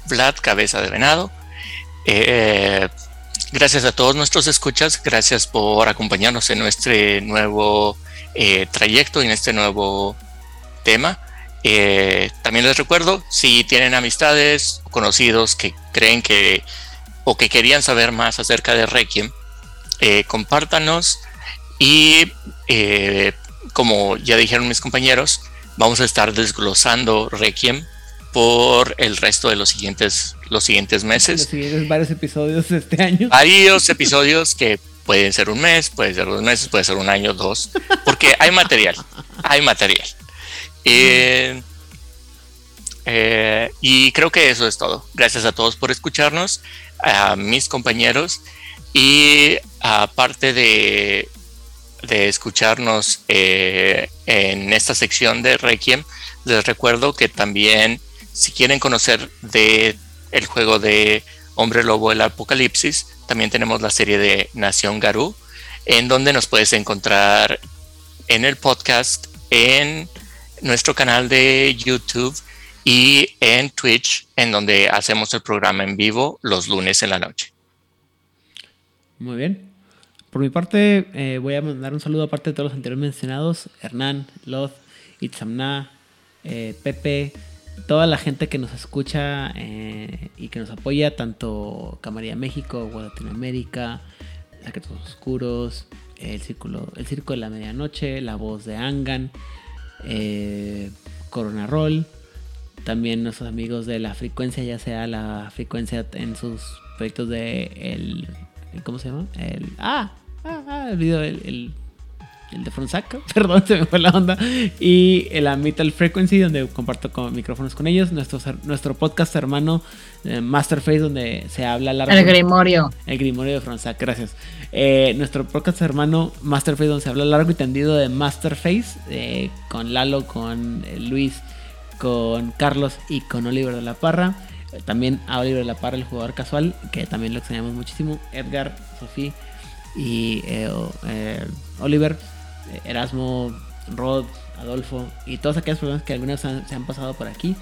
Vlad Cabeza de Venado. Eh, gracias a todos nuestros escuchas, gracias por acompañarnos en nuestro nuevo eh, trayecto, en este nuevo tema. También les recuerdo, si tienen amistades conocidos que creen que o que querían saber más acerca de Requiem, compártanos y como ya dijeron mis compañeros, vamos a estar desglosando Requiem por el resto de los siguientes, los siguientes Los meses. siguientes varios episodios de este año. Varios episodios que pueden ser un mes, puede ser dos meses, puede ser un año, dos, porque hay material, hay material. Eh, eh, y creo que eso es todo. Gracias a todos por escucharnos, a mis compañeros y aparte de, de escucharnos eh, en esta sección de Requiem, les recuerdo que también si quieren conocer de el juego de Hombre Lobo el Apocalipsis, también tenemos la serie de Nación Garú, en donde nos puedes encontrar en el podcast, en nuestro canal de YouTube y en Twitch, en donde hacemos el programa en vivo los lunes en la noche. Muy bien. Por mi parte, eh, voy a mandar un saludo aparte de todos los anteriores mencionados. Hernán, Loth, Itzamna, eh, Pepe, toda la gente que nos escucha eh, y que nos apoya, tanto Camarilla México, o Latinoamérica, Secretos Oscuros, el Círculo, el Circo de la Medianoche, La Voz de Angan, Corona Roll, también nuestros amigos de la frecuencia, ya sea la frecuencia en sus proyectos de el, el- ¿cómo se llama? El ah, ah, ah, el video el, el, el de Fronsaca, perdón, se me fue la onda y la Metal Frequency donde comparto con micrófonos con ellos, nuestro nuestro podcast hermano eh, Masterface donde se habla largo El Grimorio. el Grimorio de Fronsac, gracias. Eh, nuestro podcast hermano Masterface, donde se habla largo y tendido de Masterface, eh, con Lalo, con eh, Luis, con Carlos y con Oliver de la Parra. También a Oliver la Parra, el jugador casual, que también lo extrañamos muchísimo. Edgar, Sofía y eh, eh, Oliver, eh, Erasmo, Rod, Adolfo y todas aquellas personas que algunas han- se han pasado por aquí.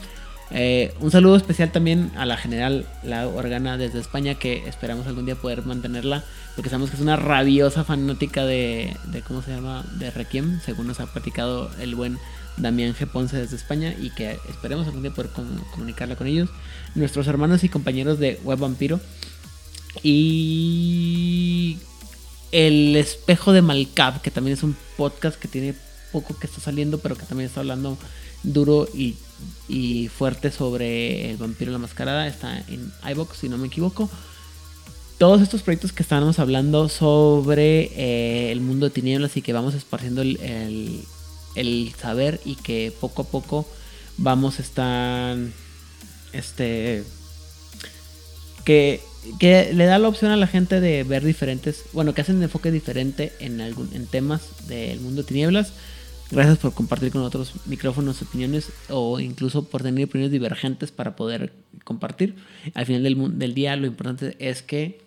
Eh, un saludo especial también a la general, la Organa desde España, que esperamos algún día poder mantenerla, porque sabemos que es una rabiosa fanática de, de ¿cómo se llama? De Requiem, según nos ha platicado el buen Damián G. Ponce desde España, y que esperemos algún día poder com- comunicarla con ellos. Nuestros hermanos y compañeros de Web Vampiro. Y El Espejo de Malcap, que también es un podcast que tiene poco que está saliendo, pero que también está hablando duro y, fuerte sobre el vampiro la mascarada. Está en iBox, si no me equivoco. Todos estos proyectos que estábamos hablando sobre eh, el mundo de tinieblas y que vamos esparciendo el- el saber y que poco a poco vamos a estar este que, que le da la opción a la gente de ver diferentes, bueno, que hacen un enfoque diferente en, algún, en temas del mundo de tinieblas. Gracias por compartir con otros micrófonos, opiniones o incluso por tener opiniones divergentes para poder compartir. Al final del, del día lo importante es que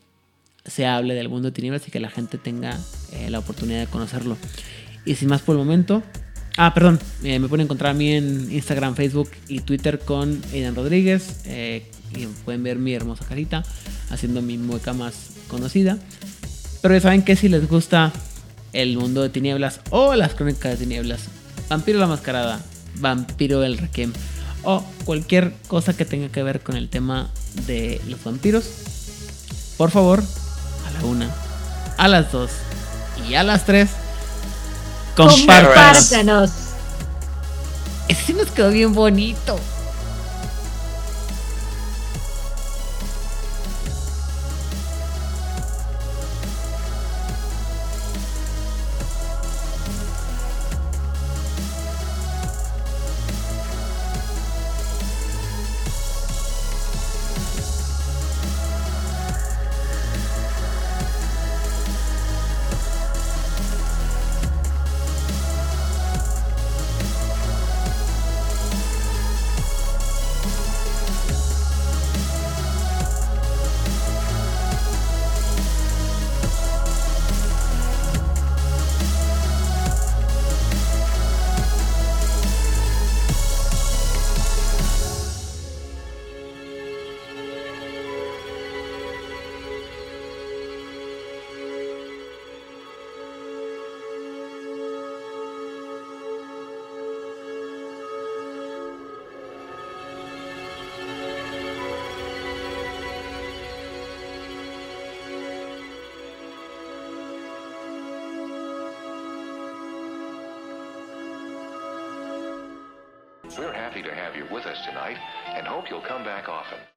se hable del mundo de tinieblas y que la gente tenga eh, la oportunidad de conocerlo. Y sin más por el momento, ah, perdón, eh, me pueden encontrar a mí en Instagram, Facebook y Twitter con Aidan Rodríguez. eh, y pueden ver mi hermosa carita haciendo mi mueca más conocida. Pero ya saben que si les gusta el mundo de tinieblas o las crónicas de tinieblas, Vampiro la Mascarada, Vampiro el Requiem o cualquier cosa que tenga que ver con el tema de los vampiros, por favor, a la una, a las dos y a las tres, compártanos. Compártanos. Ese nos quedó bien bonito.